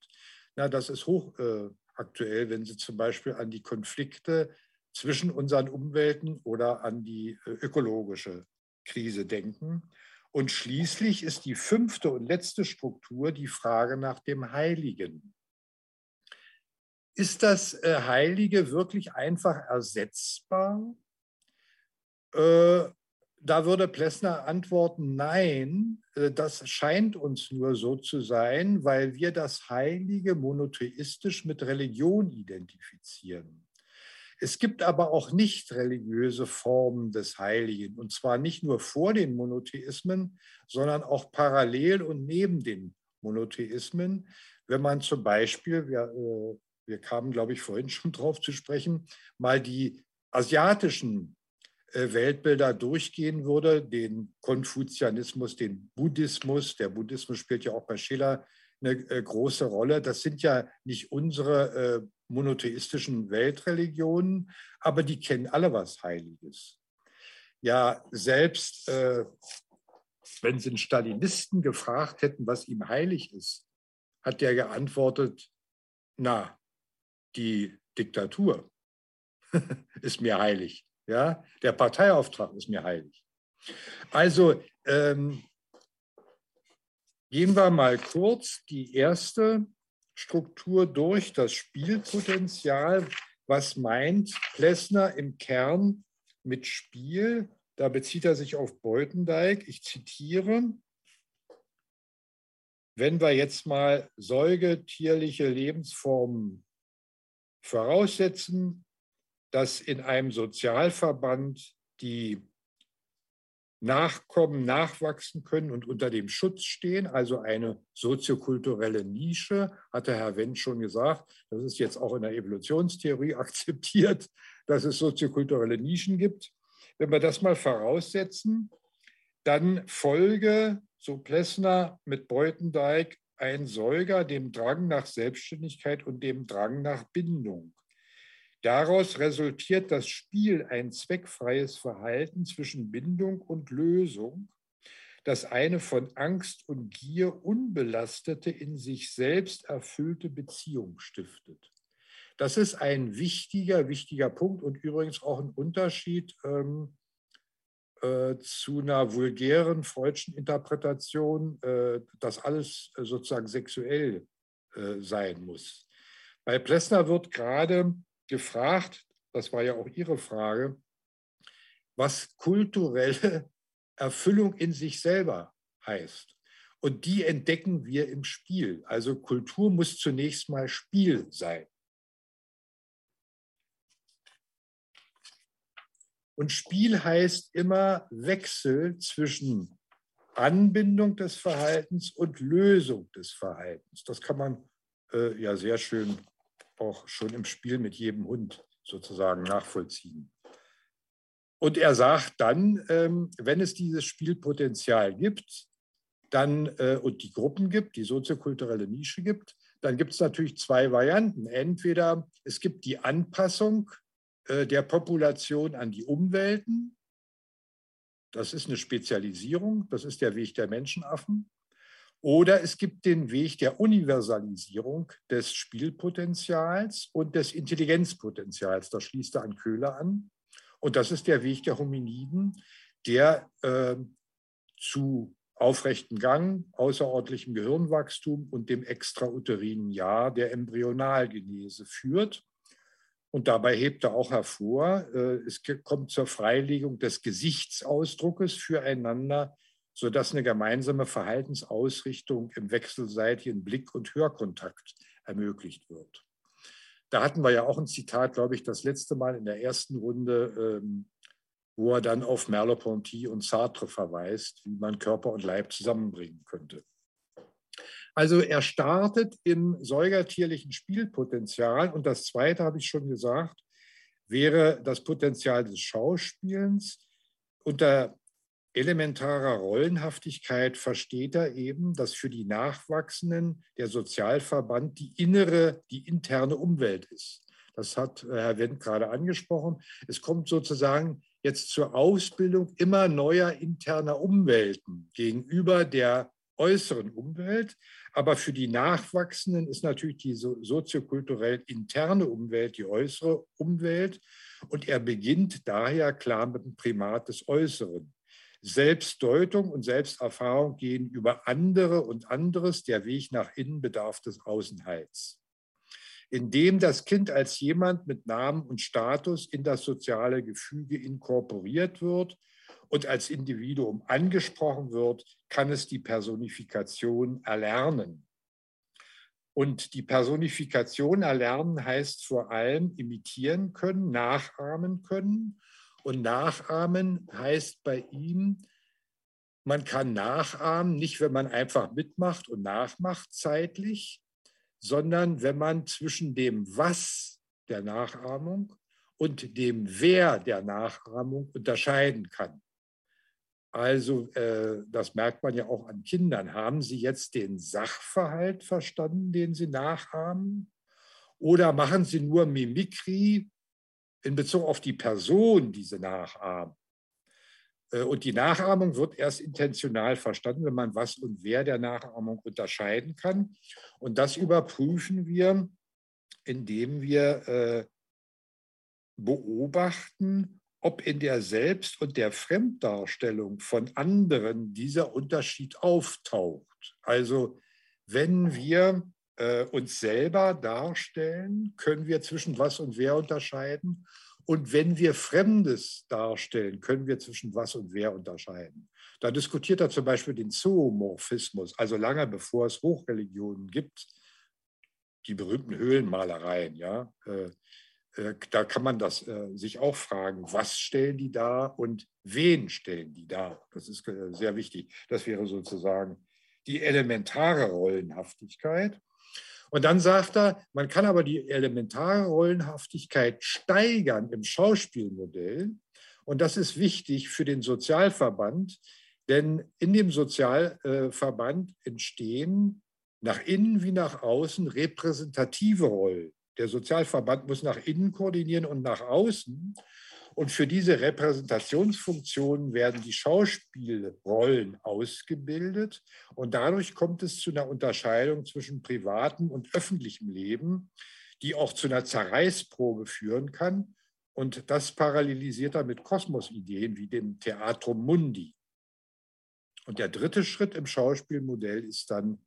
Na, das ist hochaktuell, äh, wenn Sie zum Beispiel an die Konflikte zwischen unseren Umwelten oder an die äh, ökologische Krise denken. Und schließlich ist die fünfte und letzte Struktur die Frage nach dem Heiligen. Ist das äh, Heilige wirklich einfach ersetzbar? Äh, da würde Plessner antworten, nein, das scheint uns nur so zu sein, weil wir das Heilige monotheistisch mit Religion identifizieren. Es gibt aber auch nicht religiöse Formen des Heiligen, und zwar nicht nur vor den Monotheismen, sondern auch parallel und neben den Monotheismen. Wenn man zum Beispiel, wir, äh, wir kamen, glaube ich, vorhin schon drauf zu sprechen, mal die asiatischen äh, Weltbilder durchgehen würde, den Konfuzianismus, den Buddhismus, der Buddhismus spielt ja auch bei Schiller eine äh, große Rolle. Das sind ja nicht unsere monotheistischen Weltreligionen, aber die kennen alle was Heiliges. Ja, selbst äh, wenn sie einen Stalinisten gefragt hätten, was ihm heilig ist, hat der geantwortet, na, die Diktatur ist mir heilig. Ja? Der Parteiauftrag ist mir heilig. Also ähm, gehen wir mal kurz die erste Struktur durch, das Spielpotenzial. Was meint Plessner im Kern mit Spiel? Da bezieht er sich auf Beutendijk. Ich zitiere. Wenn wir jetzt mal säugetierliche Lebensformen voraussetzen, dass in einem Sozialverband die Nachkommen nachwachsen können und unter dem Schutz stehen, also eine soziokulturelle Nische, hatte Herr Wendt schon gesagt. Das ist jetzt auch in der Evolutionstheorie akzeptiert, dass es soziokulturelle Nischen gibt. Wenn wir das mal voraussetzen, dann folge, so Plessner mit Beutendijk, ein Säuger dem Drang nach Selbstständigkeit und dem Drang nach Bindung. Daraus resultiert das Spiel ein zweckfreies Verhalten zwischen Bindung und Lösung, das eine von Angst und Gier unbelastete, in sich selbst erfüllte Beziehung stiftet. Das ist ein wichtiger, wichtiger Punkt und übrigens auch ein Unterschied ähm, äh, zu einer vulgären freudschen Interpretation, äh, dass alles äh, sozusagen sexuell äh, sein muss. Bei Plessner wird gerade gefragt, das war ja auch Ihre Frage, was kulturelle Erfüllung in sich selber heißt. Und die entdecken wir im Spiel. Also Kultur muss zunächst mal Spiel sein. Und Spiel heißt immer Wechsel zwischen Anbindung des Verhaltens und Lösung des Verhaltens. Das kann man äh, ja sehr schön auch schon im Spiel mit jedem Hund sozusagen nachvollziehen. Und er sagt dann, ähm, wenn es dieses Spielpotenzial gibt, dann äh, und die Gruppen gibt, die soziokulturelle Nische gibt, dann gibt es natürlich zwei Varianten. Entweder es gibt die Anpassung äh, der Population an die Umwelten. Das ist eine Spezialisierung, das ist der Weg der Menschenaffen. Oder es gibt den Weg der Universalisierung des Spielpotenzials und des Intelligenzpotenzials. Das schließt er an Köhler an. Und das ist der Weg der Hominiden, der äh, zu aufrechten Gang, außerordentlichem Gehirnwachstum und dem extrauterinen Jahr der Embryonalgenese führt. Und dabei hebt er auch hervor, äh, es kommt zur Freilegung des Gesichtsausdruckes füreinander sodass eine gemeinsame Verhaltensausrichtung im wechselseitigen Blick- und Hörkontakt ermöglicht wird. Da hatten wir ja auch ein Zitat, glaube ich, das letzte Mal in der ersten Runde, ähm, wo er dann auf Merleau-Ponty und Sartre verweist, wie man Körper und Leib zusammenbringen könnte. Also er startet im säugertierlichen Spielpotenzial und das zweite, habe ich schon gesagt, wäre das Potenzial des Schauspielens. Unter elementarer Rollenhaftigkeit versteht er eben, dass für die Nachwachsenden der Sozialverband die innere, die interne Umwelt ist. Das hat äh, Herr Wendt gerade angesprochen. Es kommt sozusagen jetzt zur Ausbildung immer neuer interner Umwelten gegenüber der äußeren Umwelt. Aber für die Nachwachsenden ist natürlich die soziokulturell interne Umwelt die äußere Umwelt. Und er beginnt daher klar mit dem Primat des Äußeren. Selbstdeutung und Selbsterfahrung gehen über andere und anderes. Der Weg nach innen bedarf des Außenheits. Indem das Kind als jemand mit Namen und Status in das soziale Gefüge inkorporiert wird und als Individuum angesprochen wird, kann es die Personifikation erlernen. Und die Personifikation erlernen heißt vor allem imitieren können, nachahmen können. Und nachahmen heißt bei ihm, man kann nachahmen, nicht wenn man einfach mitmacht und nachmacht zeitlich, sondern wenn man zwischen dem Was der Nachahmung und dem Wer der Nachahmung unterscheiden kann. Also äh, das merkt man ja auch an Kindern. Haben Sie jetzt den Sachverhalt verstanden, den Sie nachahmen? Oder machen Sie nur Mimikry in Bezug auf die Person, die Sie nachahmen? Äh, und die Nachahmung wird erst intentional verstanden, wenn man was und wer der Nachahmung unterscheiden kann. Und das überprüfen wir, indem wir äh, beobachten, ob in der Selbst- und der Fremddarstellung von anderen dieser Unterschied auftaucht. Also wenn wir äh, uns selber darstellen, können wir zwischen was und wer unterscheiden. Und wenn wir Fremdes darstellen, können wir zwischen was und wer unterscheiden. Da diskutiert er zum Beispiel den Zoomorphismus, also lange bevor es Hochreligionen gibt, die berühmten Höhlenmalereien, ja, äh, äh, da kann man das äh, sich auch fragen, was stellen die da und wen stellen die da? Das ist äh, sehr wichtig. Das wäre sozusagen die elementare Rollenhaftigkeit. Und dann sagt er, man kann aber die elementare Rollenhaftigkeit steigern im Schauspielmodell. Und das ist wichtig für den Sozialverband, denn in dem Sozialverband entstehen nach innen wie nach außen repräsentative Rollen. Der Sozialverband muss nach innen koordinieren und nach außen. Und für diese Repräsentationsfunktionen werden die Schauspielrollen ausgebildet. Und dadurch kommt es zu einer Unterscheidung zwischen privatem und öffentlichem Leben, die auch zu einer Zerreißprobe führen kann. Und das parallelisiert er mit Kosmosideen wie dem Theatrum Mundi. Und der dritte Schritt im Schauspielmodell ist dann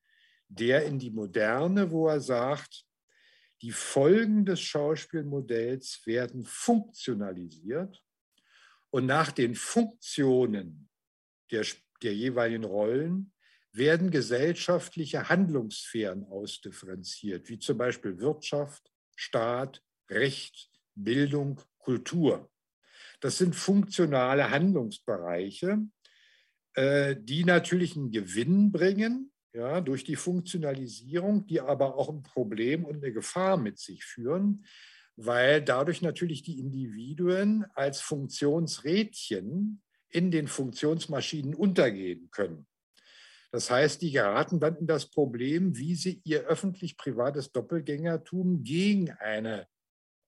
der in die Moderne, wo er sagt, die Folgen des Schauspielmodells werden funktionalisiert und nach den Funktionen der, der jeweiligen Rollen werden gesellschaftliche Handlungssphären ausdifferenziert, wie zum Beispiel Wirtschaft, Staat, Recht, Bildung, Kultur. Das sind funktionale Handlungsbereiche, äh, die natürlich einen Gewinn bringen, ja, durch die Funktionalisierung, die aber auch ein Problem und eine Gefahr mit sich führen, weil dadurch natürlich die Individuen als Funktionsrädchen in den Funktionsmaschinen untergehen können. Das heißt, die geraten dann in das Problem, wie sie ihr öffentlich-privates Doppelgängertum gegen eine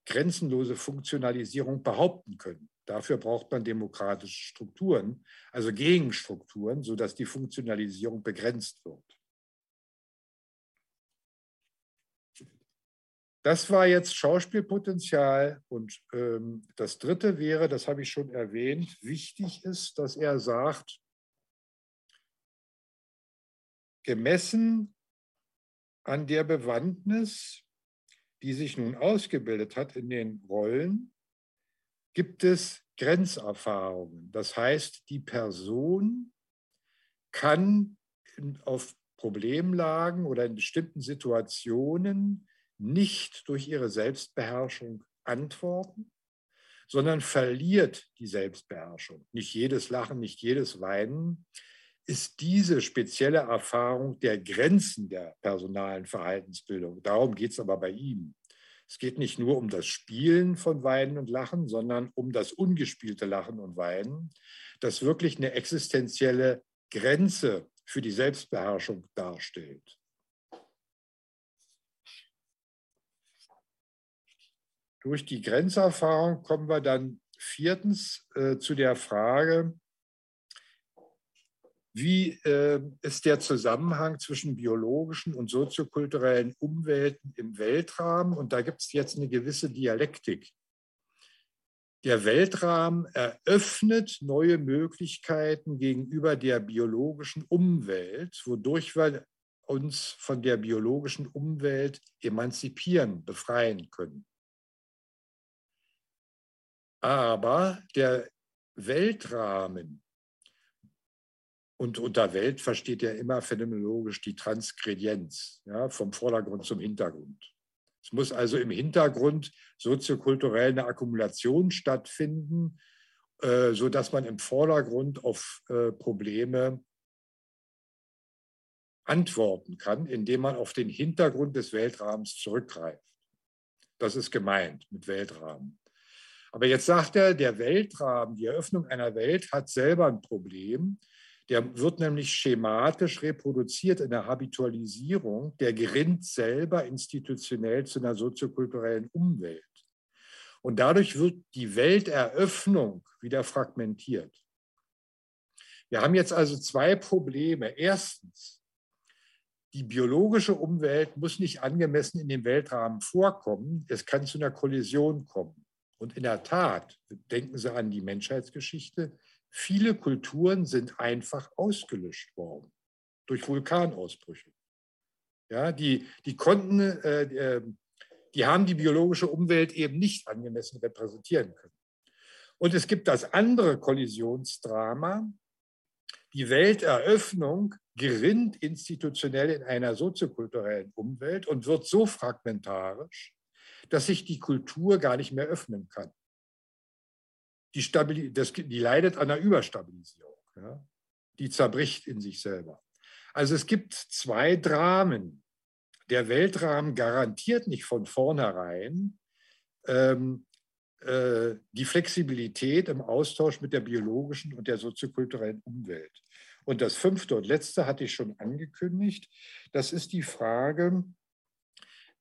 grenzenlose Funktionalisierung behaupten können. Dafür braucht man demokratische Strukturen, also Gegenstrukturen, sodass die Funktionalisierung begrenzt wird. Das war jetzt Schauspielpotenzial. Und ähm, das Dritte wäre, das habe ich schon erwähnt, wichtig ist, dass er sagt, gemessen an der Bewandtnis, die sich nun ausgebildet hat in den Rollen, gibt es Grenzerfahrungen. Das heißt, die Person kann auf Problemlagen oder in bestimmten Situationen nicht durch ihre Selbstbeherrschung antworten, sondern verliert die Selbstbeherrschung. Nicht jedes Lachen, nicht jedes Weinen ist diese spezielle Erfahrung der Grenzen der personalen Verhaltensbildung. Darum geht es aber bei ihm. Es geht nicht nur um das Spielen von Weinen und Lachen, sondern um das ungespielte Lachen und Weinen, das wirklich eine existenzielle Grenze für die Selbstbeherrschung darstellt. Durch die Grenzerfahrung kommen wir dann viertens äh, zu der Frage, wie äh, ist der Zusammenhang zwischen biologischen und soziokulturellen Umwelten im Weltrahmen? Und da gibt es jetzt eine gewisse Dialektik. Der Weltrahmen eröffnet neue Möglichkeiten gegenüber der biologischen Umwelt, wodurch wir uns von der biologischen Umwelt emanzipieren, befreien können. Aber der Weltrahmen Und unter Welt versteht er immer phänomenologisch die Transgredienz, ja, vom Vordergrund zum Hintergrund. Es muss also im Hintergrund soziokulturell eine Akkumulation stattfinden, äh, sodass man im Vordergrund auf äh, Probleme antworten kann, indem man auf den Hintergrund des Weltrahmens zurückgreift. Das ist gemeint mit Weltrahmen. Aber jetzt sagt er, der Weltrahmen, die Eröffnung einer Welt hat selber ein Problem. Der wird nämlich schematisch reproduziert in der Habitualisierung. Der gerinnt selber institutionell zu einer soziokulturellen Umwelt. Und dadurch wird die Welteröffnung wieder fragmentiert. Wir haben jetzt also zwei Probleme. Erstens, die biologische Umwelt muss nicht angemessen in dem Weltrahmen vorkommen. Es kann zu einer Kollision kommen. Und in der Tat, denken Sie an die Menschheitsgeschichte, viele Kulturen sind einfach ausgelöscht worden durch Vulkanausbrüche. Ja, die, die konnten, äh, äh, die haben die biologische Umwelt eben nicht angemessen repräsentieren können. Und es gibt das andere Kollisionsdrama, die Welteröffnung gerinnt institutionell in einer soziokulturellen Umwelt und wird so fragmentarisch, dass sich die Kultur gar nicht mehr öffnen kann. Die, Stabil das, die leidet an einer Überstabilisierung. Ja? Die zerbricht in sich selber. Also es gibt zwei Dramen. Der Weltrahmen garantiert nicht von vornherein ähm, äh, die Flexibilität im Austausch mit der biologischen und der soziokulturellen Umwelt. Und das fünfte und letzte hatte ich schon angekündigt. Das ist die Frage,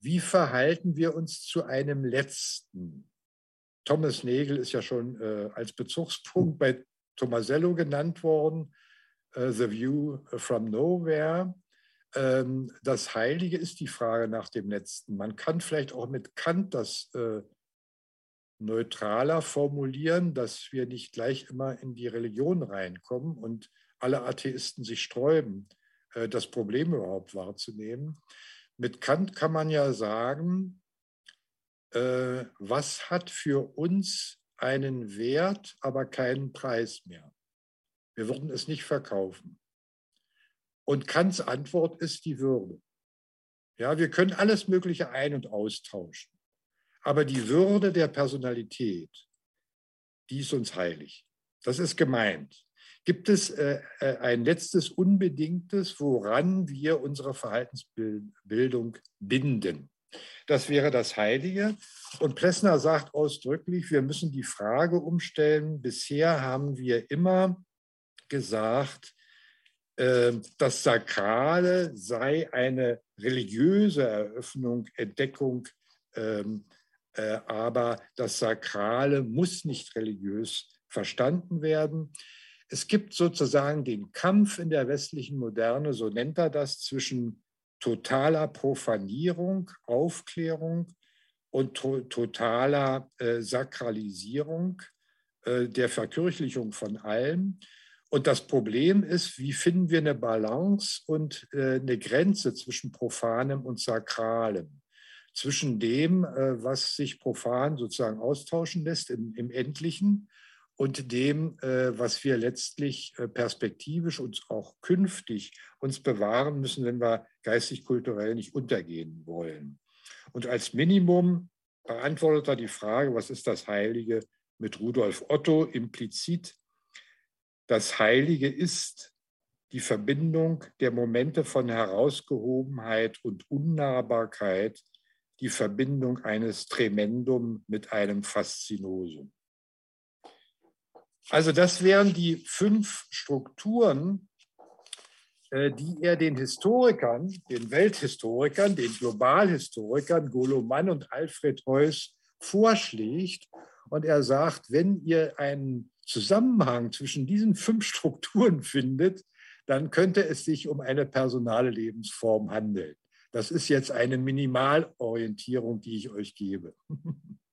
wie verhalten wir uns zu einem letzten? Thomas Nagel ist ja schon äh, als Bezugspunkt bei Tomasello genannt worden, äh, The View from Nowhere. Ähm, das Heilige ist die Frage nach dem Letzten. Man kann vielleicht auch mit Kant das äh, neutraler formulieren, dass wir nicht gleich immer in die Religion reinkommen und alle Atheisten sich sträuben, äh, das Problem überhaupt wahrzunehmen. Mit Kant kann man ja sagen, äh, was hat für uns einen Wert, aber keinen Preis mehr. Wir würden es nicht verkaufen. Und Kants Antwort ist die Würde. Ja, wir können alles Mögliche ein- und austauschen. Aber die Würde der Personalität, die ist uns heilig. Das ist gemeint. Gibt es äh, äh, ein letztes Unbedingtes, woran wir unsere Verhaltensbildung binden? Das wäre das Heilige. Und Plessner sagt ausdrücklich, wir müssen die Frage umstellen. Bisher haben wir immer gesagt, äh, das Sakrale sei eine religiöse Eröffnung, Entdeckung, ähm, äh, aber das Sakrale muss nicht religiös verstanden werden. Es gibt sozusagen den Kampf in der westlichen Moderne, so nennt er das, zwischen totaler Profanierung, Aufklärung und to totaler äh, Sakralisierung, äh, der Verkirchlichung von allem. Und das Problem ist, wie finden wir eine Balance und äh, eine Grenze zwischen Profanem und Sakralem, zwischen dem, äh, was sich profan sozusagen austauschen lässt im, im Endlichen und dem, äh, was wir letztlich äh, perspektivisch und auch künftig uns bewahren müssen, wenn wir geistig-kulturell nicht untergehen wollen. Und als Minimum beantwortet er die Frage, was ist das Heilige mit Rudolf Otto implizit. Das Heilige ist die Verbindung der Momente von Herausgehobenheit und Unnahbarkeit, die Verbindung eines Tremendum mit einem Faszinosum. Also das wären die fünf Strukturen, äh, die er den Historikern, den Welthistorikern, den Globalhistorikern, Golo Mann und Alfred Heuss vorschlägt. Und er sagt, wenn ihr einen Zusammenhang zwischen diesen fünf Strukturen findet, dann könnte es sich um eine personale Lebensform handeln. Das ist jetzt eine Minimalorientierung, die ich euch gebe.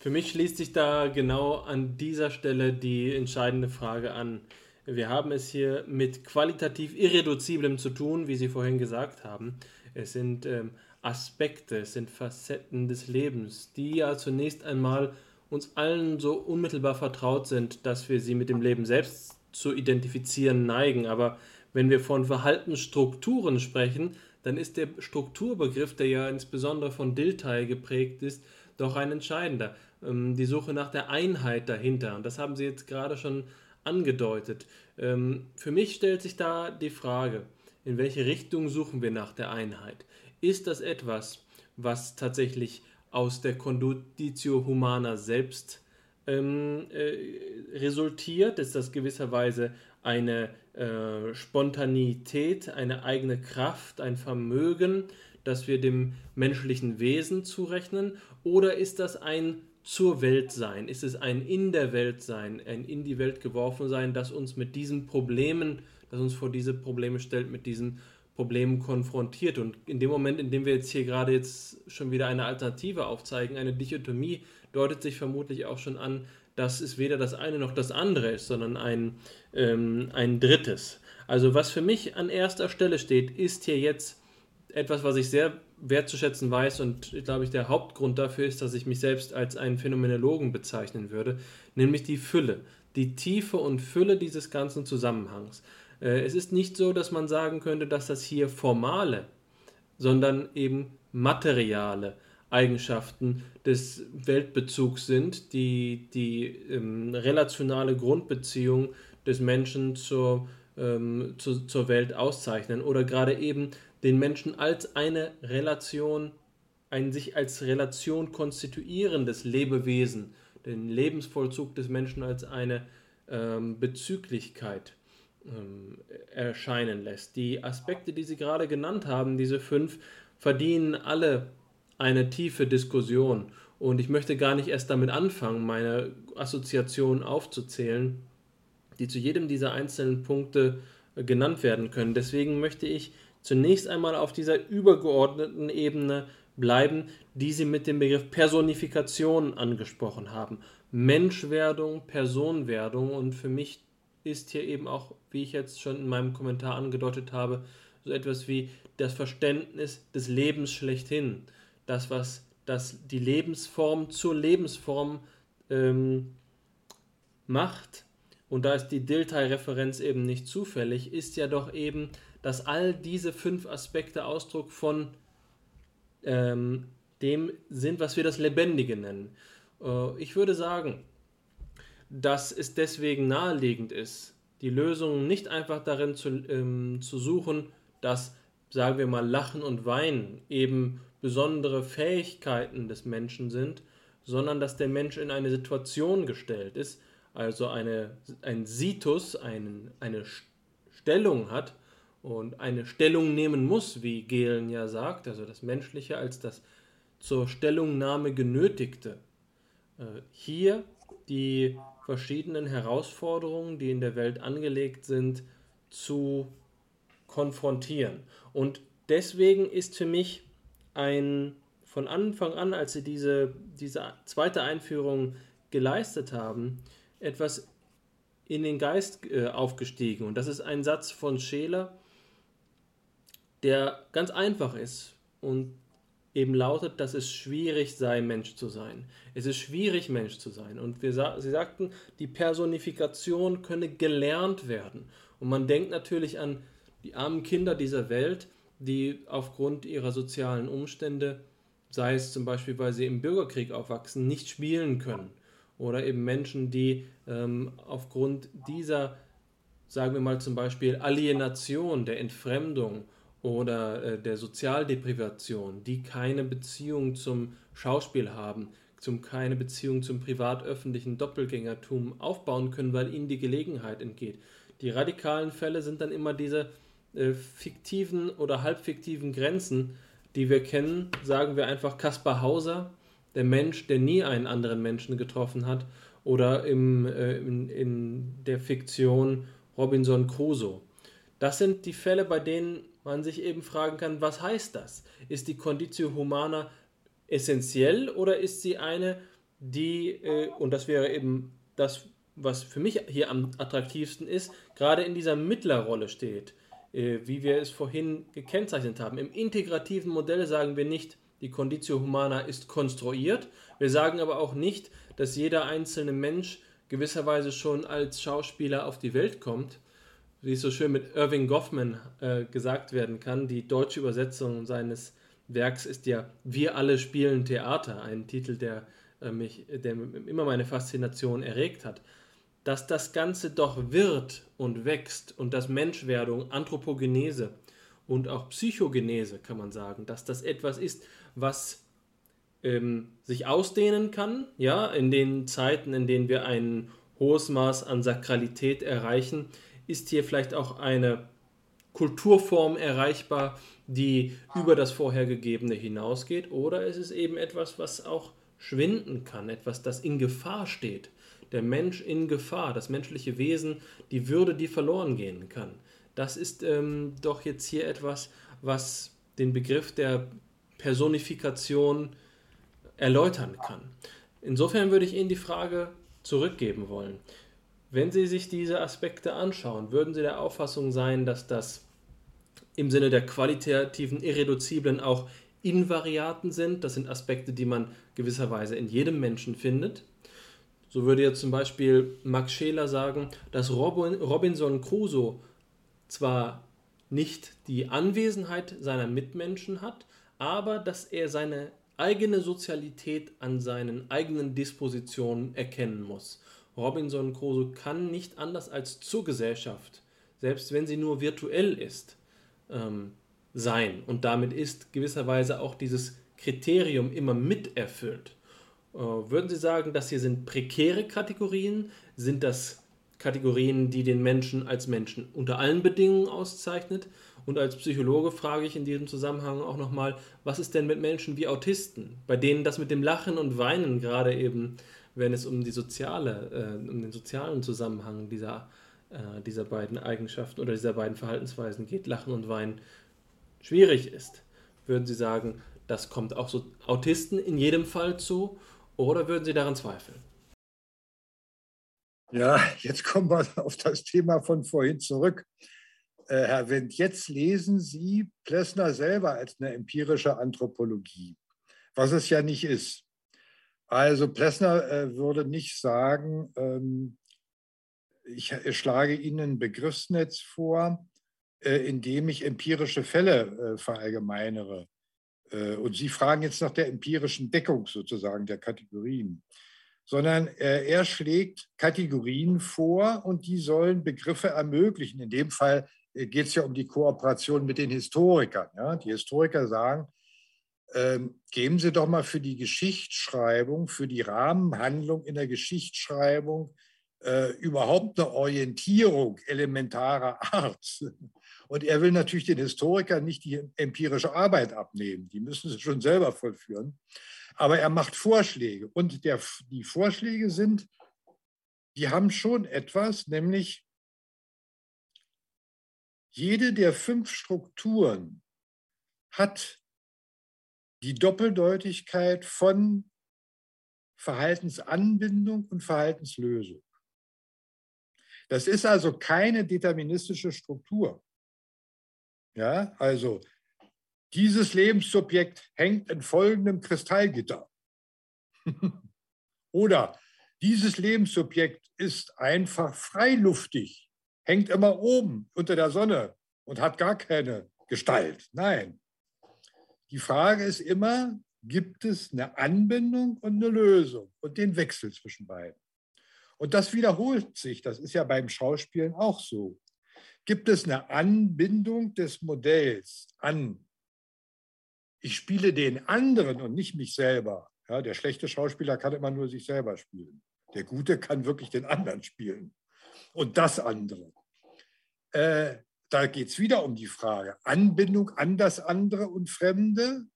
Für mich schließt sich da genau an dieser Stelle die entscheidende Frage an. Wir haben es hier mit qualitativ Irreduziblem zu tun, wie Sie vorhin gesagt haben. Es sind ähm, Aspekte, es sind Facetten des Lebens, die ja zunächst einmal uns allen so unmittelbar vertraut sind, dass wir sie mit dem Leben selbst zu identifizieren neigen. Aber wenn wir von Verhaltensstrukturen sprechen, dann ist der Strukturbegriff, der ja insbesondere von Dilthey geprägt ist, doch ein entscheidender. Ähm, die Suche nach der Einheit dahinter. Und das haben Sie jetzt gerade schon angedeutet. Ähm, für mich stellt sich da die Frage, in welche Richtung suchen wir nach der Einheit? Ist das etwas, was tatsächlich aus der Conditio Humana selbst ähm, äh, resultiert? Ist das gewisserweise eine äh, Spontanität, eine eigene Kraft, ein Vermögen, das wir dem menschlichen Wesen zurechnen? Oder ist das ein zur Welt sein? Ist es ein in der Welt sein, ein in die Welt geworfen sein, das uns mit diesen Problemen, das uns vor diese Probleme stellt, mit diesen Problemen konfrontiert? Und in dem Moment, in dem wir jetzt hier gerade jetzt schon wieder eine Alternative aufzeigen, eine Dichotomie, deutet sich vermutlich auch schon an, dass es weder das eine noch das andere ist, sondern ein, ähm, ein drittes. Also was für mich an erster Stelle steht, ist hier jetzt etwas, was ich sehr wertzuschätzen weiß und glaube ich der Hauptgrund dafür ist, dass ich mich selbst als einen Phänomenologen bezeichnen würde, nämlich die Fülle, die Tiefe und Fülle dieses ganzen Zusammenhangs. Äh, es ist nicht so, dass man sagen könnte, dass das hier formale, sondern eben materiale Eigenschaften des Weltbezugs sind, die die ähm, relationale Grundbeziehung des Menschen zur, ähm, zu, zur Welt auszeichnen oder gerade eben den Menschen als eine Relation, ein sich als Relation konstituierendes Lebewesen, den Lebensvollzug des Menschen als eine ähm, Bezüglichkeit ähm, erscheinen lässt. Die Aspekte, die Sie gerade genannt haben, diese fünf, verdienen alle eine tiefe Diskussion. Und ich möchte gar nicht erst damit anfangen, meine Assoziationen aufzuzählen, die zu jedem dieser einzelnen Punkte äh, genannt werden können. Deswegen möchte ich zunächst einmal auf dieser übergeordneten Ebene bleiben, die Sie mit dem Begriff Personifikation angesprochen haben. Menschwerdung, Personwerdung und für mich ist hier eben auch, wie ich jetzt schon in meinem Kommentar angedeutet habe, so etwas wie das Verständnis des Lebens schlechthin. Das, was das die Lebensform zur Lebensform ähm, macht, und da ist die Dilthey-Referenz eben nicht zufällig, ist ja doch eben dass all diese fünf Aspekte Ausdruck von ähm, dem sind, was wir das Lebendige nennen. Äh, ich würde sagen, dass es deswegen naheliegend ist, die Lösung nicht einfach darin zu, ähm, zu suchen, dass, sagen wir mal, Lachen und Weinen eben besondere Fähigkeiten des Menschen sind, sondern dass der Mensch in eine Situation gestellt ist, also eine, ein Situs, einen, eine Stellung hat, und eine Stellung nehmen muss, wie Gehlen ja sagt, also das Menschliche als das zur Stellungnahme genötigte. Äh, hier die verschiedenen Herausforderungen, die in der Welt angelegt sind, zu konfrontieren. Und deswegen ist für mich ein von Anfang an, als sie diese, diese zweite Einführung geleistet haben, etwas in den Geist äh, aufgestiegen. Und das ist ein Satz von Scheler, der ganz einfach ist und eben lautet, dass es schwierig sei, Mensch zu sein. Es ist schwierig, Mensch zu sein. Und wir, sie sagten, die Personifikation könne gelernt werden. Und man denkt natürlich an die armen Kinder dieser Welt, die aufgrund ihrer sozialen Umstände, sei es zum Beispiel, weil sie im Bürgerkrieg aufwachsen, nicht spielen können. Oder eben Menschen, die ähm, aufgrund dieser, sagen wir mal zum Beispiel, Alienation, der Entfremdung oder äh, der Sozialdeprivation, die keine Beziehung zum Schauspiel haben, zum keine Beziehung zum privat-öffentlichen Doppelgängertum aufbauen können, weil ihnen die Gelegenheit entgeht. Die radikalen Fälle sind dann immer diese äh, fiktiven oder halbfiktiven Grenzen, die wir kennen. Sagen wir einfach Kaspar Hauser, der Mensch, der nie einen anderen Menschen getroffen hat, oder im, äh, in, in der Fiktion Robinson Crusoe. Das sind die Fälle, bei denen man sich eben fragen kann, was heißt das? Ist die Conditio Humana essentiell oder ist sie eine, die, äh, und das wäre eben das, was für mich hier am attraktivsten ist, gerade in dieser Mittlerrolle steht, äh, wie wir es vorhin gekennzeichnet haben. Im integrativen Modell sagen wir nicht, die Conditio Humana ist konstruiert. Wir sagen aber auch nicht, dass jeder einzelne Mensch gewisserweise schon als Schauspieler auf die Welt kommt, wie es so schön mit Irving Goffman äh, gesagt werden kann. Die deutsche Übersetzung seines Werks ist ja Wir alle spielen Theater, ein Titel, der, äh, mich, der immer meine Faszination erregt hat. Dass das Ganze doch wird und wächst und dass Menschwerdung, Anthropogenese und auch Psychogenese, kann man sagen, dass das etwas ist, was ähm, sich ausdehnen kann, ja, in den Zeiten, in denen wir ein hohes Maß an Sakralität erreichen, ist hier vielleicht auch eine Kulturform erreichbar, die über das Vorhergegebene hinausgeht, oder ist es eben etwas, was auch schwinden kann, etwas, das in Gefahr steht, der Mensch in Gefahr, das menschliche Wesen, die Würde, die verloren gehen kann. Das ist ähm, doch jetzt hier etwas, was den Begriff der Personifikation erläutern kann. Insofern würde ich Ihnen die Frage zurückgeben wollen. Wenn Sie sich diese Aspekte anschauen, würden Sie der Auffassung sein, dass das im Sinne der qualitativen Irreduziblen auch Invariaten sind? Das sind Aspekte, die man gewisserweise in jedem Menschen findet. So würde jetzt zum Beispiel Max Scheler sagen, dass Robinson Crusoe zwar nicht die Anwesenheit seiner Mitmenschen hat, aber dass er seine eigene Sozialität an seinen eigenen Dispositionen erkennen muss. Robinson Crusoe kann nicht anders als zur Gesellschaft, selbst wenn sie nur virtuell ist, ähm, sein. Und damit ist gewisserweise auch dieses Kriterium immer miterfüllt. Äh, würden Sie sagen, das hier sind prekäre Kategorien? Sind das Kategorien, die den Menschen als Menschen unter allen Bedingungen auszeichnet? Und als Psychologe frage ich in diesem Zusammenhang auch nochmal, was ist denn mit Menschen wie Autisten, bei denen das mit dem Lachen und Weinen gerade eben, wenn es um die soziale, äh, um den sozialen Zusammenhang dieser, äh, dieser beiden Eigenschaften oder dieser beiden Verhaltensweisen geht, Lachen und Weinen, schwierig ist. Würden Sie sagen, das kommt auch so Autisten in jedem Fall zu oder würden Sie daran zweifeln? Ja, jetzt kommen wir auf das Thema von vorhin zurück. Äh, Herr Wendt, jetzt lesen Sie Plessner selber als eine empirische Anthropologie, was es ja nicht ist. Also Plessner äh, würde nicht sagen, ähm, ich schlage Ihnen ein Begriffsnetz vor, äh, in dem ich empirische Fälle verallgemeinere. Und Sie fragen jetzt nach der empirischen Deckung sozusagen der Kategorien sondern er schlägt Kategorien vor und die sollen Begriffe ermöglichen. In dem Fall äh, geht es ja um die Kooperation mit den Historikern. Ja? Die Historiker sagen, ähm, geben Sie doch mal für die Geschichtsschreibung, für die Rahmenhandlung in der Geschichtsschreibung äh, überhaupt eine Orientierung elementarer Art. Und er will natürlich den Historikern nicht die empirische Arbeit abnehmen, die müssen sie schon selber vollführen. Aber er macht Vorschläge und der, die Vorschläge sind, die haben schon etwas, nämlich jede der fünf Strukturen hat die Doppeldeutigkeit von Verhaltensanbindung und Verhaltenslösung. Das ist also keine deterministische Struktur. Ja, also dieses Lebenssubjekt hängt in folgendem Kristallgitter. Oder dieses Lebenssubjekt ist einfach freiluftig hängt immer oben unter der Sonne und hat gar keine Gestalt. Nein. Die Frage ist immer, gibt es eine Anbindung und eine Lösung und den Wechsel zwischen beiden? Und das wiederholt sich, das ist ja beim Schauspielen auch so. Gibt es eine Anbindung des Modells an, ich spiele den anderen und nicht mich selber. Ja, der schlechte Schauspieler kann immer nur sich selber spielen. Der Gute kann wirklich den anderen spielen und das andere. Äh, da geht es wieder um die Frage Anbindung an das andere und Fremde,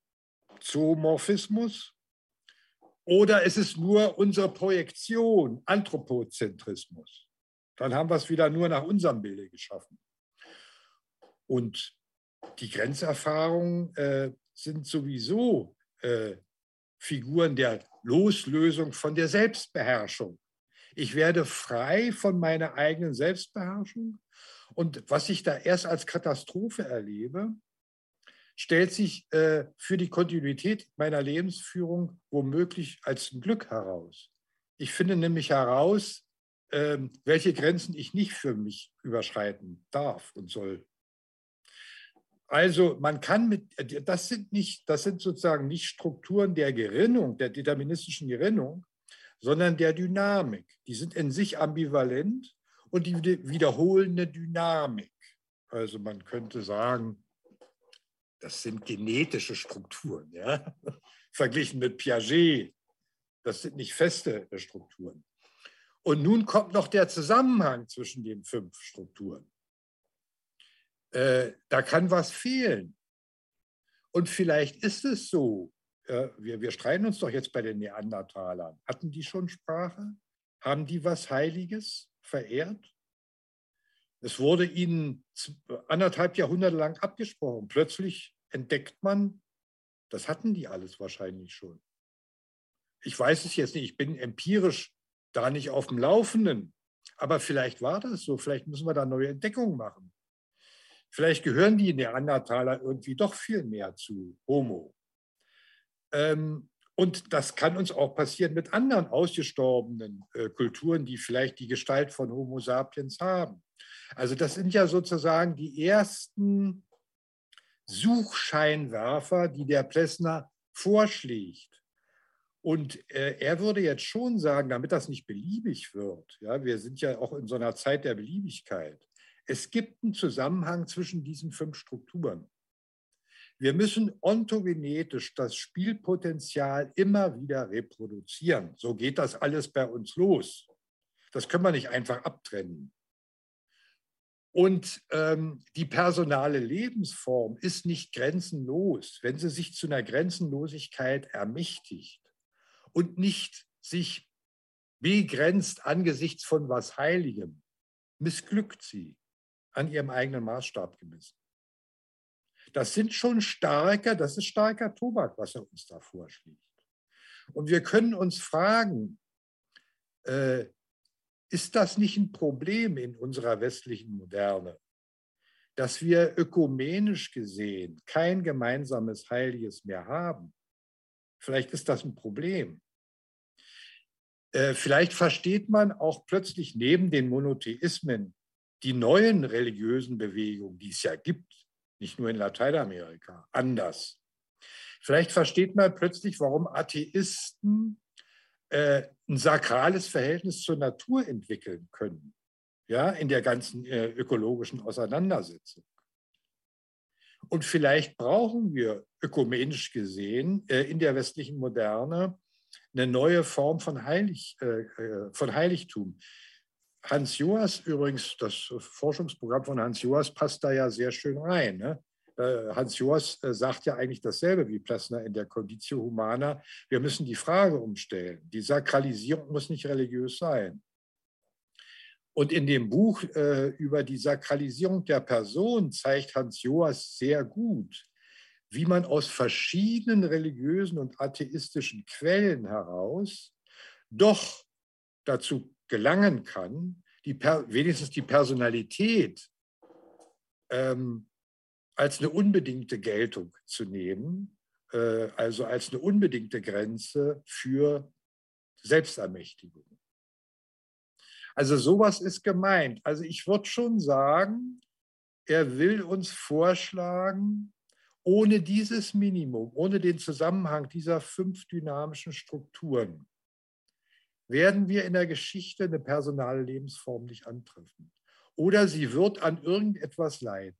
Zoomorphismus, oder ist es nur unsere Projektion, Anthropozentrismus? Dann haben wir es wieder nur nach unserem Bilde geschaffen. Und die Grenzerfahrungen äh, sind sowieso äh, Figuren der Loslösung von der Selbstbeherrschung. Ich werde frei von meiner eigenen Selbstbeherrschung. Und was ich da erst als Katastrophe erlebe, stellt sich äh, für die Kontinuität meiner Lebensführung womöglich als ein Glück heraus. Ich finde nämlich heraus, ähm, welche Grenzen ich nicht für mich überschreiten darf und soll. Also man kann mit, das sind nicht, das sind sozusagen nicht Strukturen der Gerinnung, der deterministischen Gerinnung, sondern der Dynamik. Die sind in sich ambivalent und die wiederholende Dynamik. Also man könnte sagen, das sind genetische Strukturen, ja? verglichen mit Piaget. Das sind nicht feste Strukturen. Und nun kommt noch der Zusammenhang zwischen den fünf Strukturen. Äh, da kann was fehlen. Und vielleicht ist es so, äh, wir, wir streiten uns doch jetzt bei den Neandertalern. Hatten die schon Sprache? Haben die was Heiliges verehrt? Es wurde ihnen anderthalb Jahrhunderte lang abgesprochen. Plötzlich entdeckt man, das hatten die alles wahrscheinlich schon. Ich weiß es jetzt nicht, ich bin empirisch da nicht auf dem Laufenden. Aber vielleicht war das so, vielleicht müssen wir da neue Entdeckungen machen. Vielleicht gehören die Neandertaler irgendwie doch viel mehr zu Homo. Ähm, und das kann uns auch passieren mit anderen ausgestorbenen äh, Kulturen, die vielleicht die Gestalt von Homo sapiens haben. Also das sind ja sozusagen die ersten Suchscheinwerfer, die der Plessner vorschlägt. Und äh, er würde jetzt schon sagen, damit das nicht beliebig wird, ja, wir sind ja auch in so einer Zeit der Beliebigkeit, es gibt einen Zusammenhang zwischen diesen fünf Strukturen. Wir müssen ontogenetisch das Spielpotenzial immer wieder reproduzieren. So geht das alles bei uns los. Das können wir nicht einfach abtrennen. Und ähm, die personale Lebensform ist nicht grenzenlos, wenn sie sich zu einer Grenzenlosigkeit ermächtigt und nicht sich begrenzt angesichts von was Heiligem, missglückt sie an ihrem eigenen Maßstab gemessen. Das sind schon starker, das ist starker Tobak, was er uns da vorschlägt. Und wir können uns fragen, äh, ist das nicht ein Problem in unserer westlichen Moderne, dass wir ökumenisch gesehen kein gemeinsames Heiliges mehr haben? Vielleicht ist das ein Problem. Äh, vielleicht versteht man auch plötzlich neben den Monotheismen die neuen religiösen Bewegungen, die es ja gibt, nicht nur in Lateinamerika, anders. Vielleicht versteht man plötzlich, warum Atheisten äh, ein sakrales Verhältnis zur Natur entwickeln können, ja, in der ganzen äh, ökologischen Auseinandersetzung. Und vielleicht brauchen wir ökumenisch gesehen äh, in der westlichen Moderne eine neue Form von, Heilig, äh, äh, von Heiligtum. Hans Joas übrigens, das Forschungsprogramm von Hans Joas passt da ja sehr schön rein. Ne? Äh, Hans Joas sagt ja eigentlich dasselbe wie Plessner in der Conditio Humana. Wir müssen die Frage umstellen. Die Sakralisierung muss nicht religiös sein. Und in dem Buch äh, über die Sakralisierung der Person zeigt Hans Joas sehr gut, wie man aus verschiedenen religiösen und atheistischen Quellen heraus doch dazu gelangen kann, die, wenigstens die Personalität ähm, als eine unbedingte Geltung zu nehmen, äh, also als eine unbedingte Grenze für Selbstermächtigung. Also sowas ist gemeint. Also ich würde schon sagen, er will uns vorschlagen, ohne dieses Minimum, ohne den Zusammenhang dieser fünf dynamischen Strukturen, werden wir in der Geschichte eine personale Lebensform nicht antreffen. Oder sie wird an irgendetwas leiden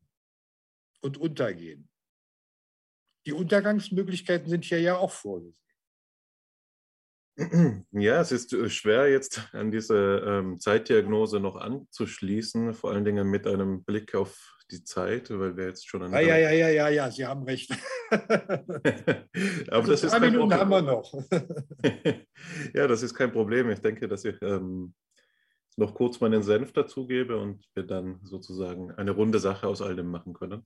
und untergehen. Die Untergangsmöglichkeiten sind hier ja auch vorgesehen. Ja, es ist äh, schwer jetzt an diese ähm, Zeitdiagnose noch anzuschließen, vor allen Dingen mit einem Blick auf die Zeit, weil wir jetzt schon an. Ja, ja, ja, ja, ja, ja, Sie haben recht. Aber das ist kein Minuten Problem. haben wir noch. ja, das ist kein Problem. Ich denke, dass ich ähm, noch kurz meinen Senf dazugebe und wir dann sozusagen eine runde Sache aus all dem machen können.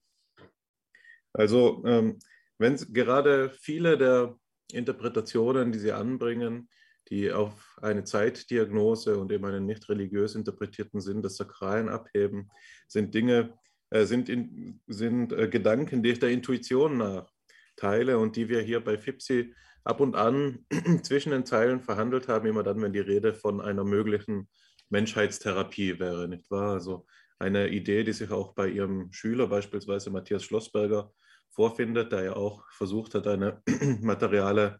Also, ähm, wenn gerade viele der Interpretationen, die Sie anbringen, die auf eine Zeitdiagnose und eben einen nicht religiös interpretierten Sinn des Sakralen abheben, sind Dinge, sind, in, sind äh, Gedanken, die ich der Intuition nach teile und die wir hier bei FIPSI ab und an zwischen den Zeilen verhandelt haben, immer dann, wenn die Rede von einer möglichen Menschheitstherapie wäre, nicht wahr? Also eine Idee, die sich auch bei ihrem Schüler, beispielsweise Matthias Schlossberger, vorfindet, der ja auch versucht hat, eine materiale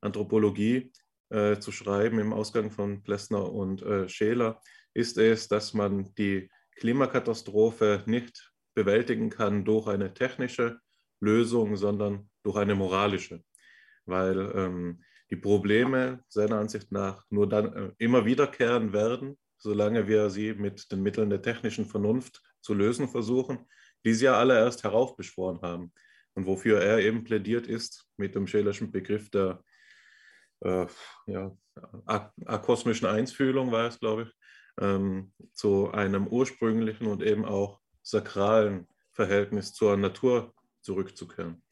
Anthropologie äh, zu schreiben im Ausgang von Plessner und äh, Scheler, ist es, dass man die Klimakatastrophe nicht bewältigen kann durch eine technische Lösung, sondern durch eine moralische. Weil ähm, die Probleme seiner Ansicht nach nur dann äh, immer wiederkehren werden, solange wir sie mit den Mitteln der technischen Vernunft zu lösen versuchen, die sie ja alle erst heraufbeschworen haben. Und wofür er eben plädiert ist, mit dem Schelerschen Begriff der äh, ja, akosmischen Einsfühlung, war es, glaube ich, ähm, zu einem ursprünglichen und eben auch sakralen Verhältnis zur Natur zurückzukehren.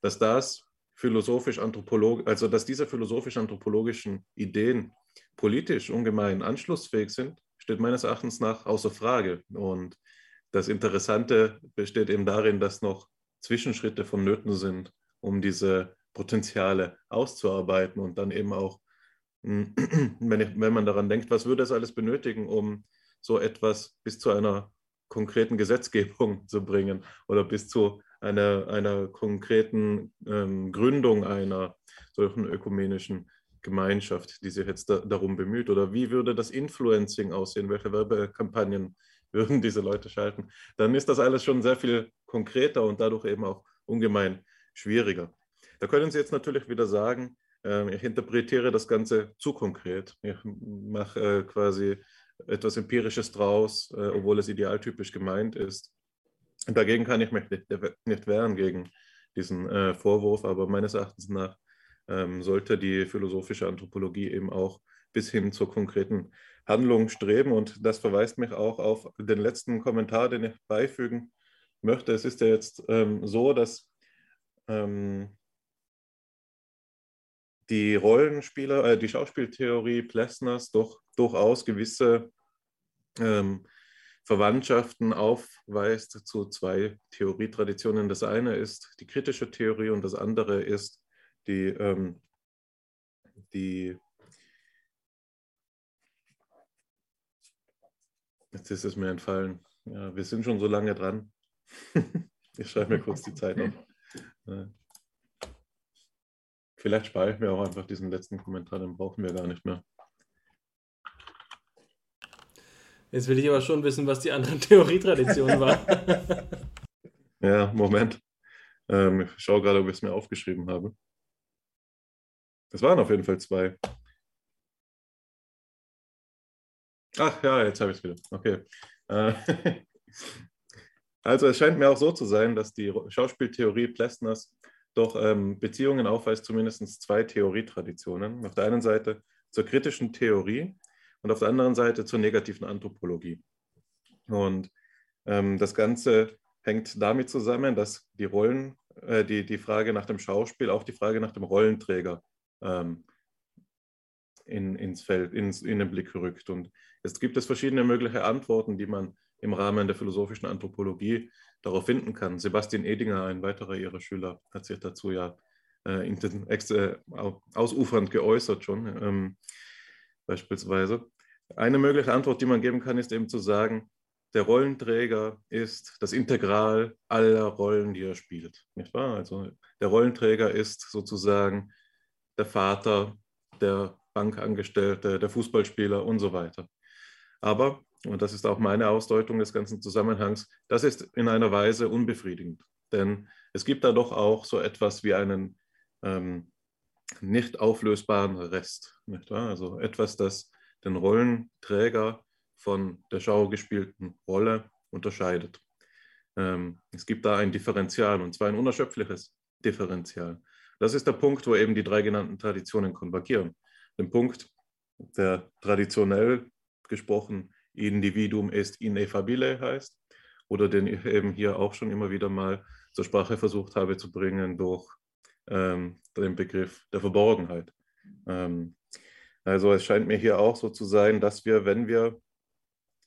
Dass das philosophisch-anthropologisch, also dass diese philosophisch-anthropologischen Ideen politisch ungemein anschlussfähig sind, steht meines Erachtens nach außer Frage. Und das Interessante besteht eben darin, dass noch Zwischenschritte vonnöten sind, um diese Potenziale auszuarbeiten und dann eben auch, wenn, ich, wenn man daran denkt, was würde es alles benötigen, um so etwas bis zu einer konkreten Gesetzgebung zu bringen oder bis zu einer, einer konkreten ähm, Gründung einer solchen ökumenischen Gemeinschaft, die sich jetzt da, darum bemüht? Oder wie würde das Influencing aussehen? Welche Werbekampagnen würden diese Leute schalten? Dann ist das alles schon sehr viel konkreter und dadurch eben auch ungemein schwieriger. Da können Sie jetzt natürlich wieder sagen, ich interpretiere das Ganze zu konkret. Ich mache äh, quasi etwas Empirisches draus, äh, obwohl es idealtypisch gemeint ist. Dagegen kann ich mich nicht, wehren gegen diesen äh, Vorwurf, aber meines Erachtens nach ähm, sollte die philosophische Anthropologie eben auch bis hin zur konkreten Handlung streben. Und das verweist mich auch auf den letzten Kommentar, den ich beifügen möchte. Es ist ja jetzt ähm, so, dass ähm, die Rollenspieler, äh, die Schauspieltheorie Plessners doch durchaus gewisse ähm, Verwandtschaften aufweist zu zwei Theorietraditionen. Das eine ist die kritische Theorie und das andere ist die, ähm, die jetzt ist es mir entfallen. Ja, wir sind schon so lange dran. ich schreibe mir kurz die Zeit auf. Vielleicht spare ich mir auch einfach diesen letzten Kommentar, den brauchen wir gar nicht mehr. Jetzt will ich aber schon wissen, was die andere Theorietradition war. ja, Moment. Ähm, ich schaue gerade, ob ich es mir aufgeschrieben habe. Das waren auf jeden Fall zwei. Ach ja, jetzt habe ich es wieder. Okay. Äh, also es scheint mir auch so zu sein, dass die Schauspieltheorie Plessners doch ähm, Beziehungen aufweist zu mindestens zwei Theorietraditionen. Auf der einen Seite zur kritischen Theorie und auf der anderen Seite zur negativen Anthropologie. Und ähm, das Ganze hängt damit zusammen, dass die Rollen, äh, die, die Frage nach dem Schauspiel, auch die Frage nach dem Rollenträger ähm, in, ins Feld, ins, in den Blick rückt. Und es gibt es verschiedene mögliche Antworten, die man im Rahmen der philosophischen Anthropologie darauf finden kann. Sebastian Edinger, ein weiterer ihrer Schüler, hat sich dazu ja äh, äh ausufernd geäußert schon, ähm, beispielsweise. Eine mögliche Antwort, die man geben kann, ist eben zu sagen, der Rollenträger ist das Integral aller Rollen, die er spielt. Nicht wahr? Also der Rollenträger ist sozusagen der Vater, der Bankangestellte, der Fußballspieler und so weiter. Aber, und das ist auch meine Ausdeutung des ganzen Zusammenhangs, das ist in einer Weise unbefriedigend. Denn es gibt da doch auch so etwas wie einen ähm, nicht auflösbaren Rest. Nicht? Also etwas, das den Rollenträger von der Schau gespielten Rolle unterscheidet. Ähm, es gibt da ein Differential und zwar ein unerschöpfliches Differential. Das ist der Punkt, wo eben die drei genannten Traditionen konvergieren. Den Punkt, der traditionell gesprochen Individuum est ineffabile heißt oder den ich eben hier auch schon immer wieder mal zur Sprache versucht habe zu bringen durch ähm, den Begriff der Verborgenheit. Ähm, also es scheint mir hier auch so zu sein, dass wir, wenn wir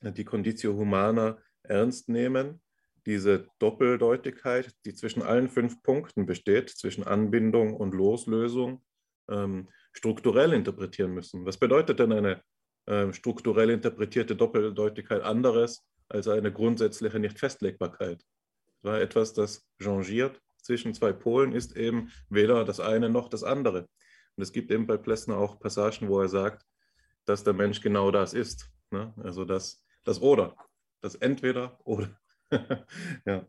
die Conditio Humana ernst nehmen, diese Doppeldeutigkeit, die zwischen allen fünf Punkten besteht, zwischen Anbindung und Loslösung, ähm, strukturell interpretieren müssen. Was bedeutet denn eine strukturell interpretierte Doppeldeutigkeit anderes als eine grundsätzliche Nichtfestlegbarkeit. War etwas, das changiert zwischen zwei Polen, ist eben weder das eine noch das andere. Und es gibt eben bei Plessner auch Passagen, wo er sagt, dass der Mensch genau das ist. Ne? Also das, das Oder, das Entweder oder. ja.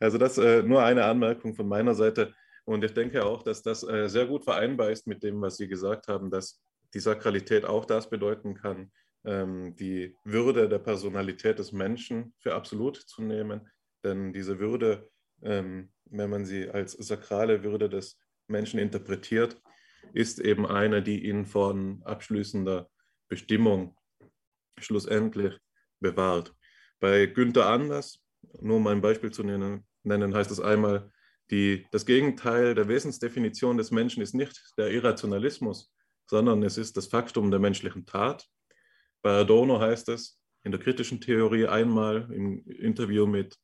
Also das äh, nur eine Anmerkung von meiner Seite. Und ich denke auch, dass das äh, sehr gut vereinbar ist mit dem, was Sie gesagt haben, dass die Sakralität auch das bedeuten kann, ähm, die Würde der Personalität des Menschen für absolut zu nehmen. Denn diese Würde, ähm, wenn man sie als sakrale Würde des Menschen interpretiert, ist eben eine, die ihn von abschließender Bestimmung schlussendlich bewahrt. Bei Günther Anders, nur um ein Beispiel zu nennen, nennen heißt es einmal, die, das Gegenteil der Wesensdefinition des Menschen ist nicht der Irrationalismus, sondern es ist das Faktum der menschlichen Tat. Bei Adorno heißt es in der kritischen Theorie einmal im Interview mit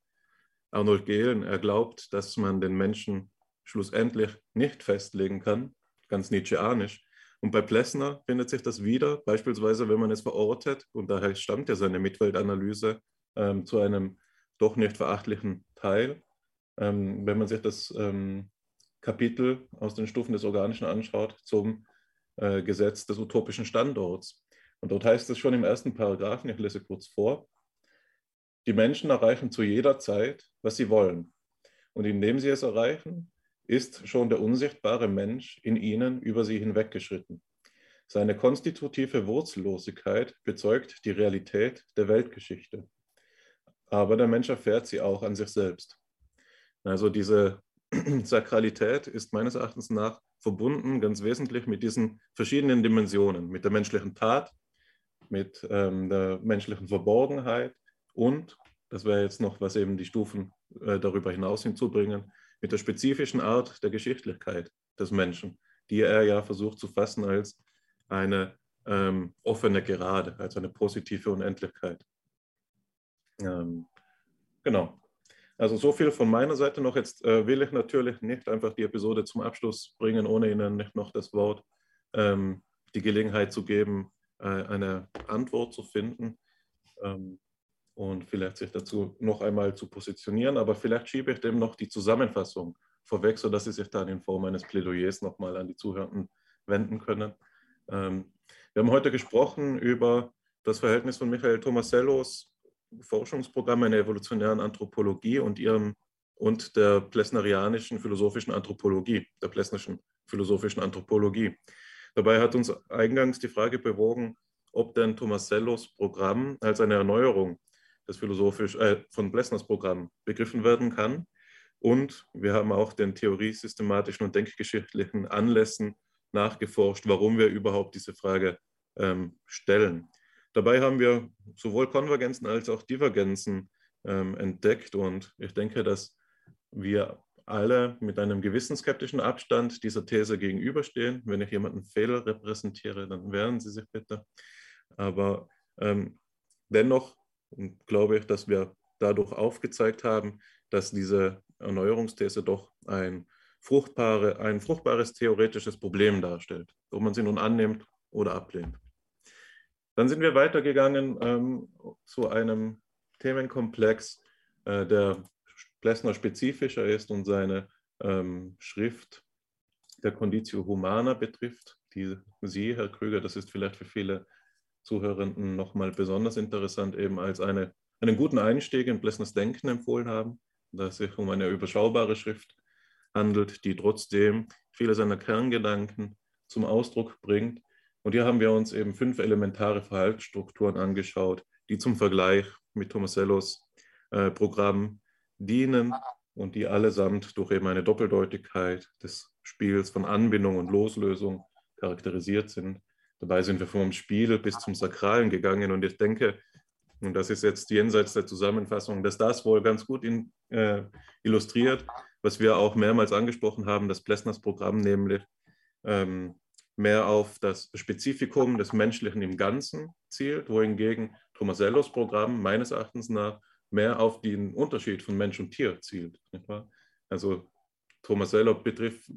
Arnold Gehlen, er glaubt, dass man den Menschen schlussendlich nicht festlegen kann, ganz Nietzscheanisch. Und bei Plessner findet sich das wieder, beispielsweise wenn man es verortet, und daher stammt ja seine Mitweltanalyse ähm, zu einem doch nicht verachtlichen Teil, ähm, wenn man sich das ähm, Kapitel aus den Stufen des Organischen anschaut zum äh, Gesetz des utopischen Standorts. Und dort heißt es schon im ersten Paragraphen, ich lese kurz vor, die Menschen erreichen zu jeder Zeit, was sie wollen. Und indem sie es erreichen, ist schon der unsichtbare Mensch in ihnen über sie hinweggeschritten. Seine konstitutive Wurzellosigkeit bezeugt die Realität der Weltgeschichte. Aber der Mensch erfährt sie auch an sich selbst. Also diese Sakralität ist meines Erachtens nach verbunden ganz wesentlich mit diesen verschiedenen Dimensionen, mit der menschlichen Tat, mit ähm, der menschlichen Verborgenheit und, das wäre jetzt noch, was eben die Stufen äh, darüber hinaus hinzubringen, mit der spezifischen Art der Geschichtlichkeit des Menschen, die er ja versucht zu fassen als eine ähm, offene Gerade, als eine positive Unendlichkeit. Ähm, genau. Also so viel von meiner Seite noch. Jetzt äh, will ich natürlich nicht einfach die Episode zum Abschluss bringen, ohne Ihnen nicht noch das Wort, ähm, die Gelegenheit zu geben, äh, eine Antwort zu finden ähm, und vielleicht sich dazu noch einmal zu positionieren. Aber vielleicht schiebe ich dem noch die Zusammenfassung vorweg, sodass Sie sich dann in Form eines Plädoyers nochmal an die Zuhörenden wenden können. Ähm, wir haben heute gesprochen über das Verhältnis von Michael Tomasellos Forschungsprogramm in der evolutionären Anthropologie und ihrem und der plessnerianischen philosophischen Anthropologie, der plessnerischen philosophischen Anthropologie. Dabei hat uns eingangs die Frage bewogen, ob denn Tomasellos Programm als eine Erneuerung des philosophisch, äh, von Plessners Programm begriffen werden kann. Und wir haben auch den theoriesystematischen und denkgeschichtlichen Anlässen nachgeforscht, warum wir überhaupt diese Frage ähm, stellen. Dabei haben wir sowohl Konvergenzen als auch Divergenzen ähm, entdeckt und ich denke, dass wir alle mit einem gewissen skeptischen Abstand dieser These gegenüberstehen. Wenn ich jemanden Fehler repräsentiere, dann wehren Sie sich bitte. Aber ähm, dennoch glaube ich, dass wir dadurch aufgezeigt haben, dass diese Erneuerungsthese doch ein, fruchtbare, ein fruchtbares theoretisches Problem darstellt, ob man sie nun annimmt oder ablehnt. Dann sind wir weitergegangen ähm, zu einem Themenkomplex, äh, der Plessner spezifischer ist und seine ähm, Schrift der Conditio Humana betrifft, die Sie, Herr Krüger, das ist vielleicht für viele Zuhörenden nochmal besonders interessant, eben als eine, einen guten Einstieg in Plessners Denken empfohlen haben, da es sich um eine überschaubare Schrift handelt, die trotzdem viele seiner Kerngedanken zum Ausdruck bringt und hier haben wir uns eben fünf elementare Verhaltsstrukturen angeschaut, die zum Vergleich mit Tomasellos äh, Programm dienen und die allesamt durch eben eine Doppeldeutigkeit des Spiels von Anbindung und Loslösung charakterisiert sind. Dabei sind wir vom Spiel bis zum Sakralen gegangen und ich denke, und das ist jetzt jenseits der Zusammenfassung, dass das wohl ganz gut in, äh, illustriert, was wir auch mehrmals angesprochen haben, das Plessners Programm, nämlich ähm, mehr auf das Spezifikum des Menschlichen im Ganzen zielt, wohingegen Tomasellos Programm meines Erachtens nach mehr auf den Unterschied von Mensch und Tier zielt. Also Tomasello betrifft,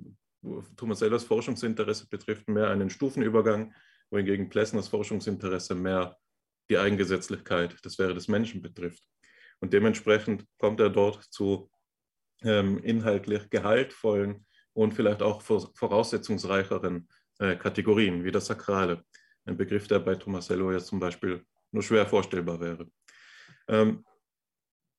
Tomasellos Forschungsinteresse betrifft mehr einen Stufenübergang wohingegen Plessners Forschungsinteresse mehr die Eigengesetzlichkeit, das wäre des Menschen betrifft. Und dementsprechend kommt er dort zu ähm, inhaltlich gehaltvollen und vielleicht auch voraussetzungsreicheren äh, Kategorien, wie das Sakrale. Ein Begriff, der bei Tomasello jetzt zum Beispiel nur schwer vorstellbar wäre. Ähm,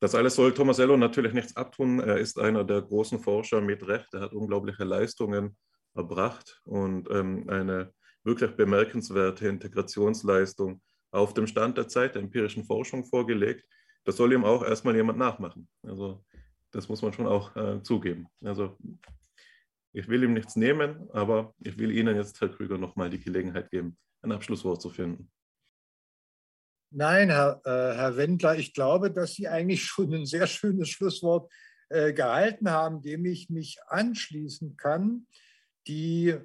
das alles soll Tomasello natürlich nichts abtun. Er ist einer der großen Forscher mit Recht. Er hat unglaubliche Leistungen erbracht und ähm, eine wirklich bemerkenswerte Integrationsleistung auf dem Stand der Zeit der empirischen Forschung vorgelegt. Das soll ihm auch erstmal jemand nachmachen. Also das muss man schon auch äh, zugeben. Also ich will ihm nichts nehmen, aber ich will Ihnen jetzt, Herr Krüger, nochmal die Gelegenheit geben, ein Abschlusswort zu finden. Nein, Herr, äh, Herr Wendler, ich glaube, dass Sie eigentlich schon ein sehr schönes Schlusswort äh, gehalten haben, dem ich mich anschließen kann. Die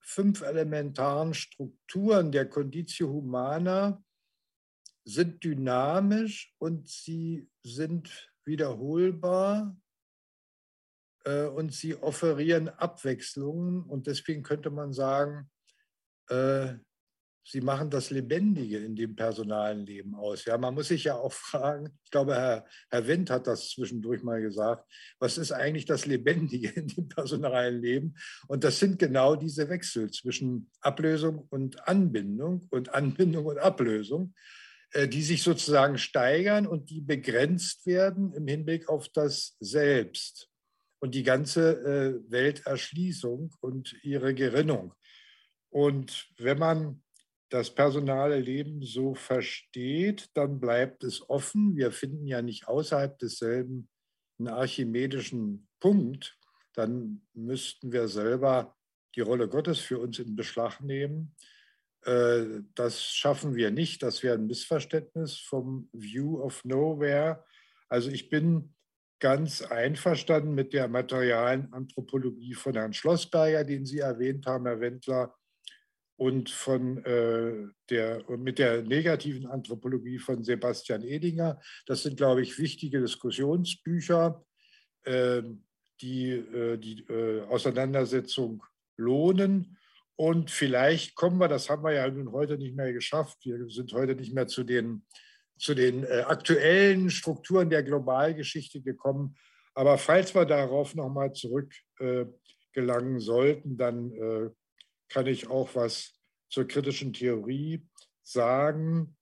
fünf elementaren Strukturen der Conditio Humana sind dynamisch und sie sind wiederholbar äh, und sie offerieren Abwechslungen. Und deswegen könnte man sagen, äh, sie machen das Lebendige in dem personalen Leben aus. Ja, man muss sich ja auch fragen, ich glaube, Herr, Herr Wendt hat das zwischendurch mal gesagt, was ist eigentlich das Lebendige in dem personalen Leben? Und das sind genau diese Wechsel zwischen Ablösung und Anbindung und Anbindung und Ablösung. Äh, die sich sozusagen steigern und die begrenzt werden im Hinblick auf das Selbst und die ganze äh, Welterschließung und ihre Gerinnung. Und wenn man das personale Leben so versteht, dann bleibt es offen. Wir finden ja nicht außerhalb desselben einen archimedischen Punkt. Dann müssten wir selber die Rolle Gottes für uns in Beschlag nehmen. Äh, das schaffen wir nicht. Das wäre ein Missverständnis vom View of Nowhere. Also ich bin ganz einverstanden mit der materialen Anthropologie von Herrn Schlossberger, den Sie erwähnt haben, Herr Wendler, und von äh, der, mit der negativen Anthropologie von Sebastian Edinger. Das sind, glaube ich, wichtige Diskussionsbücher, äh, die äh, die Auseinandersetzung lohnen. Und vielleicht kommen wir, das haben wir ja nun heute nicht mehr geschafft, wir sind heute nicht mehr zu den, zu den äh, aktuellen Strukturen der Globalgeschichte gekommen. Aber falls wir darauf nochmal zurückgelangen äh, sollten, dann äh, kann ich auch was zur kritischen Theorie sagen.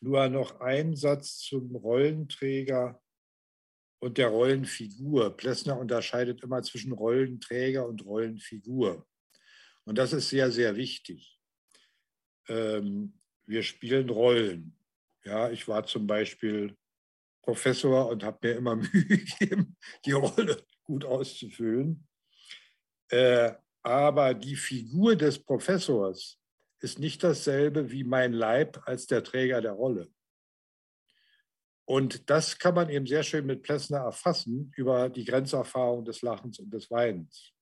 Nur noch ein Satz zum Rollenträger und der Rollenfigur. Plessner unterscheidet immer zwischen Rollenträger und Rollenfigur. Und das ist sehr, sehr wichtig. Ähm, wir spielen Rollen. Ja, ich war zum Beispiel Professor und habe mir immer Mühe gegeben, die Rolle gut auszufüllen. Äh, aber die Figur des Professors ist nicht dasselbe wie mein Leib als der Träger der Rolle. Und das kann man eben sehr schön mit Plessner erfassen über die Grenzerfahrung des Lachens und des Weinens.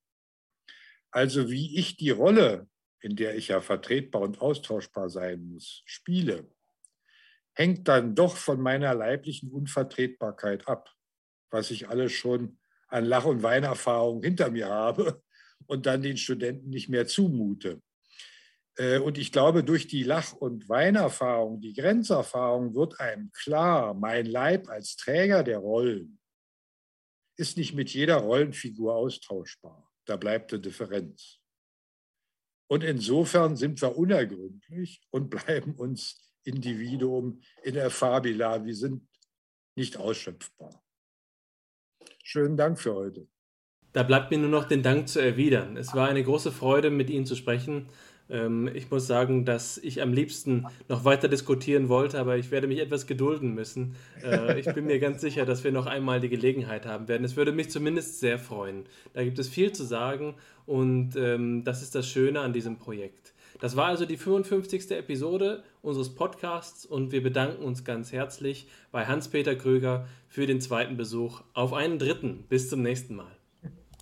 Also wie ich die Rolle, in der ich ja vertretbar und austauschbar sein muss, spiele, hängt dann doch von meiner leiblichen Unvertretbarkeit ab, was ich alles schon an Lach- und Weinerfahrung hinter mir habe und dann den Studenten nicht mehr zumute. Äh, und ich glaube, durch die Lach- und Weinerfahrung, die Grenzerfahrung wird einem klar, mein Leib als Träger der Rollen ist nicht mit jeder Rollenfigur austauschbar. Da bleibt eine Differenz. Und insofern sind wir unergründlich und bleiben uns Individuum in der Fabila. Wir sind nicht ausschöpfbar. Schönen Dank für heute. Da bleibt mir nur noch den Dank zu erwidern. Es war eine große Freude, mit Ihnen zu sprechen. Ähm, ich muss sagen, dass ich am liebsten noch weiter diskutieren wollte, aber ich werde mich etwas gedulden müssen. Äh, ich bin mir ganz sicher, dass wir noch einmal die Gelegenheit haben werden. Es würde mich zumindest sehr freuen. Da gibt es viel zu sagen und ähm, das ist das Schöne an diesem Projekt. Das war also die 55. Episode unseres Podcasts und wir bedanken uns ganz herzlich bei Hans-Peter Kröger für den zweiten Besuch. Auf einen dritten. Bis zum nächsten Mal.